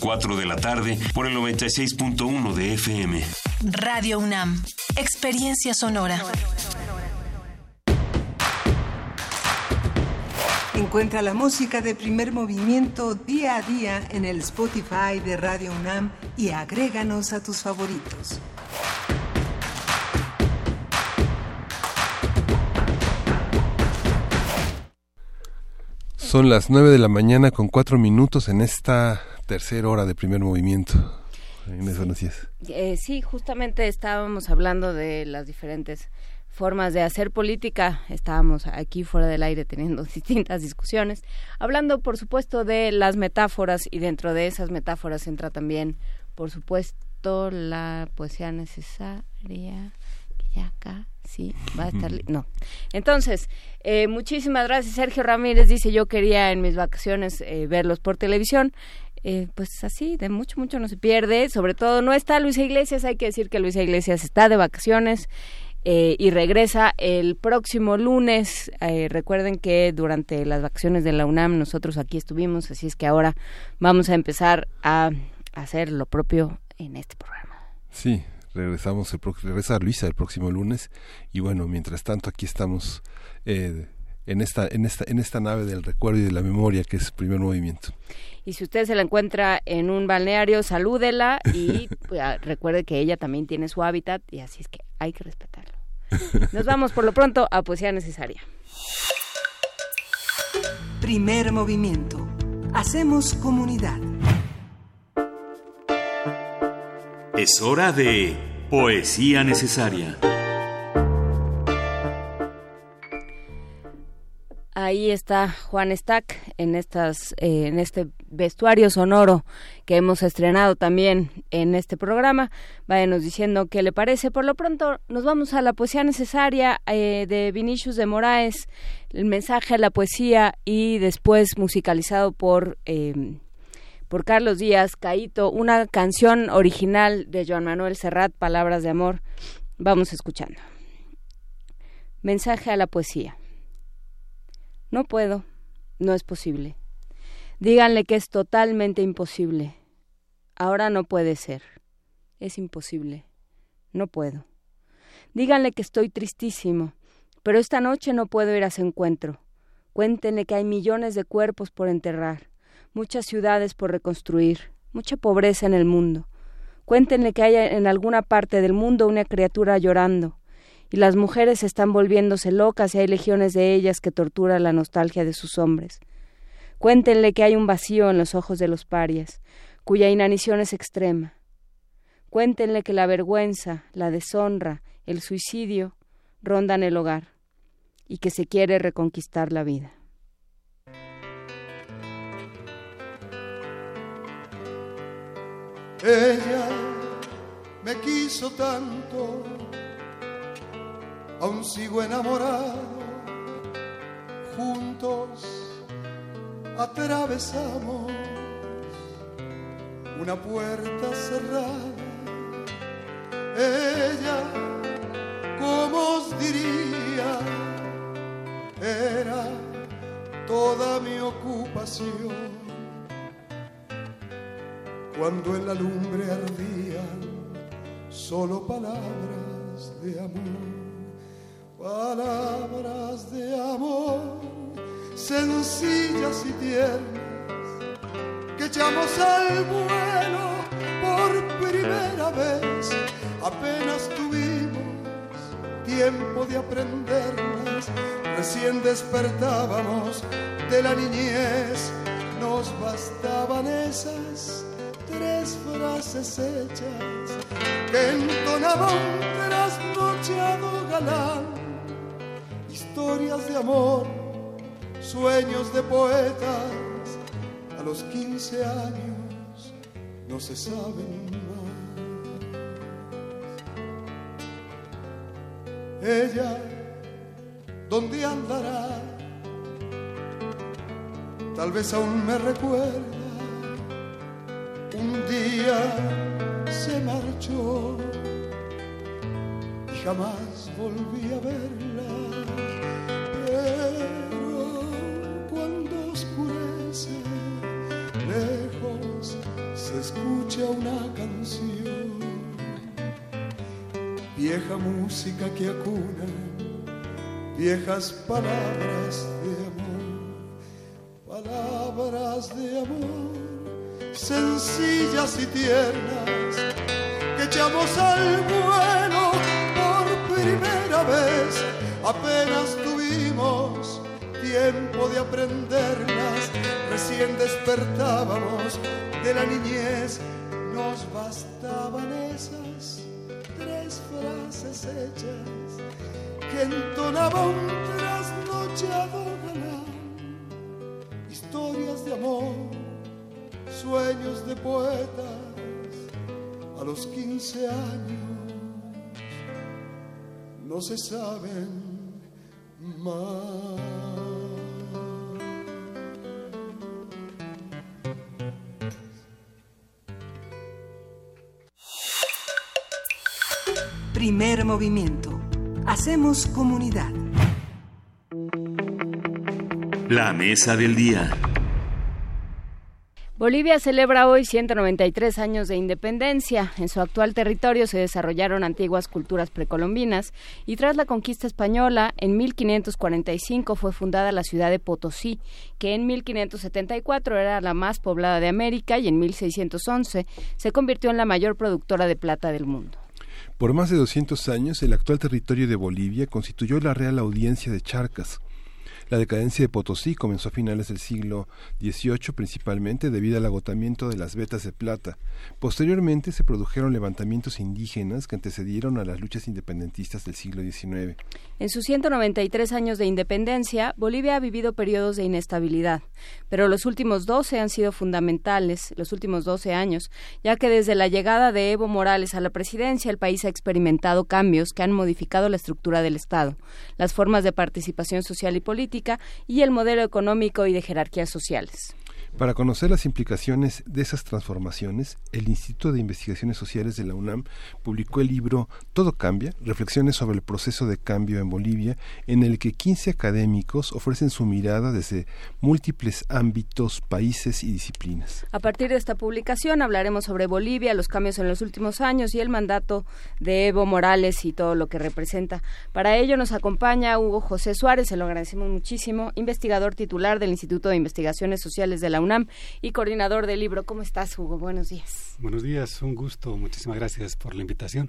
4 de la tarde por el 96.1 de FM. Radio UNAM. Experiencia sonora. Encuentra la música de primer movimiento día a día en el Spotify de Radio UNAM y agréganos a tus favoritos. Son las 9 de la mañana con 4 minutos en esta tercera hora de primer movimiento. Inés, buenos días. Eh, sí, justamente estábamos hablando de las diferentes formas de hacer política. Estábamos aquí fuera del aire teniendo distintas discusiones, hablando por supuesto de las metáforas y dentro de esas metáforas entra también, por supuesto, la poesía necesaria ya acá sí va a estar no entonces eh, muchísimas gracias Sergio Ramírez dice yo quería en mis vacaciones eh, verlos por televisión eh, pues así de mucho mucho no se pierde. Sobre todo no está Luisa Iglesias hay que decir que Luisa Iglesias está de vacaciones y regresa el próximo lunes. Recuerden que durante las vacaciones de la UNAM nosotros aquí estuvimos así es que ahora vamos a empezar a hacer lo propio en este programa. Sí regresamos el regresa Luisa el próximo lunes. Y bueno mientras tanto aquí estamos eh, en esta en esta en esta nave del recuerdo y de la memoria que es primer movimiento y si usted se la encuentra en un balneario salúdela y pues, recuerde que ella también tiene su hábitat y así es que hay que respetarlo. Nos vamos por lo pronto a poesía necesaria. Primer movimiento. Hacemos comunidad. Es hora de Poesía Necesaria. Ahí está Juan Stack en estas eh, en este vestuario sonoro que hemos estrenado también en este programa. Váyanos diciendo qué le parece. Por lo pronto nos vamos a la poesía necesaria eh, de Vinicius de Moraes, el mensaje a la poesía y después musicalizado por eh, por Carlos Díaz, Caito, una canción original de Joan Manuel Serrat, Palabras de Amor. Vamos escuchando. Mensaje a la poesía. No puedo, no es posible. Díganle que es totalmente imposible. Ahora no puede ser. Es imposible. No puedo. Díganle que estoy tristísimo, pero esta noche no puedo ir a su encuentro. Cuéntenle que hay millones de cuerpos por enterrar muchas ciudades por reconstruir, mucha pobreza en el mundo. Cuéntenle que hay en alguna parte del mundo una criatura llorando, y las mujeres están volviéndose locas y hay legiones de ellas que tortura la nostalgia de sus hombres. Cuéntenle que hay un vacío en los ojos de los parias, cuya inanición es extrema. Cuéntenle que la vergüenza, la deshonra, el suicidio rondan el hogar y que se quiere reconquistar la vida. Ella me quiso tanto, aún sigo enamorado. Juntos atravesamos una puerta cerrada. Ella, como os diría, era toda mi ocupación cuando en la lumbre ardían solo palabras de amor, palabras de amor sencillas y tiernas, que echamos al vuelo por primera vez, apenas tuvimos tiempo de aprenderlas, recién despertábamos de la niñez, nos bastaban esas tres frases hechas que entonaba un trasnochado galán, historias de amor, sueños de poetas, a los 15 años no se saben más. Ella, ¿dónde andará? Tal vez aún me recuerda un día se marchó y jamás volví a verla. Vieja música que acuna, viejas palabras de amor, palabras de amor sencillas y tiernas que echamos al vuelo por primera vez. Apenas tuvimos tiempo de aprenderlas, recién despertábamos de la niñez, nos bastaban esas frases hechas que entonaba un trasnochado galán, historias de amor sueños de poetas a los 15 años no se saben más. Primer movimiento. Hacemos comunidad. La mesa del día. Bolivia celebra hoy 193 años de independencia. En su actual territorio se desarrollaron antiguas culturas precolombinas y tras la conquista española, en 1545 fue fundada la ciudad de Potosí, que en 1574 era la más poblada de América y en 1611 se convirtió en la mayor productora de plata del mundo. Por más de 200 años, el actual territorio de Bolivia constituyó la Real Audiencia de Charcas, la decadencia de Potosí comenzó a finales del siglo XVIII principalmente debido al agotamiento de las vetas de plata. Posteriormente se produjeron levantamientos indígenas que antecedieron a las luchas independentistas del siglo XIX. En sus 193 años de independencia, Bolivia ha vivido periodos de inestabilidad, pero los últimos 12 han sido fundamentales, los últimos 12 años, ya que desde la llegada de Evo Morales a la presidencia el país ha experimentado cambios que han modificado la estructura del Estado, las formas de participación social y política, y el modelo económico y de jerarquías sociales. Para conocer las implicaciones de esas transformaciones, el Instituto de Investigaciones Sociales de la UNAM publicó el libro Todo cambia, reflexiones sobre el proceso de cambio en Bolivia, en el que 15 académicos ofrecen su mirada desde múltiples ámbitos, países y disciplinas. A partir de esta publicación hablaremos sobre Bolivia, los cambios en los últimos años y el mandato de Evo Morales y todo lo que representa. Para ello nos acompaña Hugo José Suárez, se lo agradecemos muchísimo, investigador titular del Instituto de Investigaciones Sociales de la UNAM y coordinador del libro. ¿Cómo estás, Hugo? Buenos días. Buenos días, un gusto. Muchísimas gracias por la invitación.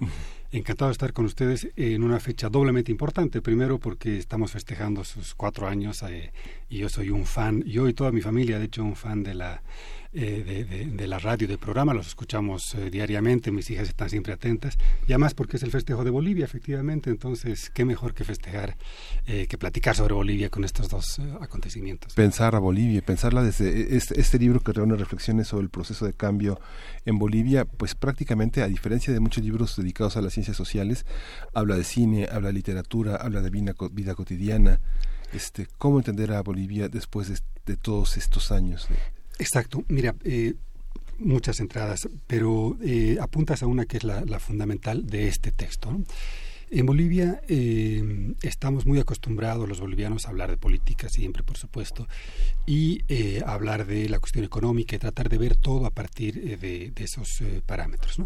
Encantado de estar con ustedes en una fecha doblemente importante. Primero porque estamos festejando sus cuatro años eh, y yo soy un fan, yo y toda mi familia, de hecho, un fan de la eh, de, la radio, del programa, los escuchamos eh, diariamente, mis hijas están siempre atentas, y además porque es el festejo de Bolivia, efectivamente, entonces, qué mejor que festejar, eh, que platicar sobre Bolivia con estos dos acontecimientos. Pensar a Bolivia, pensarla desde este, este, libro que reúne reflexiones sobre el proceso de cambio en Bolivia, pues prácticamente, a diferencia de muchos libros dedicados a las ciencias sociales, habla de cine, habla de literatura, habla de vida, vida cotidiana, este, cómo entender a Bolivia después de, de todos estos años. De, Exacto. Mira, eh, muchas entradas, pero eh, apuntas a una que es la, fundamental de este texto. En Bolivia eh, estamos muy acostumbrados los bolivianos a hablar de política siempre, por supuesto, y eh, hablar de la cuestión económica y tratar de ver todo a partir de, esos parámetros.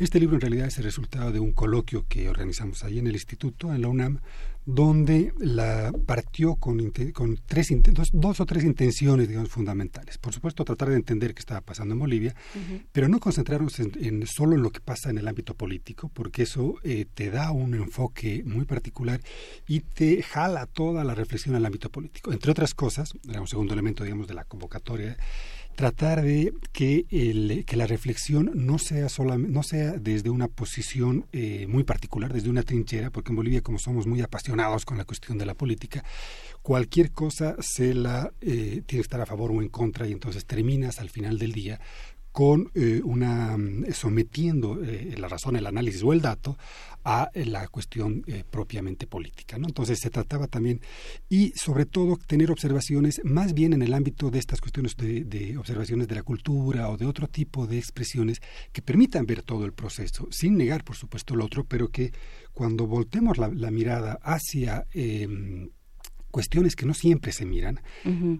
Este libro en realidad es el resultado de un coloquio que organizamos ahí en el instituto, en la UNAM, donde la partió con, con tres, dos, o tres intenciones, digamos, fundamentales. Por supuesto, tratar de entender qué estaba pasando en Bolivia, pero no concentrarnos en, solo en lo que pasa en el ámbito político, porque eso eh, te da un enfoque muy particular y te jala toda la reflexión al ámbito político. Entre otras cosas, era un segundo elemento, digamos, de la convocatoria, tratar de que, el, que la reflexión no sea, solamente, no sea desde una posición eh, muy particular, desde una trinchera, porque en Bolivia como somos muy apasionados con la cuestión de la política, cualquier cosa se la eh, tiene que estar a favor o en contra y entonces terminas al final del día con eh, una mm, sometiendo eh, la razón, el análisis o el dato a eh, la cuestión propiamente política. ¿no? Entonces se trataba también y sobre todo tener observaciones más bien en el ámbito de estas cuestiones de, observaciones de la cultura o de otro tipo de expresiones que permitan ver todo el proceso, sin negar por supuesto el otro, pero que cuando voltemos la, la mirada hacia em, cuestiones que no siempre se miran,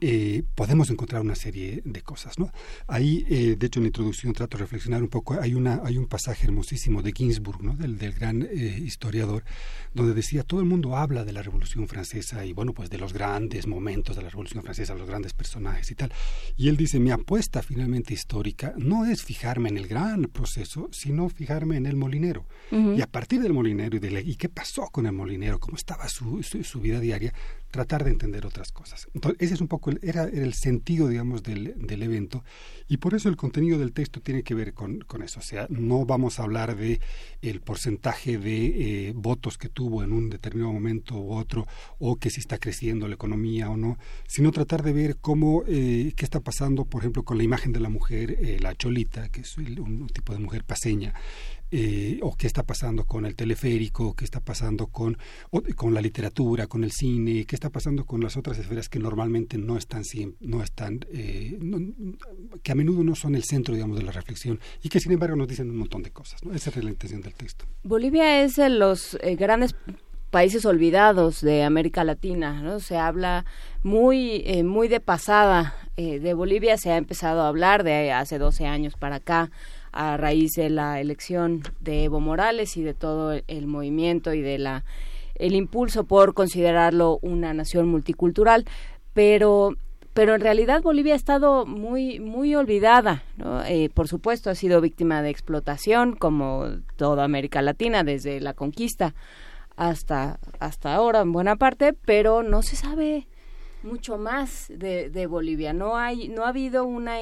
eh, podemos encontrar una serie de cosas. ¿no? Ahí, eh, de hecho, en la introducción trato de reflexionar un poco. Hay, una, hay un pasaje hermosísimo de Ginsburg, ¿no? del, del gran eh, historiador, donde decía, todo el mundo habla de la Revolución Francesa y, bueno, pues de los grandes momentos de la Revolución Francesa, los grandes personajes y tal. Y él dice, mi apuesta finalmente histórica no es fijarme en el gran proceso, sino fijarme en el molinero. Y a partir del molinero y, de y qué pasó con el molinero, cómo estaba su, su vida diaria, tratar de entender otras cosas. Entonces, ese es un poco, el, era, el sentido, digamos, del, del, evento y por eso el contenido del texto tiene que ver con, con eso. O sea, no vamos a hablar de el porcentaje de eh, votos que tuvo en un determinado momento u otro o que si está creciendo la economía o no, sino tratar de ver cómo, eh, qué está pasando, por ejemplo, con la imagen de la mujer, eh, la cholita, que es un tipo de mujer paseña, eh, o qué está pasando con el teleférico, qué está pasando con, con la literatura, con el cine, qué está pasando con las otras esferas que normalmente no están, no están eh, que a menudo no son el centro, digamos, de la reflexión y que sin embargo nos dicen un montón de cosas. ¿no? Esa es la intención del texto. Bolivia es de los eh, grandes países olvidados de América Latina, ¿no? Se habla muy, muy de pasada de Bolivia, se ha empezado a hablar de hace 12 años para acá a raíz de la elección de Evo Morales y de todo el, movimiento y de la el impulso por considerarlo una nación multicultural, pero pero en realidad Bolivia ha estado muy muy olvidada, eh, por supuesto ha sido víctima de explotación como toda América Latina desde la conquista hasta hasta ahora en buena parte, pero no se sabe mucho más de, de, Bolivia. No hay, no ha habido una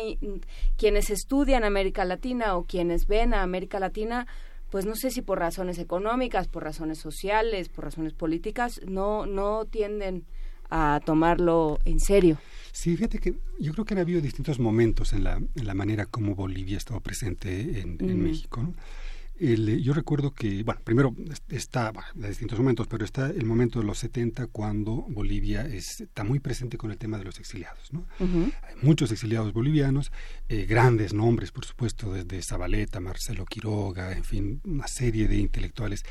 quienes estudian América Latina o quienes ven a América Latina, pues no sé si por razones económicas, por razones sociales, por razones políticas, no, no tienden a tomarlo en serio. Sí, fíjate que yo creo que ha habido distintos momentos en la, en la manera como Bolivia ha estado presente en, en México. ¿no? Yo recuerdo que, bueno, primero está, en distintos momentos, pero está el momento de los 70 cuando Bolivia está muy presente con el tema de los exiliados. ¿no? Hay muchos exiliados bolivianos, eh, grandes nombres, por supuesto, desde Zabaleta, Marcelo Quiroga, en fin, una serie de intelectuales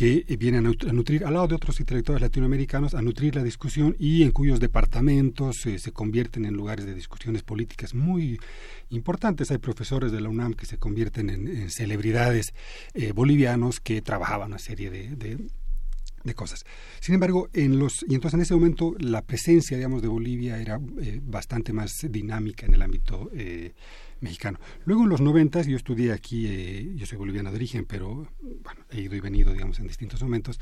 que vienen a nutrir, al lado de otros intelectuales latinoamericanos, a nutrir la discusión y en cuyos departamentos eh, se convierten en lugares de discusiones políticas muy importantes. Hay profesores de la UNAM que se convierten en, celebridades eh, bolivianos que trabajaban una serie de, de, cosas. Sin embargo, en los y entonces en ese momento la presencia, digamos, de Bolivia era eh, bastante más dinámica en el ámbito eh, mexicano. Luego en los noventas, yo estudié aquí, yo soy boliviano de origen, pero bueno, he ido y venido, digamos, en distintos momentos.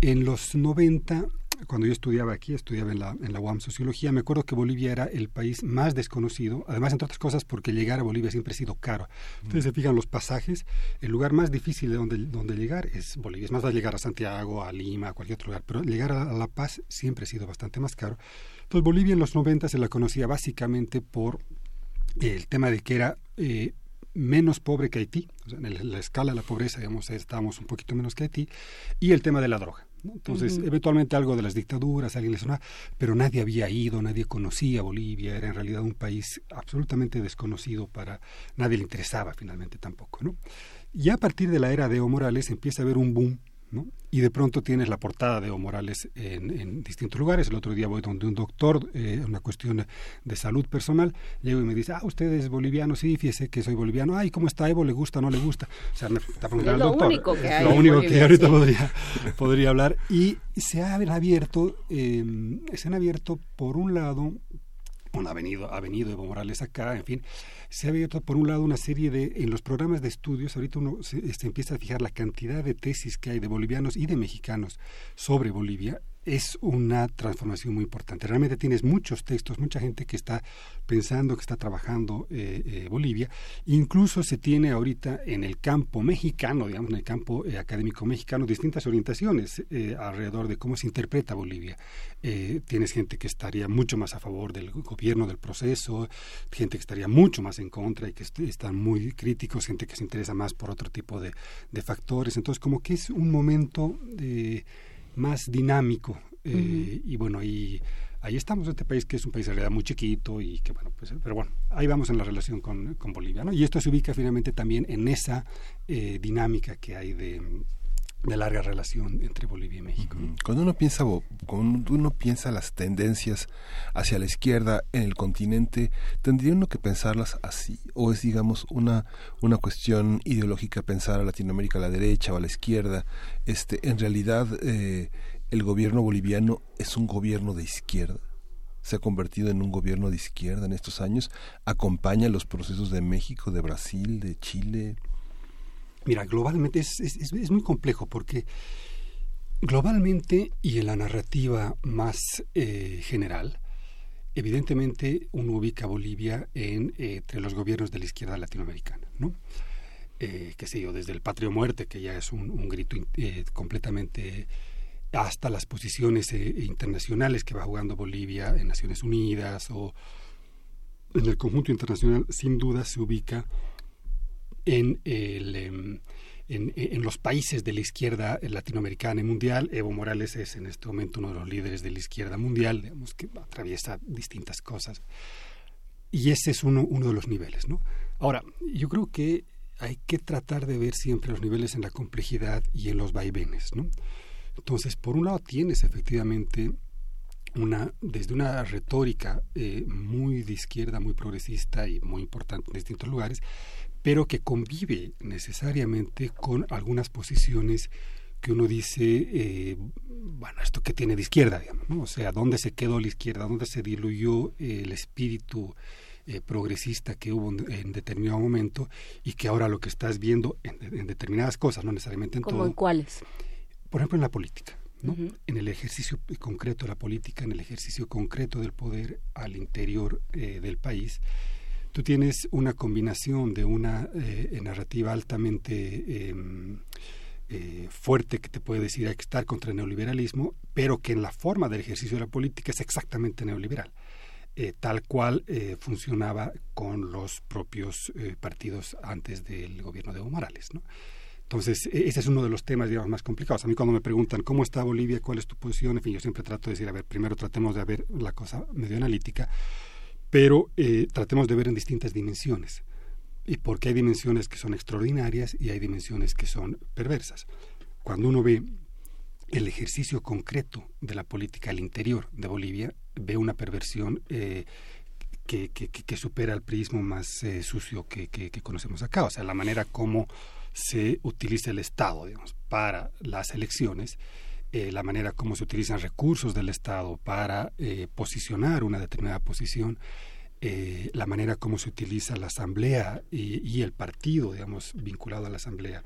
En los noventa cuando yo estudiaba aquí, estudiaba en la, en la UAM Sociología, me acuerdo que Bolivia era el país más desconocido, además, entre otras cosas, porque llegar a Bolivia siempre ha sido caro. Ustedes se fijan los pasajes, el lugar más difícil de donde, donde llegar es Bolivia. Es más, va a llegar a Santiago, a Lima, a cualquier otro lugar, pero llegar a, La Paz siempre ha sido bastante más caro. Entonces, Bolivia en los 90 se la conocía básicamente por el tema de que era eh, menos pobre que Haití, en la escala de la pobreza, digamos, estábamos un poquito menos que Haití, y el tema de la droga. Entonces, eventualmente algo de las dictaduras, alguien le sonaba, pero nadie había ido, nadie conocía Bolivia, era en realidad un país absolutamente desconocido para, nadie le interesaba finalmente tampoco, ¿no? Ya a partir de la era de Evo Morales empieza a haber un boom ¿no? Y de pronto tienes la portada de Evo Morales en, distintos lugares. El otro día voy donde un doctor, eh, una cuestión de salud personal, llego y me dice, ah, usted es boliviano, sí, fíjese que soy boliviano. Ay, ¿cómo está Evo? ¿Le gusta o no le gusta? O sea, me está preguntando lo doctor. único que hay lo en único Bolivia, que ahorita sí. podría, podría hablar. Y se han abierto, eh, se han abierto, por un lado, bueno, ha venido, ha venido Evo Morales acá, en fin, se ha abierto por un lado una serie de, en los programas de estudios, ahorita uno se, se empieza a fijar la cantidad de tesis que hay de bolivianos y de mexicanos sobre Bolivia, es una transformación muy importante. Realmente tienes muchos textos, mucha gente que está pensando, que está trabajando eh, eh, Bolivia. Incluso se tiene ahorita en el campo mexicano, digamos, en el campo eh, académico mexicano, distintas orientaciones eh, alrededor de cómo se interpreta Bolivia. Tienes gente que estaría mucho más a favor del gobierno, del proceso, gente que estaría mucho más en contra y que est- están muy críticos, gente que se interesa más por otro tipo de, de factores. Entonces, como que es un momento eh, más dinámico. eh, Y bueno, ahí, ahí estamos, este país que es un país en realidad muy chiquito y que bueno, pues, pero bueno, ahí vamos en la relación con, con Bolivia. ¿no? Y esto se ubica finalmente también en esa eh, dinámica que hay de, de larga relación entre Bolivia y México. Cuando uno piensa cuando uno piensa las tendencias hacia la izquierda en el continente, tendría uno que pensarlas así o es digamos una una cuestión ideológica pensar a Latinoamérica a la derecha o a la izquierda. Este, en realidad eh, el gobierno boliviano es un gobierno de izquierda. Se ha convertido en un gobierno de izquierda en estos años, acompaña los procesos de México, de Brasil, de Chile. Mira, globalmente es, es, es- muy complejo porque globalmente y en la narrativa más eh, general, evidentemente uno ubica a Bolivia en, eh, entre los gobiernos de la izquierda latinoamericana, ¿no? Eh, qué sé yo, desde el patrio muerte, que ya es un, un grito eh, completamente hasta las posiciones internacionales que va jugando Bolivia en Naciones Unidas o en el conjunto internacional, sin duda se ubica en, el, em, en, en los países de la izquierda latinoamericana y mundial. Evo Morales es en este momento uno de los líderes de la izquierda mundial, digamos que atraviesa distintas cosas. Y ese es uno, uno de los niveles, ¿no? Ahora, yo creo que hay que tratar de ver siempre los niveles en la complejidad y en los vaivenes, ¿no? Entonces, por un lado tienes efectivamente una, desde una retórica eh, muy de izquierda, muy progresista y muy importante en distintos lugares, pero que convive necesariamente con algunas posiciones que uno dice, eh, bueno, esto que tiene de izquierda, digamos, ¿no? O sea, ¿dónde se quedó la izquierda? ¿Dónde se diluyó eh, el espíritu eh, progresista que hubo en, en determinado momento y que ahora lo que estás viendo en, en determinadas cosas, no necesariamente en ¿Como todo, en cuáles? por ejemplo, en la política, ¿no? En el ejercicio concreto de la política, en el ejercicio concreto del poder al interior eh, del país, tú tienes una combinación de una eh, narrativa altamente em, eh, fuerte que te puede decir hay que estar contra el neoliberalismo, pero que en la forma del ejercicio de la política es exactamente neoliberal. eh, tal cual funcionaba con los propios partidos antes del gobierno de Evo Morales. ¿no? Entonces, e- ese es uno de los temas digamos, más complicados. A mí cuando me preguntan cómo está Bolivia, cuál es tu posición, en fin, yo siempre trato de decir, a ver, primero tratemos de ver la cosa medio analítica, pero eh, tratemos de ver en distintas dimensiones. Y porque hay dimensiones que son extraordinarias y hay dimensiones que son perversas. Cuando uno ve el ejercicio concreto de la política al interior de Bolivia, ve una perversión eh, que, supera el prismo más eh, sucio que, que- que conocemos acá. O sea, la manera como se utiliza el Estado, digamos, para las elecciones, eh, la manera como se utilizan recursos del Estado para eh, posicionar una determinada posición, eh, la manera como se utiliza la Asamblea y, el partido, digamos, vinculado a la Asamblea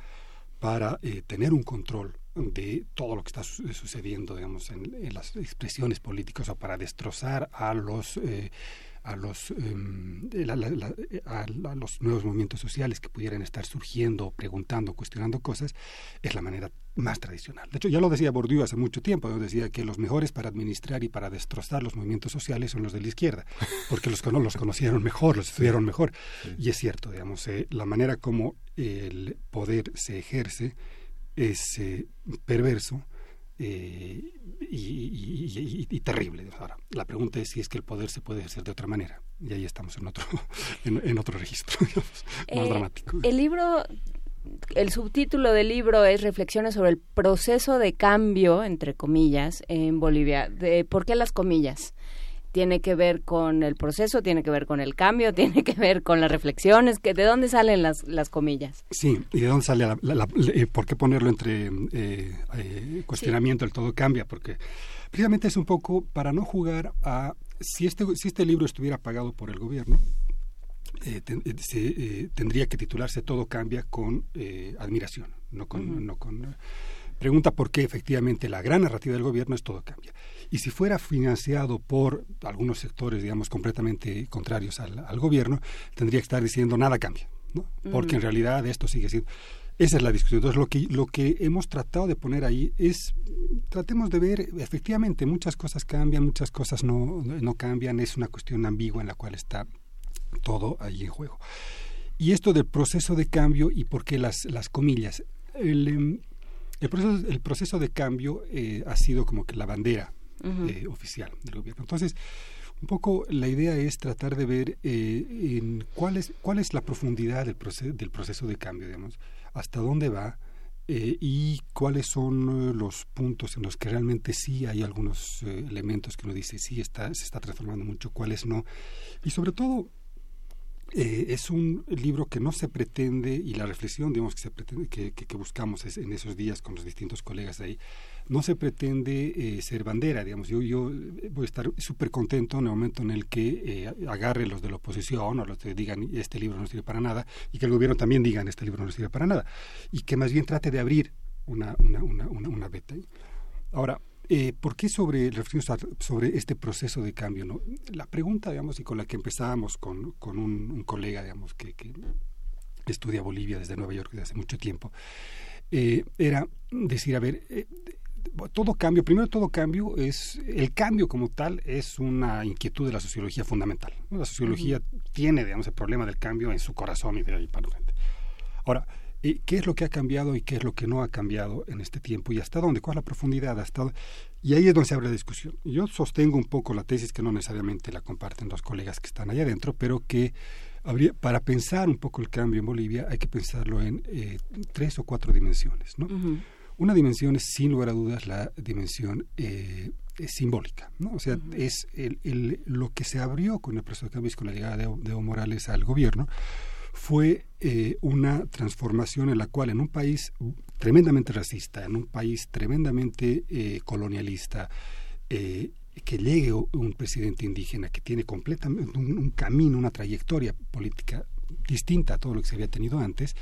para eh, tener un control de todo lo que está su- sucediendo, digamos, en, las expresiones políticas o para destrozar a los a los em, la- la- la- a, a los nuevos movimientos sociales que pudieran estar surgiendo, preguntando, cuestionando cosas, es la manera más tradicional. De hecho, ya lo decía Bourdieu hace mucho tiempo, decía que los mejores para administrar y para destrozar los movimientos sociales son los de la izquierda, porque los, los conocieron mejor, los estudiaron mejor. Y es cierto, digamos, eh, la manera como el poder se ejerce es eh, perverso eh, y, y- y- y- y terrible. Ahora, la pregunta es si es que el poder se puede ejercer de otra manera. Y ahí estamos en otro, en, en otro registro, digamos, más Eh, dramático. El libro el subtítulo del libro es Reflexiones sobre el proceso de cambio, entre comillas, en Bolivia. De, ¿Por qué las comillas? Tiene que ver con el proceso, tiene que ver con el cambio, tiene que ver con las reflexiones, que ¿de dónde salen las, las comillas? Sí, ¿y de dónde sale? La, eh, ¿Por qué ponerlo entre eh, eh, cuestionamiento, el todo cambia? Porque precisamente es un poco para no jugar a... Si este, si este libro estuviera pagado por el gobierno, tendría que titularse Todo cambia con admiración, no con... No con pregunta por qué efectivamente la gran narrativa del gobierno es Todo cambia. Y si fuera financiado por algunos sectores, digamos, completamente contrarios al, gobierno, tendría que estar diciendo nada cambia, ¿no? Porque en realidad esto sigue siendo... Esa es la discusión. Entonces, lo que, lo que hemos tratado de poner ahí es, tratemos de ver, efectivamente, muchas cosas cambian, muchas cosas no, no cambian, es una cuestión ambigua en la cual está todo ahí en juego. Y esto del proceso de cambio y por qué las, las comillas. El, em, el, proceso, el proceso de cambio eh, ha sido como que la bandera eh, oficial del gobierno. Entonces, un poco la idea es tratar de ver eh, en cuál, es, cuál es la profundidad del, proceso, del proceso de cambio, digamos, hasta dónde va eh, y cuáles son los puntos en los que realmente sí hay algunos elementos que uno dice sí está, se está transformando mucho, cuáles no. Y sobre todo, es un libro que no se pretende, y la reflexión digamos, que, se pretende, que, que, que buscamos es, en esos días con los distintos colegas ahí, no se pretende eh, ser bandera, digamos. Yo, yo voy a estar súper contento en el momento en el que eh, agarre los de la oposición o los que digan este libro no sirve para nada y que el gobierno también diga este libro no sirve para nada y que más bien trate de abrir una, una, una, una, beta. Ahora, eh, ¿Por qué sobre, sobre este proceso de cambio? ¿no? La pregunta, digamos, y con la que empezábamos con, con un, colega, digamos, que, que, estudia Bolivia desde Nueva York desde hace mucho tiempo, eh, era decir, a ver, eh, todo cambio, primero todo cambio es, el cambio como tal es una inquietud de la sociología fundamental. La sociología tiene, digamos, el problema del cambio en su corazón y de ahí para frente. Ahora, eh, ¿qué es lo que ha cambiado y qué es lo que no ha cambiado en este tiempo? ¿Y hasta dónde? ¿Cuál es la profundidad? Hasta Y ahí es donde se abre la discusión. Yo sostengo un poco la tesis que no necesariamente la comparten los colegas que están allá adentro, pero que habría, para pensar un poco el cambio en Bolivia hay que pensarlo en eh, tres o cuatro dimensiones, ¿no? Una dimensión es, sin lugar a dudas, la dimensión eh, simbólica. ¿no? O sea, es el, lo que se abrió con el proceso de cambio y con la llegada de, Evo Morales al gobierno fue eh, una transformación en la cual en un país tremendamente racista, en un país tremendamente eh, colonialista, que llegue un presidente indígena que tiene completamente un, camino, una trayectoria política distinta a todo lo que se había tenido antes,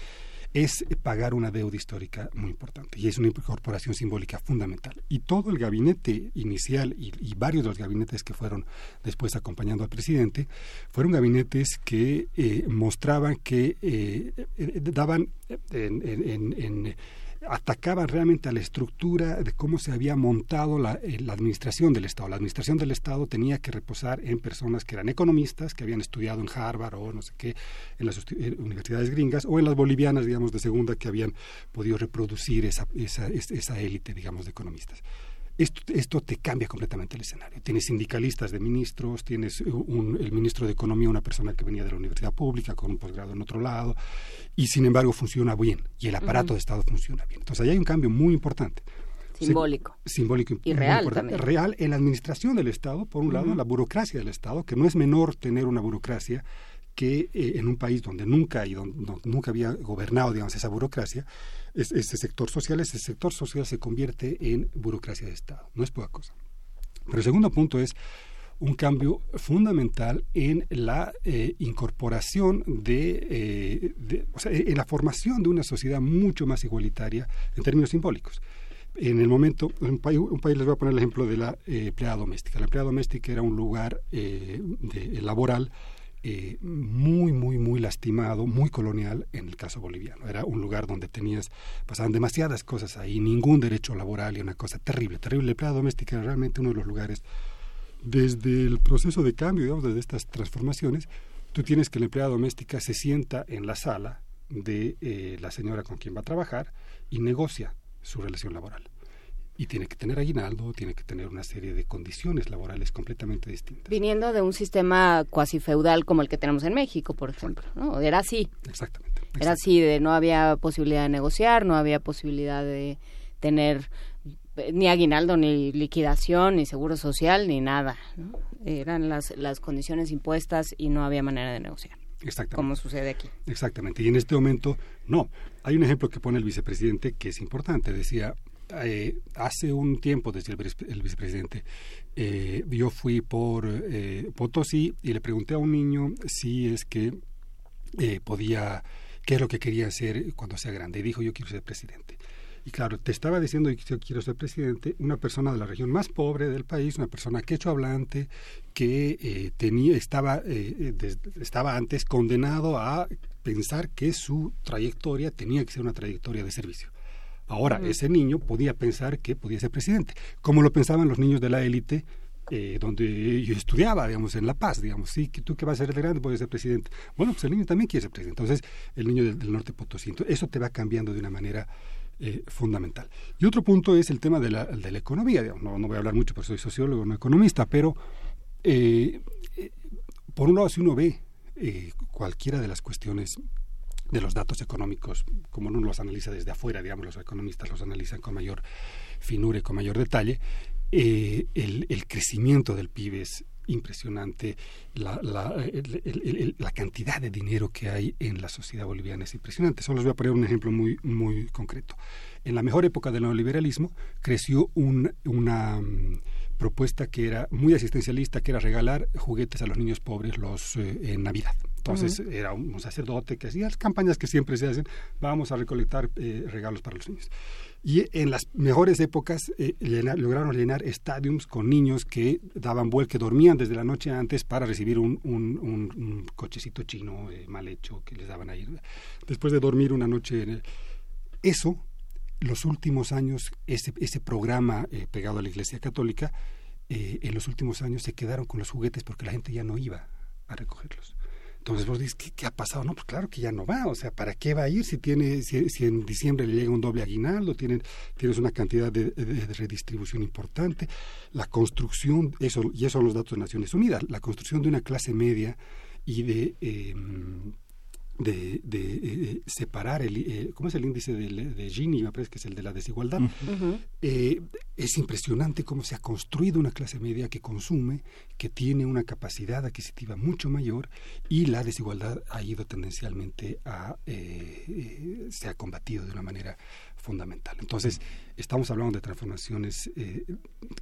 es pagar una deuda histórica muy importante y es una incorporación simbólica fundamental. Y todo el gabinete inicial y, varios de los gabinetes que fueron después acompañando al presidente fueron gabinetes que eh, mostraban que eh, eh, daban en atacaban realmente a la estructura de cómo se había montado la, eh, la, administración del Estado. La administración del Estado tenía que reposar en personas que eran economistas, que habían estudiado en Harvard o no sé qué, en las eh, universidades gringas, o en las bolivianas, digamos, de segunda, que habían podido reproducir esa, esa, esa élite, digamos, de economistas. Esto, esto, te cambia completamente el escenario. Tienes sindicalistas de ministros, tienes un, el ministro de Economía, una persona que venía de la universidad pública con un posgrado en otro lado, y sin embargo funciona bien, y el aparato de Estado funciona bien. Entonces ahí hay un cambio muy importante. Simbólico. simbólico y real también. Real en la administración del Estado, por un lado, en la burocracia del Estado, que no es menor tener una burocracia que eh, en un país donde nunca, y donde, nunca había gobernado, digamos, esa burocracia, es, ese sector social, ese sector social se convierte en burocracia de Estado. No es poca cosa. Pero el segundo punto es un cambio fundamental en la eh, incorporación de, eh, o sea, en la formación de una sociedad mucho más igualitaria en términos simbólicos. En el momento, un país, un país les voy a poner el ejemplo de la empleada doméstica. La empleada doméstica era un lugar de, laboral eh, muy, muy, muy lastimado, muy colonial en el caso boliviano. Era un lugar donde tenías, pasaban demasiadas cosas ahí, ningún derecho laboral y una cosa terrible, terrible. La empleada doméstica era realmente uno de los lugares, desde el proceso de cambio, digamos, desde estas transformaciones, tú tienes que la empleada doméstica se sienta en la sala de eh, la señora con quien va a trabajar y negocia su relación laboral y tiene que tener aguinaldo, tiene que tener una serie de condiciones laborales completamente distintas. Viniendo de un sistema cuasi feudal como el que tenemos en México, por ejemplo, ¿no? Era así. Exactamente. Era así, de no había posibilidad de negociar, no había posibilidad de tener eh, ni aguinaldo, ni liquidación, ni seguro social, ni nada. Eran las, las condiciones impuestas y no había manera de negociar. Exactamente. Como sucede aquí. Exactamente. Y en este momento, no. Hay un ejemplo que pone el vicepresidente que es importante. Decía, eh, hace un tiempo, decía el, vicepresidente, eh, yo fui por eh, Potosí y le pregunté a un niño si es que eh, podía, qué es lo que quería hacer cuando sea grande. Y dijo, yo quiero ser presidente. Y claro, te estaba diciendo yo quiero ser presidente, una persona de la región más pobre del país, una persona quechua hablante, que eh, tenía, estaba, eh, estaba antes condenado a pensar que su trayectoria tenía que ser una trayectoria de servicio. Ahora, ese niño podía pensar que podía ser presidente, como lo pensaban los niños de la élite eh, donde yo estudiaba, digamos, en La Paz, digamos, sí, que tú que vas a ser de grande puedes ser presidente. Bueno, pues el niño también quiere ser presidente. Entonces, el niño del, norte Potosí. eso te va cambiando de una manera eh, fundamental. Y otro punto es el tema de la, de la economía. No, no, voy a hablar mucho porque soy sociólogo, no economista, pero eh, por un lado, si uno ve cualquiera de las cuestiones de los datos económicos, como uno los analiza desde afuera, digamos, los economistas los analizan con mayor finura y con mayor detalle, eh, el, el, crecimiento del PIB es impresionante, la, la, la, cantidad de dinero que hay en la sociedad boliviana es impresionante. Solo les voy a poner un ejemplo muy, muy concreto. En la mejor época del neoliberalismo creció un, una mm, propuesta que era muy asistencialista, que era regalar juguetes a los niños pobres los eh, en Navidad. Entonces era un sacerdote que hacía las campañas que siempre se hacen, vamos a recolectar eh, regalos para los niños. Y en las mejores épocas eh, lograron llenar estadios con niños que daban vuelta, que dormían desde la noche antes para recibir un, un, cochecito chino eh, mal hecho que les daban ahí. Después de dormir una noche. En Eso, los últimos años, ese, ese programa eh, pegado a la Iglesia Católica, en los últimos años se quedaron con los juguetes porque la gente ya no iba a recogerlos. Entonces vos dices, ¿qué, ha pasado? No, pues claro que ya no va. O sea, ¿para qué va a ir si tiene si, en diciembre le llega un doble aguinaldo, tienen, tienes una cantidad de, redistribución importante? La construcción, eso, y esos son los datos de Naciones Unidas, la construcción de una clase media y de... Em, de, de eh, separar el eh, cómo es el índice de, de, Gini me parece que es el de la desigualdad. Eh, es impresionante cómo se ha construido una clase media que consume que tiene una capacidad adquisitiva mucho mayor y la desigualdad ha ido tendencialmente a se ha combatido de una manera fundamental entonces estamos hablando de transformaciones eh,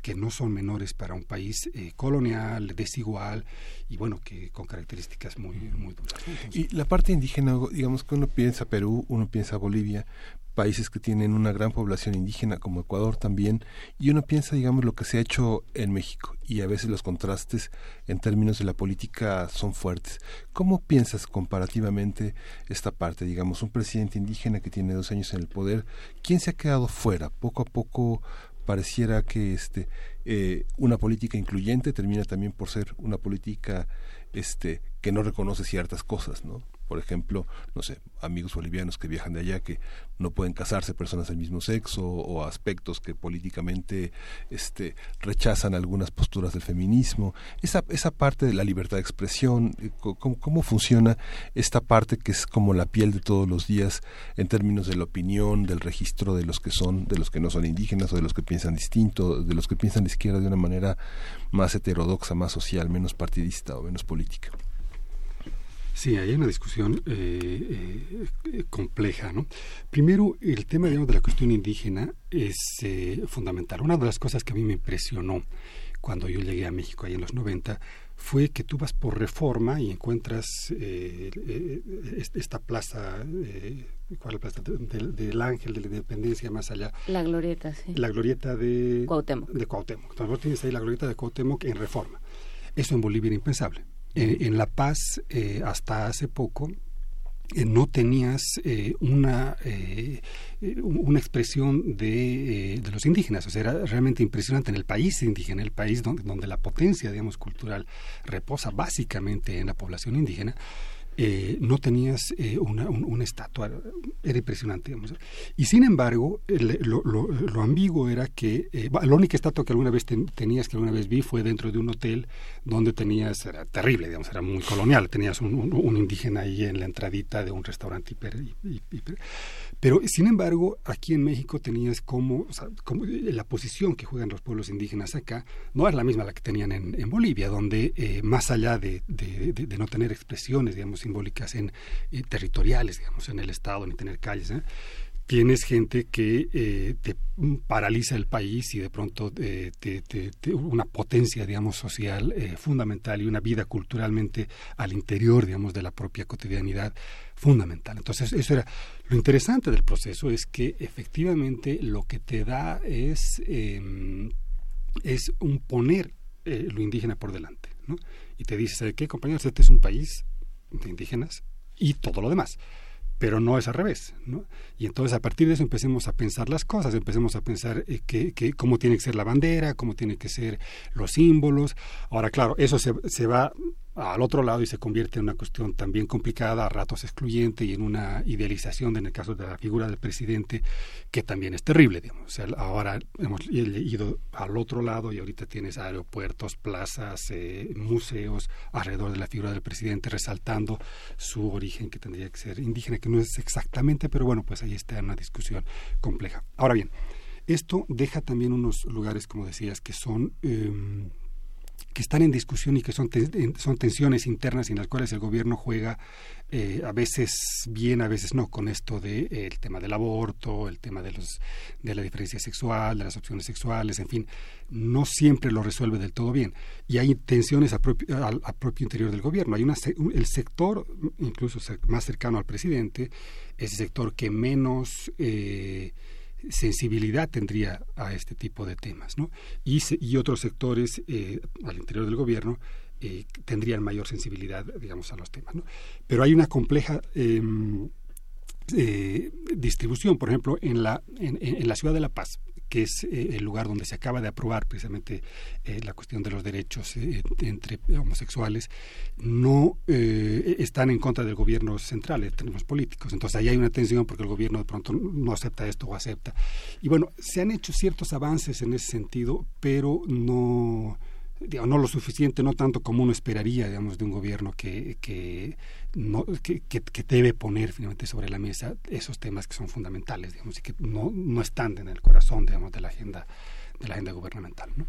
que no son menores para un país eh, colonial, desigual y bueno, que con características muy, muy duras. y la parte indígena, digamos que uno piensa Perú, uno piensa Bolivia, países que tienen una gran población indígena como Ecuador también y uno piensa digamos lo que se ha hecho en México y a veces los contrastes en términos de la política son fuertes. ¿cómo piensas comparativamente esta parte digamos un presidente indígena que tiene dos años en el poder quién se ha quedado fuera poco a poco pareciera que este eh, una política incluyente termina también por ser una política este que no reconoce ciertas cosas no por ejemplo, no sé, amigos bolivianos que viajan de allá que no pueden casarse personas del mismo sexo o aspectos que políticamente este, rechazan algunas posturas del feminismo. Esa, esa parte de la libertad de expresión, eh, ¿cómo, ¿cómo funciona esta parte que es como la piel de todos los días en términos de la opinión, del registro de los que son, de los que no son indígenas o de los que piensan distinto, de los que piensan de izquierda de una manera más heterodoxa, más social, menos partidista o menos política? Sí, hay una discusión eh, eh, compleja, ¿no? Primero, el tema digamos, de la cuestión indígena es eh, fundamental. Una de las cosas que a mí me impresionó cuando yo llegué a México ahí en los 90 fue que tú vas por reforma y encuentras esta plaza, ¿cuál es la plaza? Del Ángel de la Independencia más allá. La glorieta, sí. La glorieta de Cuauhtémoc. De Cuauhtémoc. Entonces vos tienes ahí la glorieta de Cuauhtémoc en reforma. Eso en Bolivia era impensable eh, en La Paz, eh, hasta hace poco, eh, no tenías una, una expresión de, de, los indígenas. O sea, era realmente impresionante en el país indígena, el país donde, donde la potencia, digamos, cultural reposa básicamente en la población indígena. Eh, no tenías eh, una, una, estatua, era impresionante. Digamos. Y sin embargo, lo, lo, ambiguo era que eh, la única estatua que alguna vez tenías, que alguna vez vi, fue dentro de un hotel donde tenías, era terrible, digamos, era muy colonial, tenías un, un, indígena ahí en la entradita de un restaurante hiper, hiper, pero sin embargo, aquí en México tenías como, como, la posición que juegan los pueblos indígenas acá no es la misma la que tenían en, en Bolivia, donde más allá de no tener expresiones, digamos, simbólicas en eh, territoriales, digamos, en el Estado, ni tener calles. ¿eh? Tienes gente que eh, te paraliza el país y de pronto te, una potencia, digamos, social fundamental y una vida culturalmente al interior, digamos, de la propia cotidianidad fundamental. Entonces, eso era lo interesante del proceso es que efectivamente lo que te da es em, es un poner lo indígena por delante, ¿no? Y te dice, ¿sabe qué, compañeros? Este es un país de indígenas y todo lo demás. Pero no es al revés, ¿no? Y entonces a partir de eso empecemos a pensar las cosas, empecemos a pensar eh, que, que, cómo tiene que ser la bandera, cómo tienen que ser los símbolos. Ahora, claro, eso se, se va al otro lado y se convierte en una cuestión también complicada, a ratos excluyente y en una idealización en el caso de la figura del presidente que también es terrible. Digamos. O sea, ahora hemos ido al otro lado y ahorita tienes aeropuertos, plazas, eh, museos alrededor de la figura del presidente resaltando su origen que tendría que ser indígena, que no es exactamente, pero bueno, pues ahí está una discusión compleja. Ahora bien, esto deja también unos lugares, como decías, que son... Eh, que están en discusión y que son, son tensiones internas en las cuales el gobierno juega eh, a veces bien, a veces no, con esto del de, eh, tema del aborto, el tema de, los, de la diferencia sexual, de las opciones sexuales, en fin, no siempre lo resuelve del todo bien. Y hay tensiones a propio interior del gobierno. Hay una, el sector, incluso más cercano al presidente, es el sector que menos... Eh, sensibilidad tendría a este tipo de temas, ¿no? Y, y otros sectores eh, al interior del gobierno eh, tendrían mayor sensibilidad, digamos, a los temas, ¿no? Pero hay una compleja em, eh, distribución, por ejemplo, en la, en, en la ciudad de La Paz, que es eh, el lugar donde se acaba de aprobar precisamente eh, la cuestión de los derechos eh, entre homosexuales, no están en contra del gobierno central, en términos políticos. Entonces ahí hay una tensión porque el gobierno de pronto no acepta esto o acepta. Y bueno, se han hecho ciertos avances en ese sentido, pero no digamos, no lo suficiente, no tanto como uno esperaría, digamos, de un gobierno que, no, que, debe poner finalmente sobre la mesa esos temas que son fundamentales, digamos, y que no, no están en el corazón, digamos, de la agenda, de la agenda gubernamental, ¿no?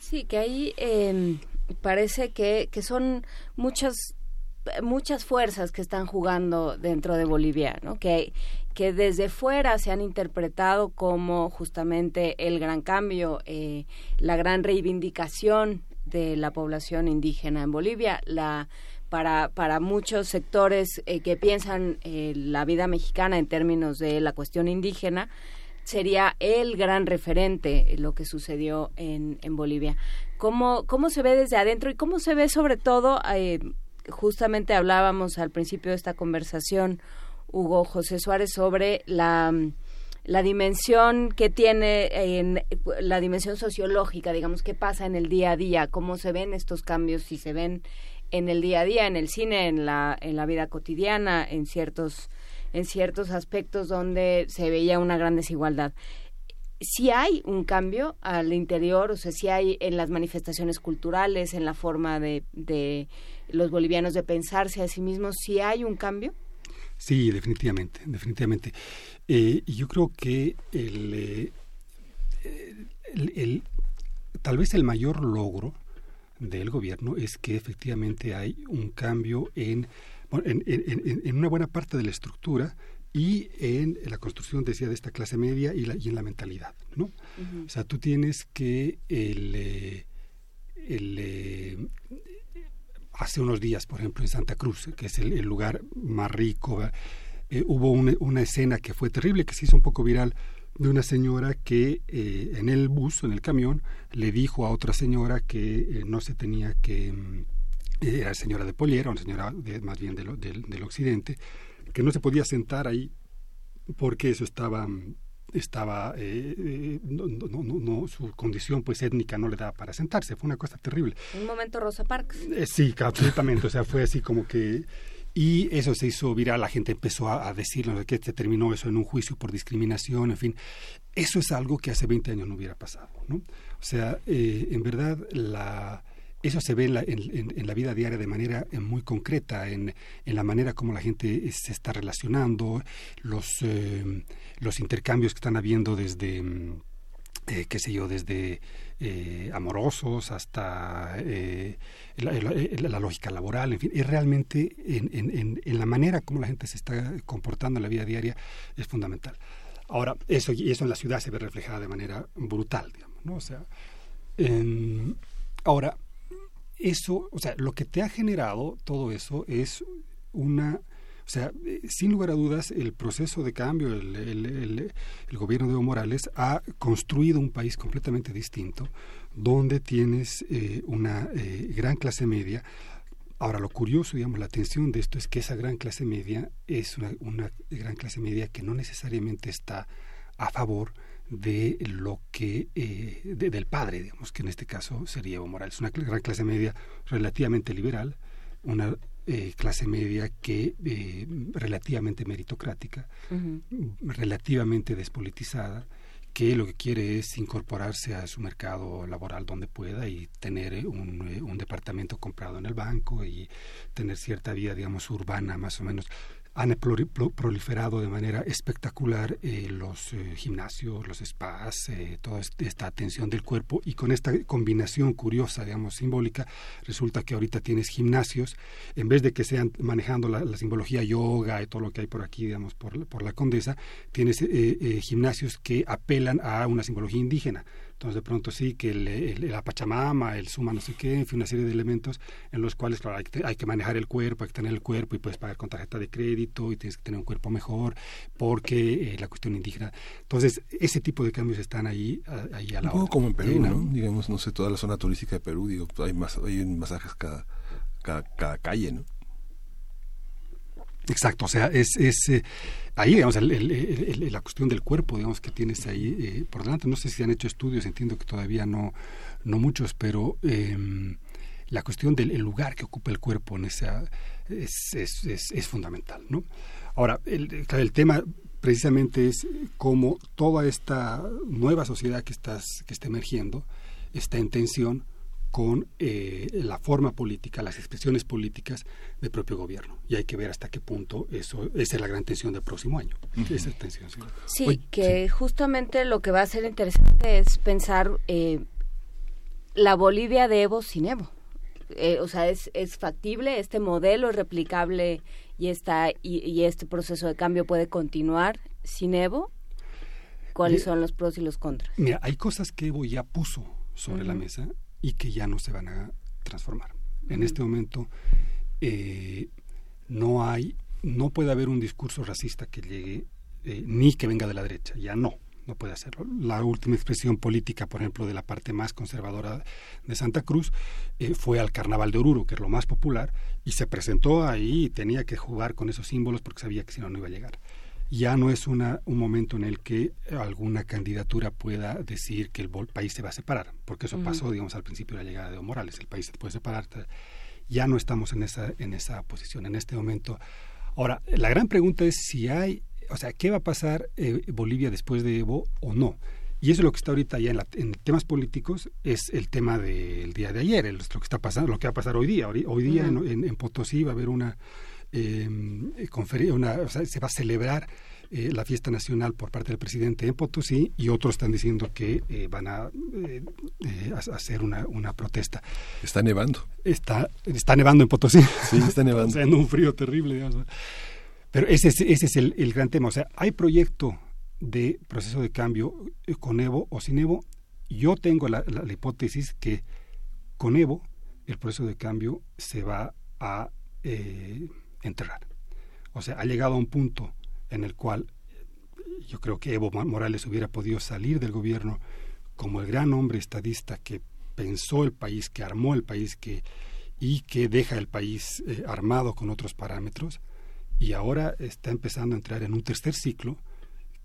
Sí, que ahí eh, parece que, que son muchas muchas fuerzas que están jugando dentro de Bolivia, ¿no? Que, que desde fuera se han interpretado como justamente el gran cambio, eh, la gran reivindicación de la población indígena en Bolivia, la para, para muchos sectores eh, que piensan eh, la vida mexicana en términos de la cuestión indígena, sería el gran referente lo que sucedió en, en Bolivia. ¿Cómo, ¿Cómo se ve desde adentro y cómo se ve sobre todo justamente hablábamos al principio de esta conversación, Hugo José Suárez, sobre la, la dimensión que tiene en la dimensión sociológica, digamos, qué pasa en el día a día, cómo se ven estos cambios, si se ven en el día a día, en el cine, en la, en la vida cotidiana, en ciertos, en ciertos aspectos donde se veía una gran desigualdad si hay un cambio al interior, o sea, si hay en las manifestaciones culturales, en la forma de, de los bolivianos de pensarse a sí mismos, si hay un cambio. Sí, definitivamente, definitivamente. Eh, yo creo que eh, el, el, tal vez el mayor logro del gobierno es que efectivamente hay un cambio en, en, en, en una buena parte de la estructura y en la construcción, decía, de esta clase media y, la, y en la mentalidad, ¿no? O sea, tú tienes que el, eh, el eh, hace unos días, por ejemplo, en Santa Cruz, que es el, lugar más rico, eh, hubo una, una, escena que fue terrible, que se hizo un poco viral, de una señora que en el bus, en el camión, le dijo a otra señora que no se tenía que... Mm, era señora de Poliera, una señora de, más bien del occidente, que no se podía sentar ahí porque eso estaba estaba eh, eh, no, no, no, su condición pues étnica no le daba para sentarse. Fue una cosa terrible. Un momento Rosa Parks. Eh, sí absolutamente. O sea fue así como que y eso se hizo viral, la gente empezó a, a decirlo, que se terminó eso en un juicio por discriminación, en fin. Eso es algo que hace 20 años no hubiera pasado, ¿no? O sea, eh, en verdad, la, eso se ve en la, en, la, vida diaria de manera eh, muy concreta, en, en, la manera como la gente se está relacionando, los, eh, los intercambios que están habiendo desde, eh, qué sé yo, desde eh, amorosos hasta eh, la, la, lógica laboral, en fin, es realmente en, en, en, la manera como la gente se está comportando en la vida diaria es fundamental. Ahora, eso, eso en la ciudad se ve reflejado de manera brutal, digamos, ¿no? O sea, ahora, eso, o sea, lo que te ha generado todo eso es una o sea, sin lugar a dudas, el proceso de cambio, el, el, el, el, gobierno de Evo Morales ha construido un país completamente distinto, donde tienes eh, una eh, gran clase media. Ahora, lo curioso, digamos, la atención de esto es que esa gran clase media es una, gran clase media que no necesariamente está a favor de lo que eh, de, del padre, digamos, que en este caso sería Evo Morales, una gran clase media relativamente liberal, una eh, clase media que eh, relativamente meritocrática, uh -huh. relativamente despolitizada, que lo que quiere es incorporarse a su mercado laboral donde pueda y tener un, un departamento comprado en el banco y tener cierta vida, digamos, urbana más o menos han proliferado de manera espectacular eh, los eh, gimnasios, los spas, eh, toda esta atención del cuerpo y con esta combinación curiosa, digamos, simbólica, resulta que ahorita tienes gimnasios, en vez de que sean manejando la, la simbología yoga y todo lo que hay por aquí, digamos, por, por la condesa, tienes gimnasios que apelan a una simbología indígena. Entonces, de pronto sí que el, el, la Pachamama, el Suma, no sé qué, en fin, una serie de elementos en los cuales, claro, hay que, hay que manejar el cuerpo, hay que tener el cuerpo y puedes pagar con tarjeta de crédito y tienes que tener un cuerpo mejor porque eh, la cuestión indígena. Entonces, ese tipo de cambios están ahí, ahí a la hora. como en Perú, ¿no? ¿no? Digamos, no sé, toda la zona turística de Perú, digo, hay, más, hay masajes cada, cada, cada calle, ¿no? Exacto, o sea, es, es eh, ahí, digamos, el, la cuestión del cuerpo, digamos, que tienes ahí eh, por delante. No sé si han hecho estudios, entiendo que todavía no, no muchos, pero eh, la cuestión del lugar que ocupa el cuerpo en esa es, es, es, es fundamental, ¿no? Ahora, el, el tema precisamente es cómo toda esta nueva sociedad que, estás, que está emergiendo está en tensión con eh, la forma política, las expresiones políticas del propio gobierno. Y hay que ver hasta qué punto eso, esa es la gran tensión del próximo año. Uh -huh. Esa tensión, sí, sí Oye, que sí. justamente lo que va a ser interesante es pensar eh, la Bolivia de Evo sin Evo. Eh, o sea, es, es factible, este modelo es replicable y, está, y, y este proceso de cambio puede continuar sin Evo. ¿Cuáles son los pros y los contras? Mira, hay cosas que Evo ya puso sobre uh -huh. la mesa y que ya no se van a transformar. En uh -huh. este momento eh, no hay, no puede haber un discurso racista que llegue eh, ni que venga de la derecha, ya no, no puede hacerlo. La última expresión política, por ejemplo, de la parte más conservadora de Santa Cruz eh, fue al Carnaval de Oruro, que es lo más popular, y se presentó ahí y tenía que jugar con esos símbolos porque sabía que si no, no iba a llegar ya no es una, un momento en el que alguna candidatura pueda decir que el país se va a separar, porque eso uh -huh. pasó, digamos, al principio de la llegada de Evo Morales, el país se puede separar. Ya no estamos en esa, en esa posición, en este momento. Ahora, la gran pregunta es si hay, o sea, ¿qué va a pasar eh, Bolivia después de Evo o no? Y eso es lo que está ahorita ya en, la, en temas políticos, es el tema del día de ayer, el, lo que está pasando, lo que va a pasar hoy día. Hoy, hoy día uh -huh. en, en, en Potosí va a haber una eh, una, o sea, se va a celebrar eh, la fiesta nacional por parte del presidente en Potosí y otros están diciendo que eh, van a eh, hacer una, una, protesta. Está nevando. Está, está nevando en Potosí. Sí, está nevando. Haciendo un frío terrible. Digamos. Pero ese es, ese es el, el, gran tema. O sea, hay proyecto de proceso de cambio con Evo o sin Evo. Yo tengo la, la, la hipótesis que con Evo el proceso de cambio se va a eh, enterrar. O sea, ha llegado a un punto en el cual yo creo que Evo Morales hubiera podido salir del gobierno como el gran hombre estadista que pensó el país, que armó el país que, y que deja el país eh, armado con otros parámetros, y ahora está empezando a entrar en un tercer ciclo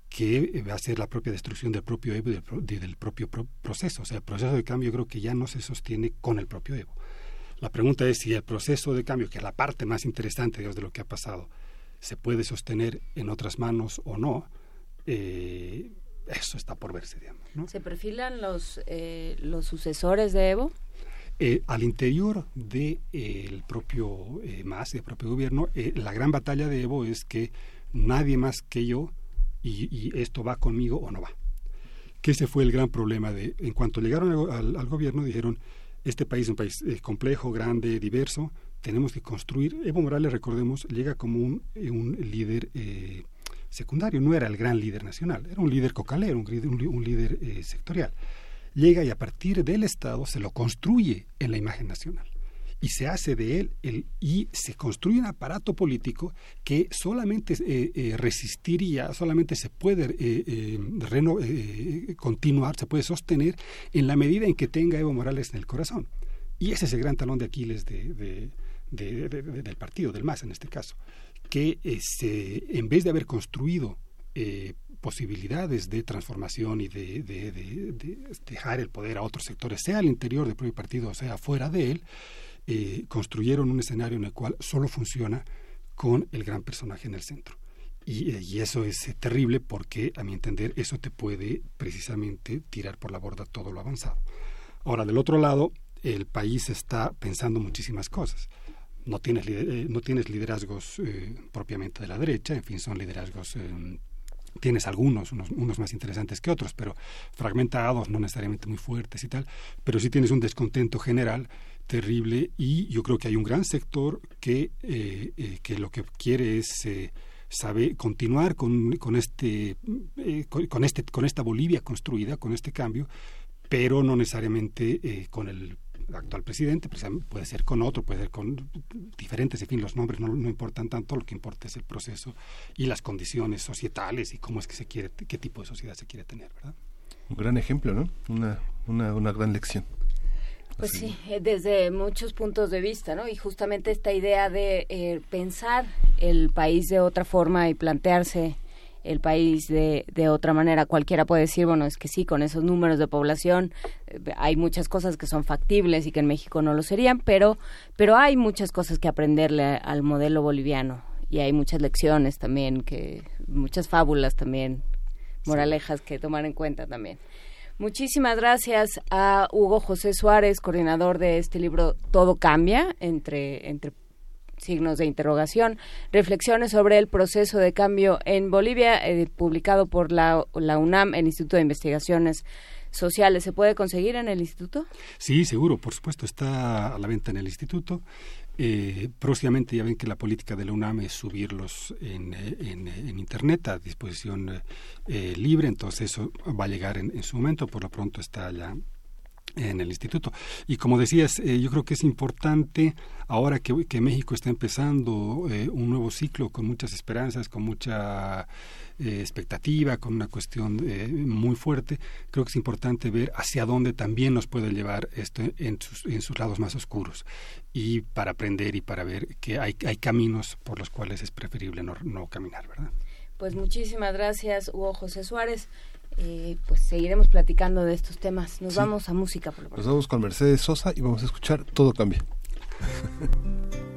que va a ser la propia destrucción del propio Evo y del, propio proceso. O sea, el proceso de cambio creo que ya no se sostiene con el propio Evo. La pregunta es si el proceso de cambio, que es la parte más interesante de lo que ha pasado, se puede sostener en otras manos o no. Eh, eso está por verse, digamos. ¿Se perfilan los, eh, los sucesores de Evo? Eh, al interior del de, propio MAS, del propio gobierno, la gran batalla de Evo es que nadie más que yo y, esto va conmigo o no va. Que ese fue el gran problema de, en cuanto llegaron al, gobierno, dijeron, este país es un país eh, complejo, grande, diverso, tenemos que construir. Evo Morales, recordemos, llega como un, eh, líder eh, secundario, no era el gran líder nacional, era un líder cocalero, un líder sectorial. Llega y a partir del Estado se lo construye en la imagen nacional y se hace de él el, y se construye un aparato político que solamente eh, eh, resistiría, solamente se puede eh, continuar, se puede sostener en la medida en que tenga Evo Morales en el corazón. Y ese es el gran talón de Aquiles de, del partido, del MAS en este caso, que este, en vez de haber construido posibilidades de transformación y de, dejar el poder a otros sectores, sea al interior del propio partido o sea fuera de él, eh, construyeron un escenario en el cual solo funciona con el gran personaje en el centro. Y, eh, eso es eh, terrible porque, a mi entender, eso te puede precisamente tirar por la borda todo lo avanzado. Ahora, del otro lado, el país está pensando muchísimas cosas. No tienes, no tienes liderazgos propiamente de la derecha, en fin, son liderazgos tienes algunos, unos, unos, más interesantes que otros, pero fragmentados, no necesariamente muy fuertes y tal, pero sí tienes un descontento general terrible y yo creo que hay un gran sector que, eh, eh, que lo que quiere es eh, saber continuar con, con este, con, este con esta Bolivia construida, con este cambio, pero no necesariamente con el actual presidente, puede ser con otro, puede ser con diferentes, en fin, los nombres no, no, importan tanto, lo que importa es el proceso y las condiciones societales y cómo es que se quiere, qué tipo de sociedad se quiere tener, ¿verdad? Un gran ejemplo, ¿no? Una, una, una gran lección. Pues sí, eh, desde muchos puntos de vista, ¿no? Y justamente esta idea de eh, pensar el país de otra forma y plantearse el país de, de otra manera. Cualquiera puede decir, bueno, es que sí, con esos números de población eh, hay muchas cosas que son factibles y que en México no lo serían, pero, pero hay muchas cosas que aprenderle al modelo boliviano y hay muchas lecciones también, que muchas fábulas también, moralejas que tomar en cuenta también. Muchísimas gracias a Hugo José Suárez, coordinador de este libro Todo cambia, entre, entre signos de interrogación, reflexiones sobre el proceso de cambio en Bolivia, eh, publicado por la, la UNAM, el Instituto de Investigaciones sociales. ¿Se puede conseguir en el instituto? Sí, seguro, por supuesto, está a la venta en el instituto. Eh, próximamente ya ven que la política de la UNAM es subirlos en, en, Internet a disposición eh, libre, entonces eso va a llegar en, en, su momento, por lo pronto está ya en el instituto. Y como decías, eh, yo creo que es importante ahora que, que México está empezando eh, un nuevo ciclo con muchas esperanzas, con mucha eh, expectativa, con una cuestión eh, muy fuerte, creo que es importante ver hacia dónde también nos puede llevar esto en sus, en sus lados más oscuros y para aprender y para ver que hay, hay caminos por los cuales es preferible no, no caminar, ¿verdad? Pues muchísimas gracias, Hugo José Suárez. Eh, pues seguiremos platicando de estos temas. Nos Sí. vamos a música por lo Nos vamos con Mercedes Sosa y vamos a escuchar Todo cambia.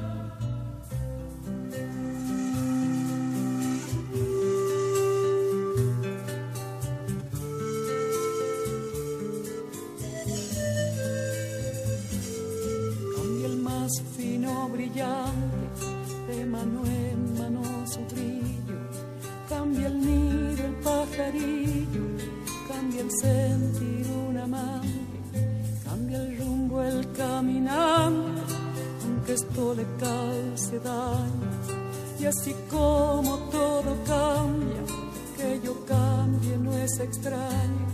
Brillante, de mano en mano su brillo. Cambia el nido, el pajarillo, cambia el sentir un amante, cambia el rumbo, el caminante, aunque que esto le cause daño. Y así como todo cambia, que yo cambie no es extraño.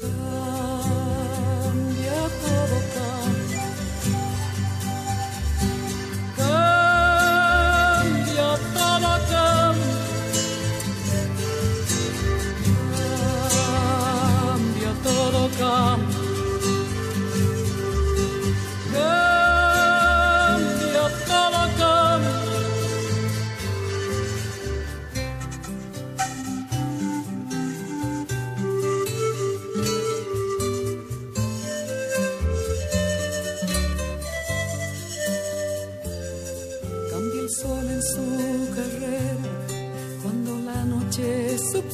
Cambia todo cambia. Cambia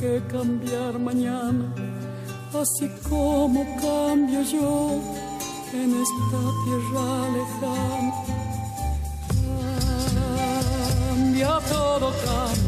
Que cambiar mañana, así como cambio yo en esta tierra lejana. Cambia todo, cambia.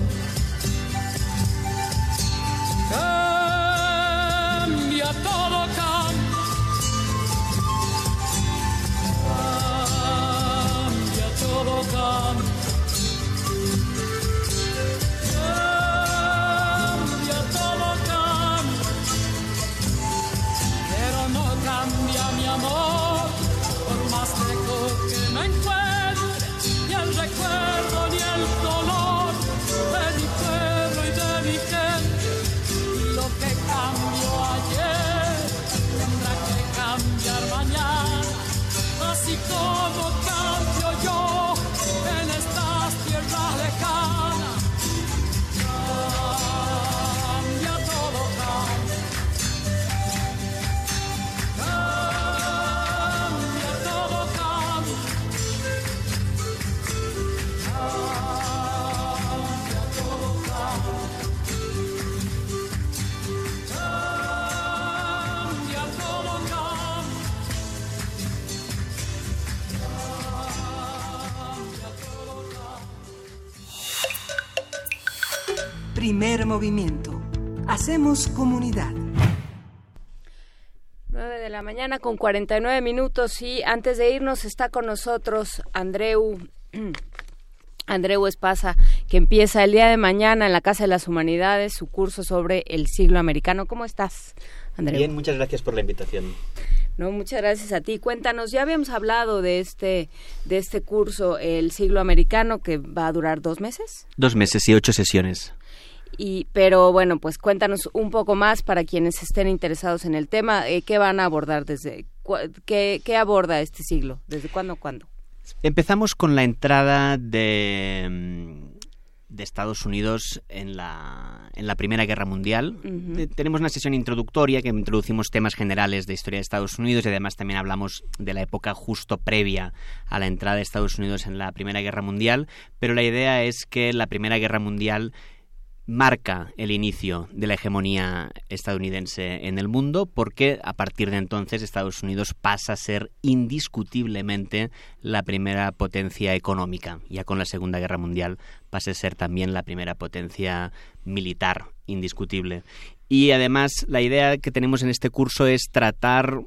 Primer movimiento. Hacemos comunidad. 9 de la mañana con 49 minutos y antes de irnos está con nosotros Andreu Andreu Espasa, que empieza el día de mañana en la Casa de las Humanidades su curso sobre el siglo americano. ¿Cómo estás, Andreu? Bien, muchas gracias por la invitación. No, muchas gracias a ti. Cuéntanos, ya habíamos hablado de este de este curso, el siglo americano, que va a durar dos meses. Dos meses y ocho sesiones. Y, pero bueno, pues cuéntanos un poco más para quienes estén interesados en el tema. eh, ¿Qué van a abordar desde qué, qué aborda este siglo? ¿Desde cuándo cuándo? Empezamos con la entrada de, mm, de Estados Unidos en la, en la Primera Guerra Mundial. Te- Tenemos una sesión introductoria que introducimos temas generales de historia de Estados Unidos y además también hablamos de la época justo previa a la entrada de Estados Unidos en la Primera Guerra Mundial, pero la idea es que la Primera Guerra Mundial marca el inicio de la hegemonía estadounidense en el mundo porque a partir de entonces Estados Unidos pasa a ser indiscutiblemente la primera potencia económica. Ya con la Segunda Guerra Mundial pasa a ser también la primera potencia militar indiscutible. Y además la idea que tenemos en este curso es tratar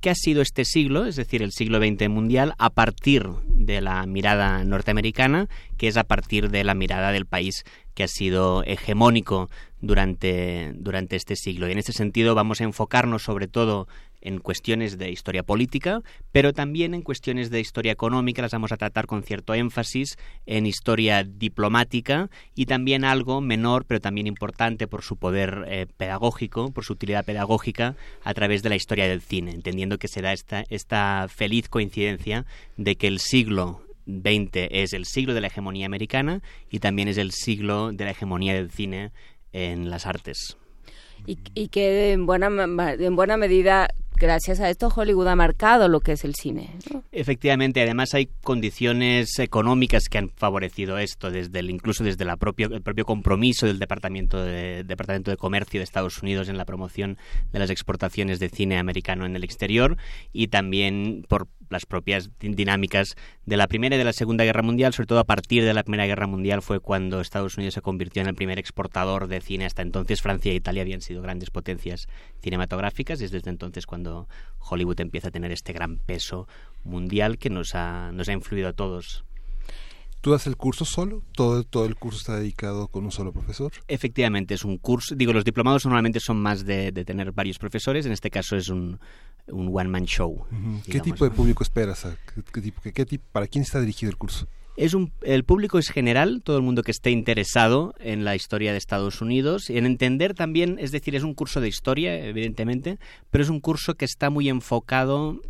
qué ha sido este siglo, es decir, el siglo XX mundial, a partir de la mirada norteamericana, que es a partir de la mirada del país que ha sido hegemónico durante, durante este siglo. Y en este sentido vamos a enfocarnos sobre todo en cuestiones de historia política, pero también en cuestiones de historia económica, las vamos a tratar con cierto énfasis en historia diplomática y también algo menor, pero también importante por su poder eh, pedagógico, por su utilidad pedagógica, a través de la historia del cine, entendiendo que se da esta, esta feliz coincidencia de que el siglo XX es el siglo de la hegemonía americana y también es el siglo de la hegemonía del cine en las artes. Y, y que en buena, en buena medida gracias a esto Hollywood ha marcado lo que es el cine. Efectivamente, además hay condiciones económicas que han favorecido esto, desde el, incluso desde la propio, el propio compromiso del Departamento de, Departamento de Comercio de Estados Unidos en la promoción de las exportaciones de cine americano en el exterior y también por las propias dinámicas de la Primera y de la Segunda Guerra Mundial, sobre todo a partir de la Primera Guerra Mundial fue cuando Estados Unidos se convirtió en el primer exportador de cine. Hasta entonces Francia e Italia habían sido grandes potencias cinematográficas y es desde entonces cuando Hollywood empieza a tener este gran peso mundial que nos ha, nos ha influido a todos. ¿Tú das el curso solo? ¿Todo, ¿Todo el curso está dedicado con un solo profesor? Efectivamente, es un curso. Digo, los diplomados normalmente son más de, tener varios profesores. En este caso es un, un one-man show. ¿Qué tipo de público esperas? ¿Qué, ¿Para quién está dirigido el curso? Es un, el público es general, todo el mundo que esté interesado en la historia de Estados Unidos, y en entender también, es decir, es un curso de historia, evidentemente, pero es un curso que está muy enfocado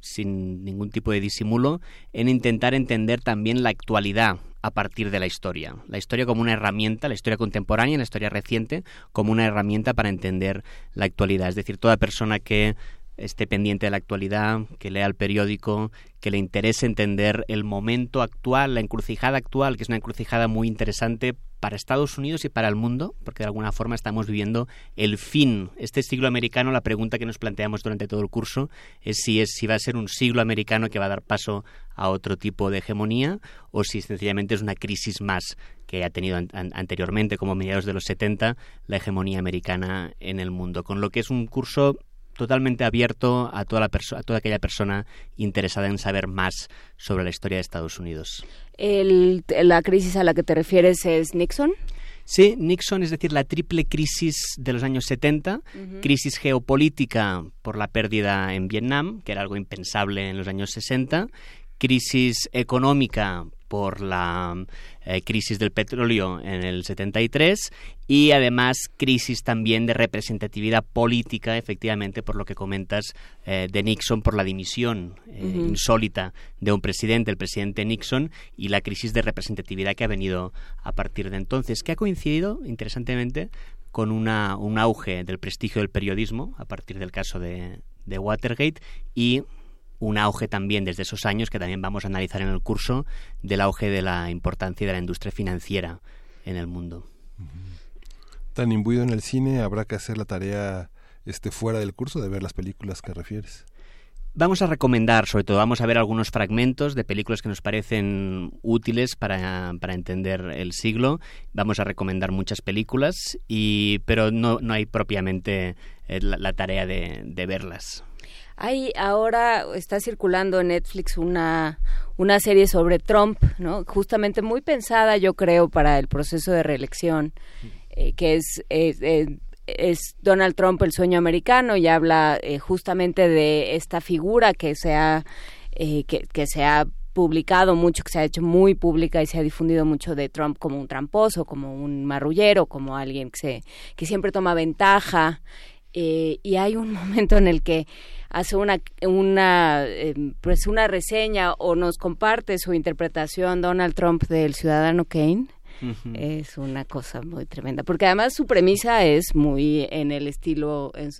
sin ningún tipo de disimulo, en intentar entender también la actualidad a partir de la historia. La historia como una herramienta, la historia contemporánea, la historia reciente, como una herramienta para entender la actualidad. Es decir, toda persona que esté pendiente de la actualidad, que lea el periódico, que le interese entender el momento actual, la encrucijada actual, que es una encrucijada muy interesante para Estados Unidos y para el mundo, porque de alguna forma estamos viviendo el fin. Este siglo americano, la pregunta que nos planteamos durante todo el curso es si, es, si va a ser un siglo americano que va a dar paso a otro tipo de hegemonía o si sencillamente es una crisis más que ha tenido anteriormente, como mediados de los 70, la hegemonía americana en el mundo. Con lo que es un curso totalmente abierto a toda, la a toda aquella persona interesada en saber más sobre la historia de Estados Unidos. El, ¿La crisis a la que te refieres es Nixon? Sí, Nixon, es decir, la triple crisis de los años 70, crisis geopolítica por la pérdida en Vietnam, que era algo impensable en los años 60, crisis económica por la eh, crisis del petróleo en el 73 y además crisis también de representatividad política, efectivamente, por lo que comentas eh, de Nixon, por la dimisión eh, insólita de un presidente, el presidente Nixon, y la crisis de representatividad que ha venido a partir de entonces, que ha coincidido, interesantemente, con una, un auge del prestigio del periodismo a partir del caso de, de Watergate y un auge también desde esos años que también vamos a analizar en el curso del auge de la importancia de la industria financiera en el mundo. Tan imbuido en el cine, habrá que hacer la tarea este fuera del curso de ver las películas que refieres. Vamos a recomendar, sobre todo, vamos a ver algunos fragmentos de películas que nos parecen útiles para, para entender el siglo. Vamos a recomendar muchas películas, y, pero no, no hay propiamente eh, la, tarea de, de verlas. Hay ahora está circulando en Netflix una una serie sobre Trump, ¿no? Justamente muy pensada, yo creo, para el proceso de reelección, eh, que es, es, Donald Trump el sueño americano y habla eh, justamente de esta figura que se ha eh, que, que se ha publicado mucho, que se ha hecho muy pública y se ha difundido mucho de Trump como un tramposo, como un marrullero, como alguien que se que siempre toma ventaja. Y hay un momento en el que hace una, una, em, pues una reseña o nos comparte su interpretación Donald Trump del ciudadano Kane. Es una cosa muy tremenda, porque además su premisa es muy en el estilo, en,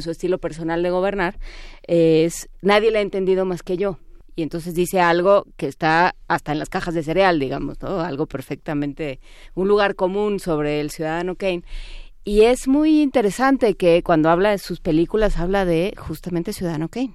su estilo personal de gobernar, es nadie le ha entendido más que yo y entonces dice algo que está hasta en las cajas de cereal, digamos, ¿no? Algo perfectamente, un lugar común sobre el ciudadano Kane. Y es muy interesante que cuando habla de sus películas habla de justamente Ciudadano Kane.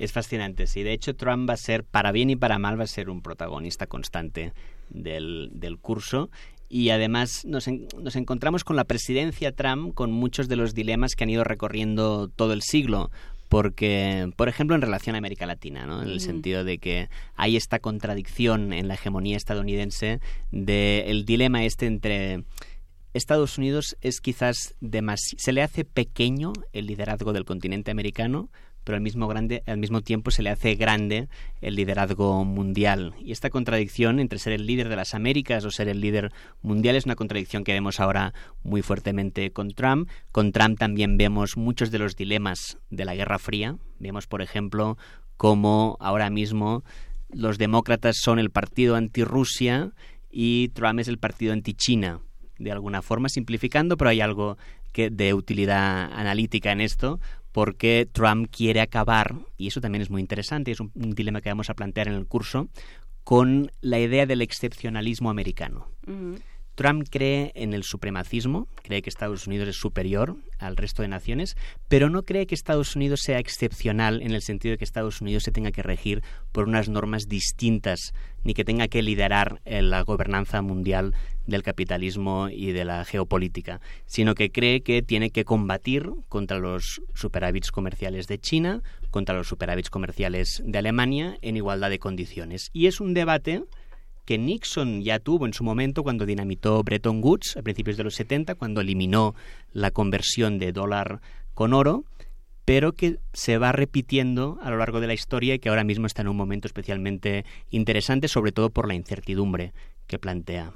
Es fascinante, sí. De hecho, Trump va a ser, para bien y para mal, va a ser un protagonista constante del, del curso. Y además nos, nos encontramos con la presidencia Trump con muchos de los dilemas que han ido recorriendo todo el siglo porque, por ejemplo, en relación a América Latina, ¿no? en el sentido de que hay esta contradicción en la hegemonía estadounidense del dilema este entre Estados Unidos es quizás demasiado, se le hace pequeño el liderazgo del continente americano, pero al mismo, grande, al mismo tiempo se le hace grande el liderazgo mundial. Y esta contradicción entre ser el líder de las Américas o ser el líder mundial es una contradicción que vemos ahora muy fuertemente con Trump. Con Trump también vemos muchos de los dilemas de la Guerra Fría. Vemos, por ejemplo, cómo ahora mismo los demócratas son el partido anti-Rusia y Trump es el partido anti-China de alguna forma, simplificando, pero hay algo que de utilidad analítica en esto, porque Trump quiere acabar, y eso también es muy interesante, es un, dilema que vamos a plantear en el curso, con la idea del excepcionalismo americano. Trump cree en el supremacismo, cree que Estados Unidos es superior al resto de naciones, pero no cree que Estados Unidos sea excepcional en el sentido de que Estados Unidos se tenga que regir por unas normas distintas, ni que tenga que liderar eh, la gobernanza mundial del capitalismo y de la geopolítica, sino que cree que tiene que combatir contra los superávits comerciales de China, contra los superávits comerciales de Alemania en igualdad de condiciones. Y es un debate que Nixon ya tuvo en su momento cuando dinamitó Bretton Woods a principios de los 70, cuando eliminó la conversión de dólar con oro, pero que se va repitiendo a lo largo de la historia y que ahora mismo está en un momento especialmente interesante, sobre todo por la incertidumbre que plantea.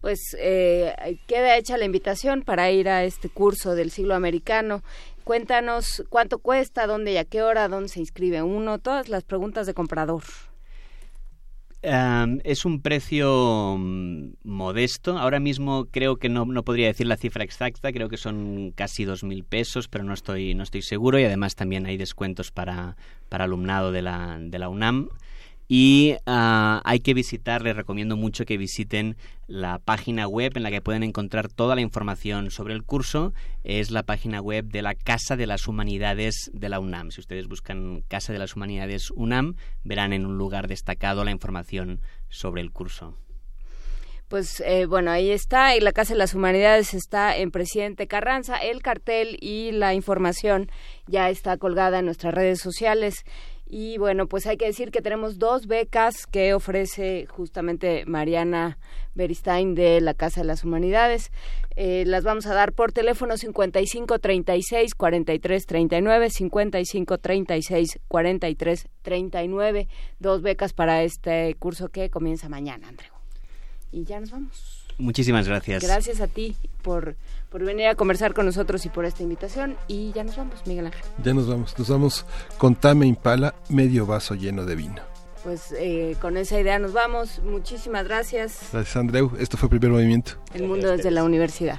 Pues eh, queda hecha la invitación para ir a este curso del siglo americano. Cuéntanos cuánto cuesta, dónde y a qué hora, dónde se inscribe uno, todas las preguntas de comprador es un precio mm, modesto. Ahora mismo creo que no, no, podría decir la cifra exacta, creo que son casi dos mil pesos, pero no estoy, no estoy seguro y además también hay descuentos para, para alumnado de la, de la UNAM. Y ah, hay que visitar, les recomiendo mucho que visiten la página web en la que pueden encontrar toda la información sobre el curso. Es la página web de la Casa de las Humanidades de la UNAM. Si ustedes buscan Casa de las Humanidades UNAM, verán en un lugar destacado la información sobre el curso. Pues eh, bueno, ahí está, y la Casa de las Humanidades está en Presidente Carranza. El cartel y la información ya está colgada en nuestras redes sociales. Y bueno, pues hay que decir que tenemos dos becas que ofrece justamente Mariana Beristain de la Casa de las Humanidades. Eh, las vamos a dar por teléfono 55 36 43 39, 55 36 43 39. Dos becas para este curso que comienza mañana, Andreu. Y ya nos vamos. Muchísimas gracias. Gracias a ti por, por venir a conversar con nosotros y por esta invitación. Y ya nos vamos, Miguel Ángel. Ya nos vamos. Nos vamos con Tame Impala, medio vaso lleno de vino. Pues eh, con esa idea nos vamos. Muchísimas gracias. Gracias, Andreu. Esto fue Primer Movimiento. El mundo desde la universidad.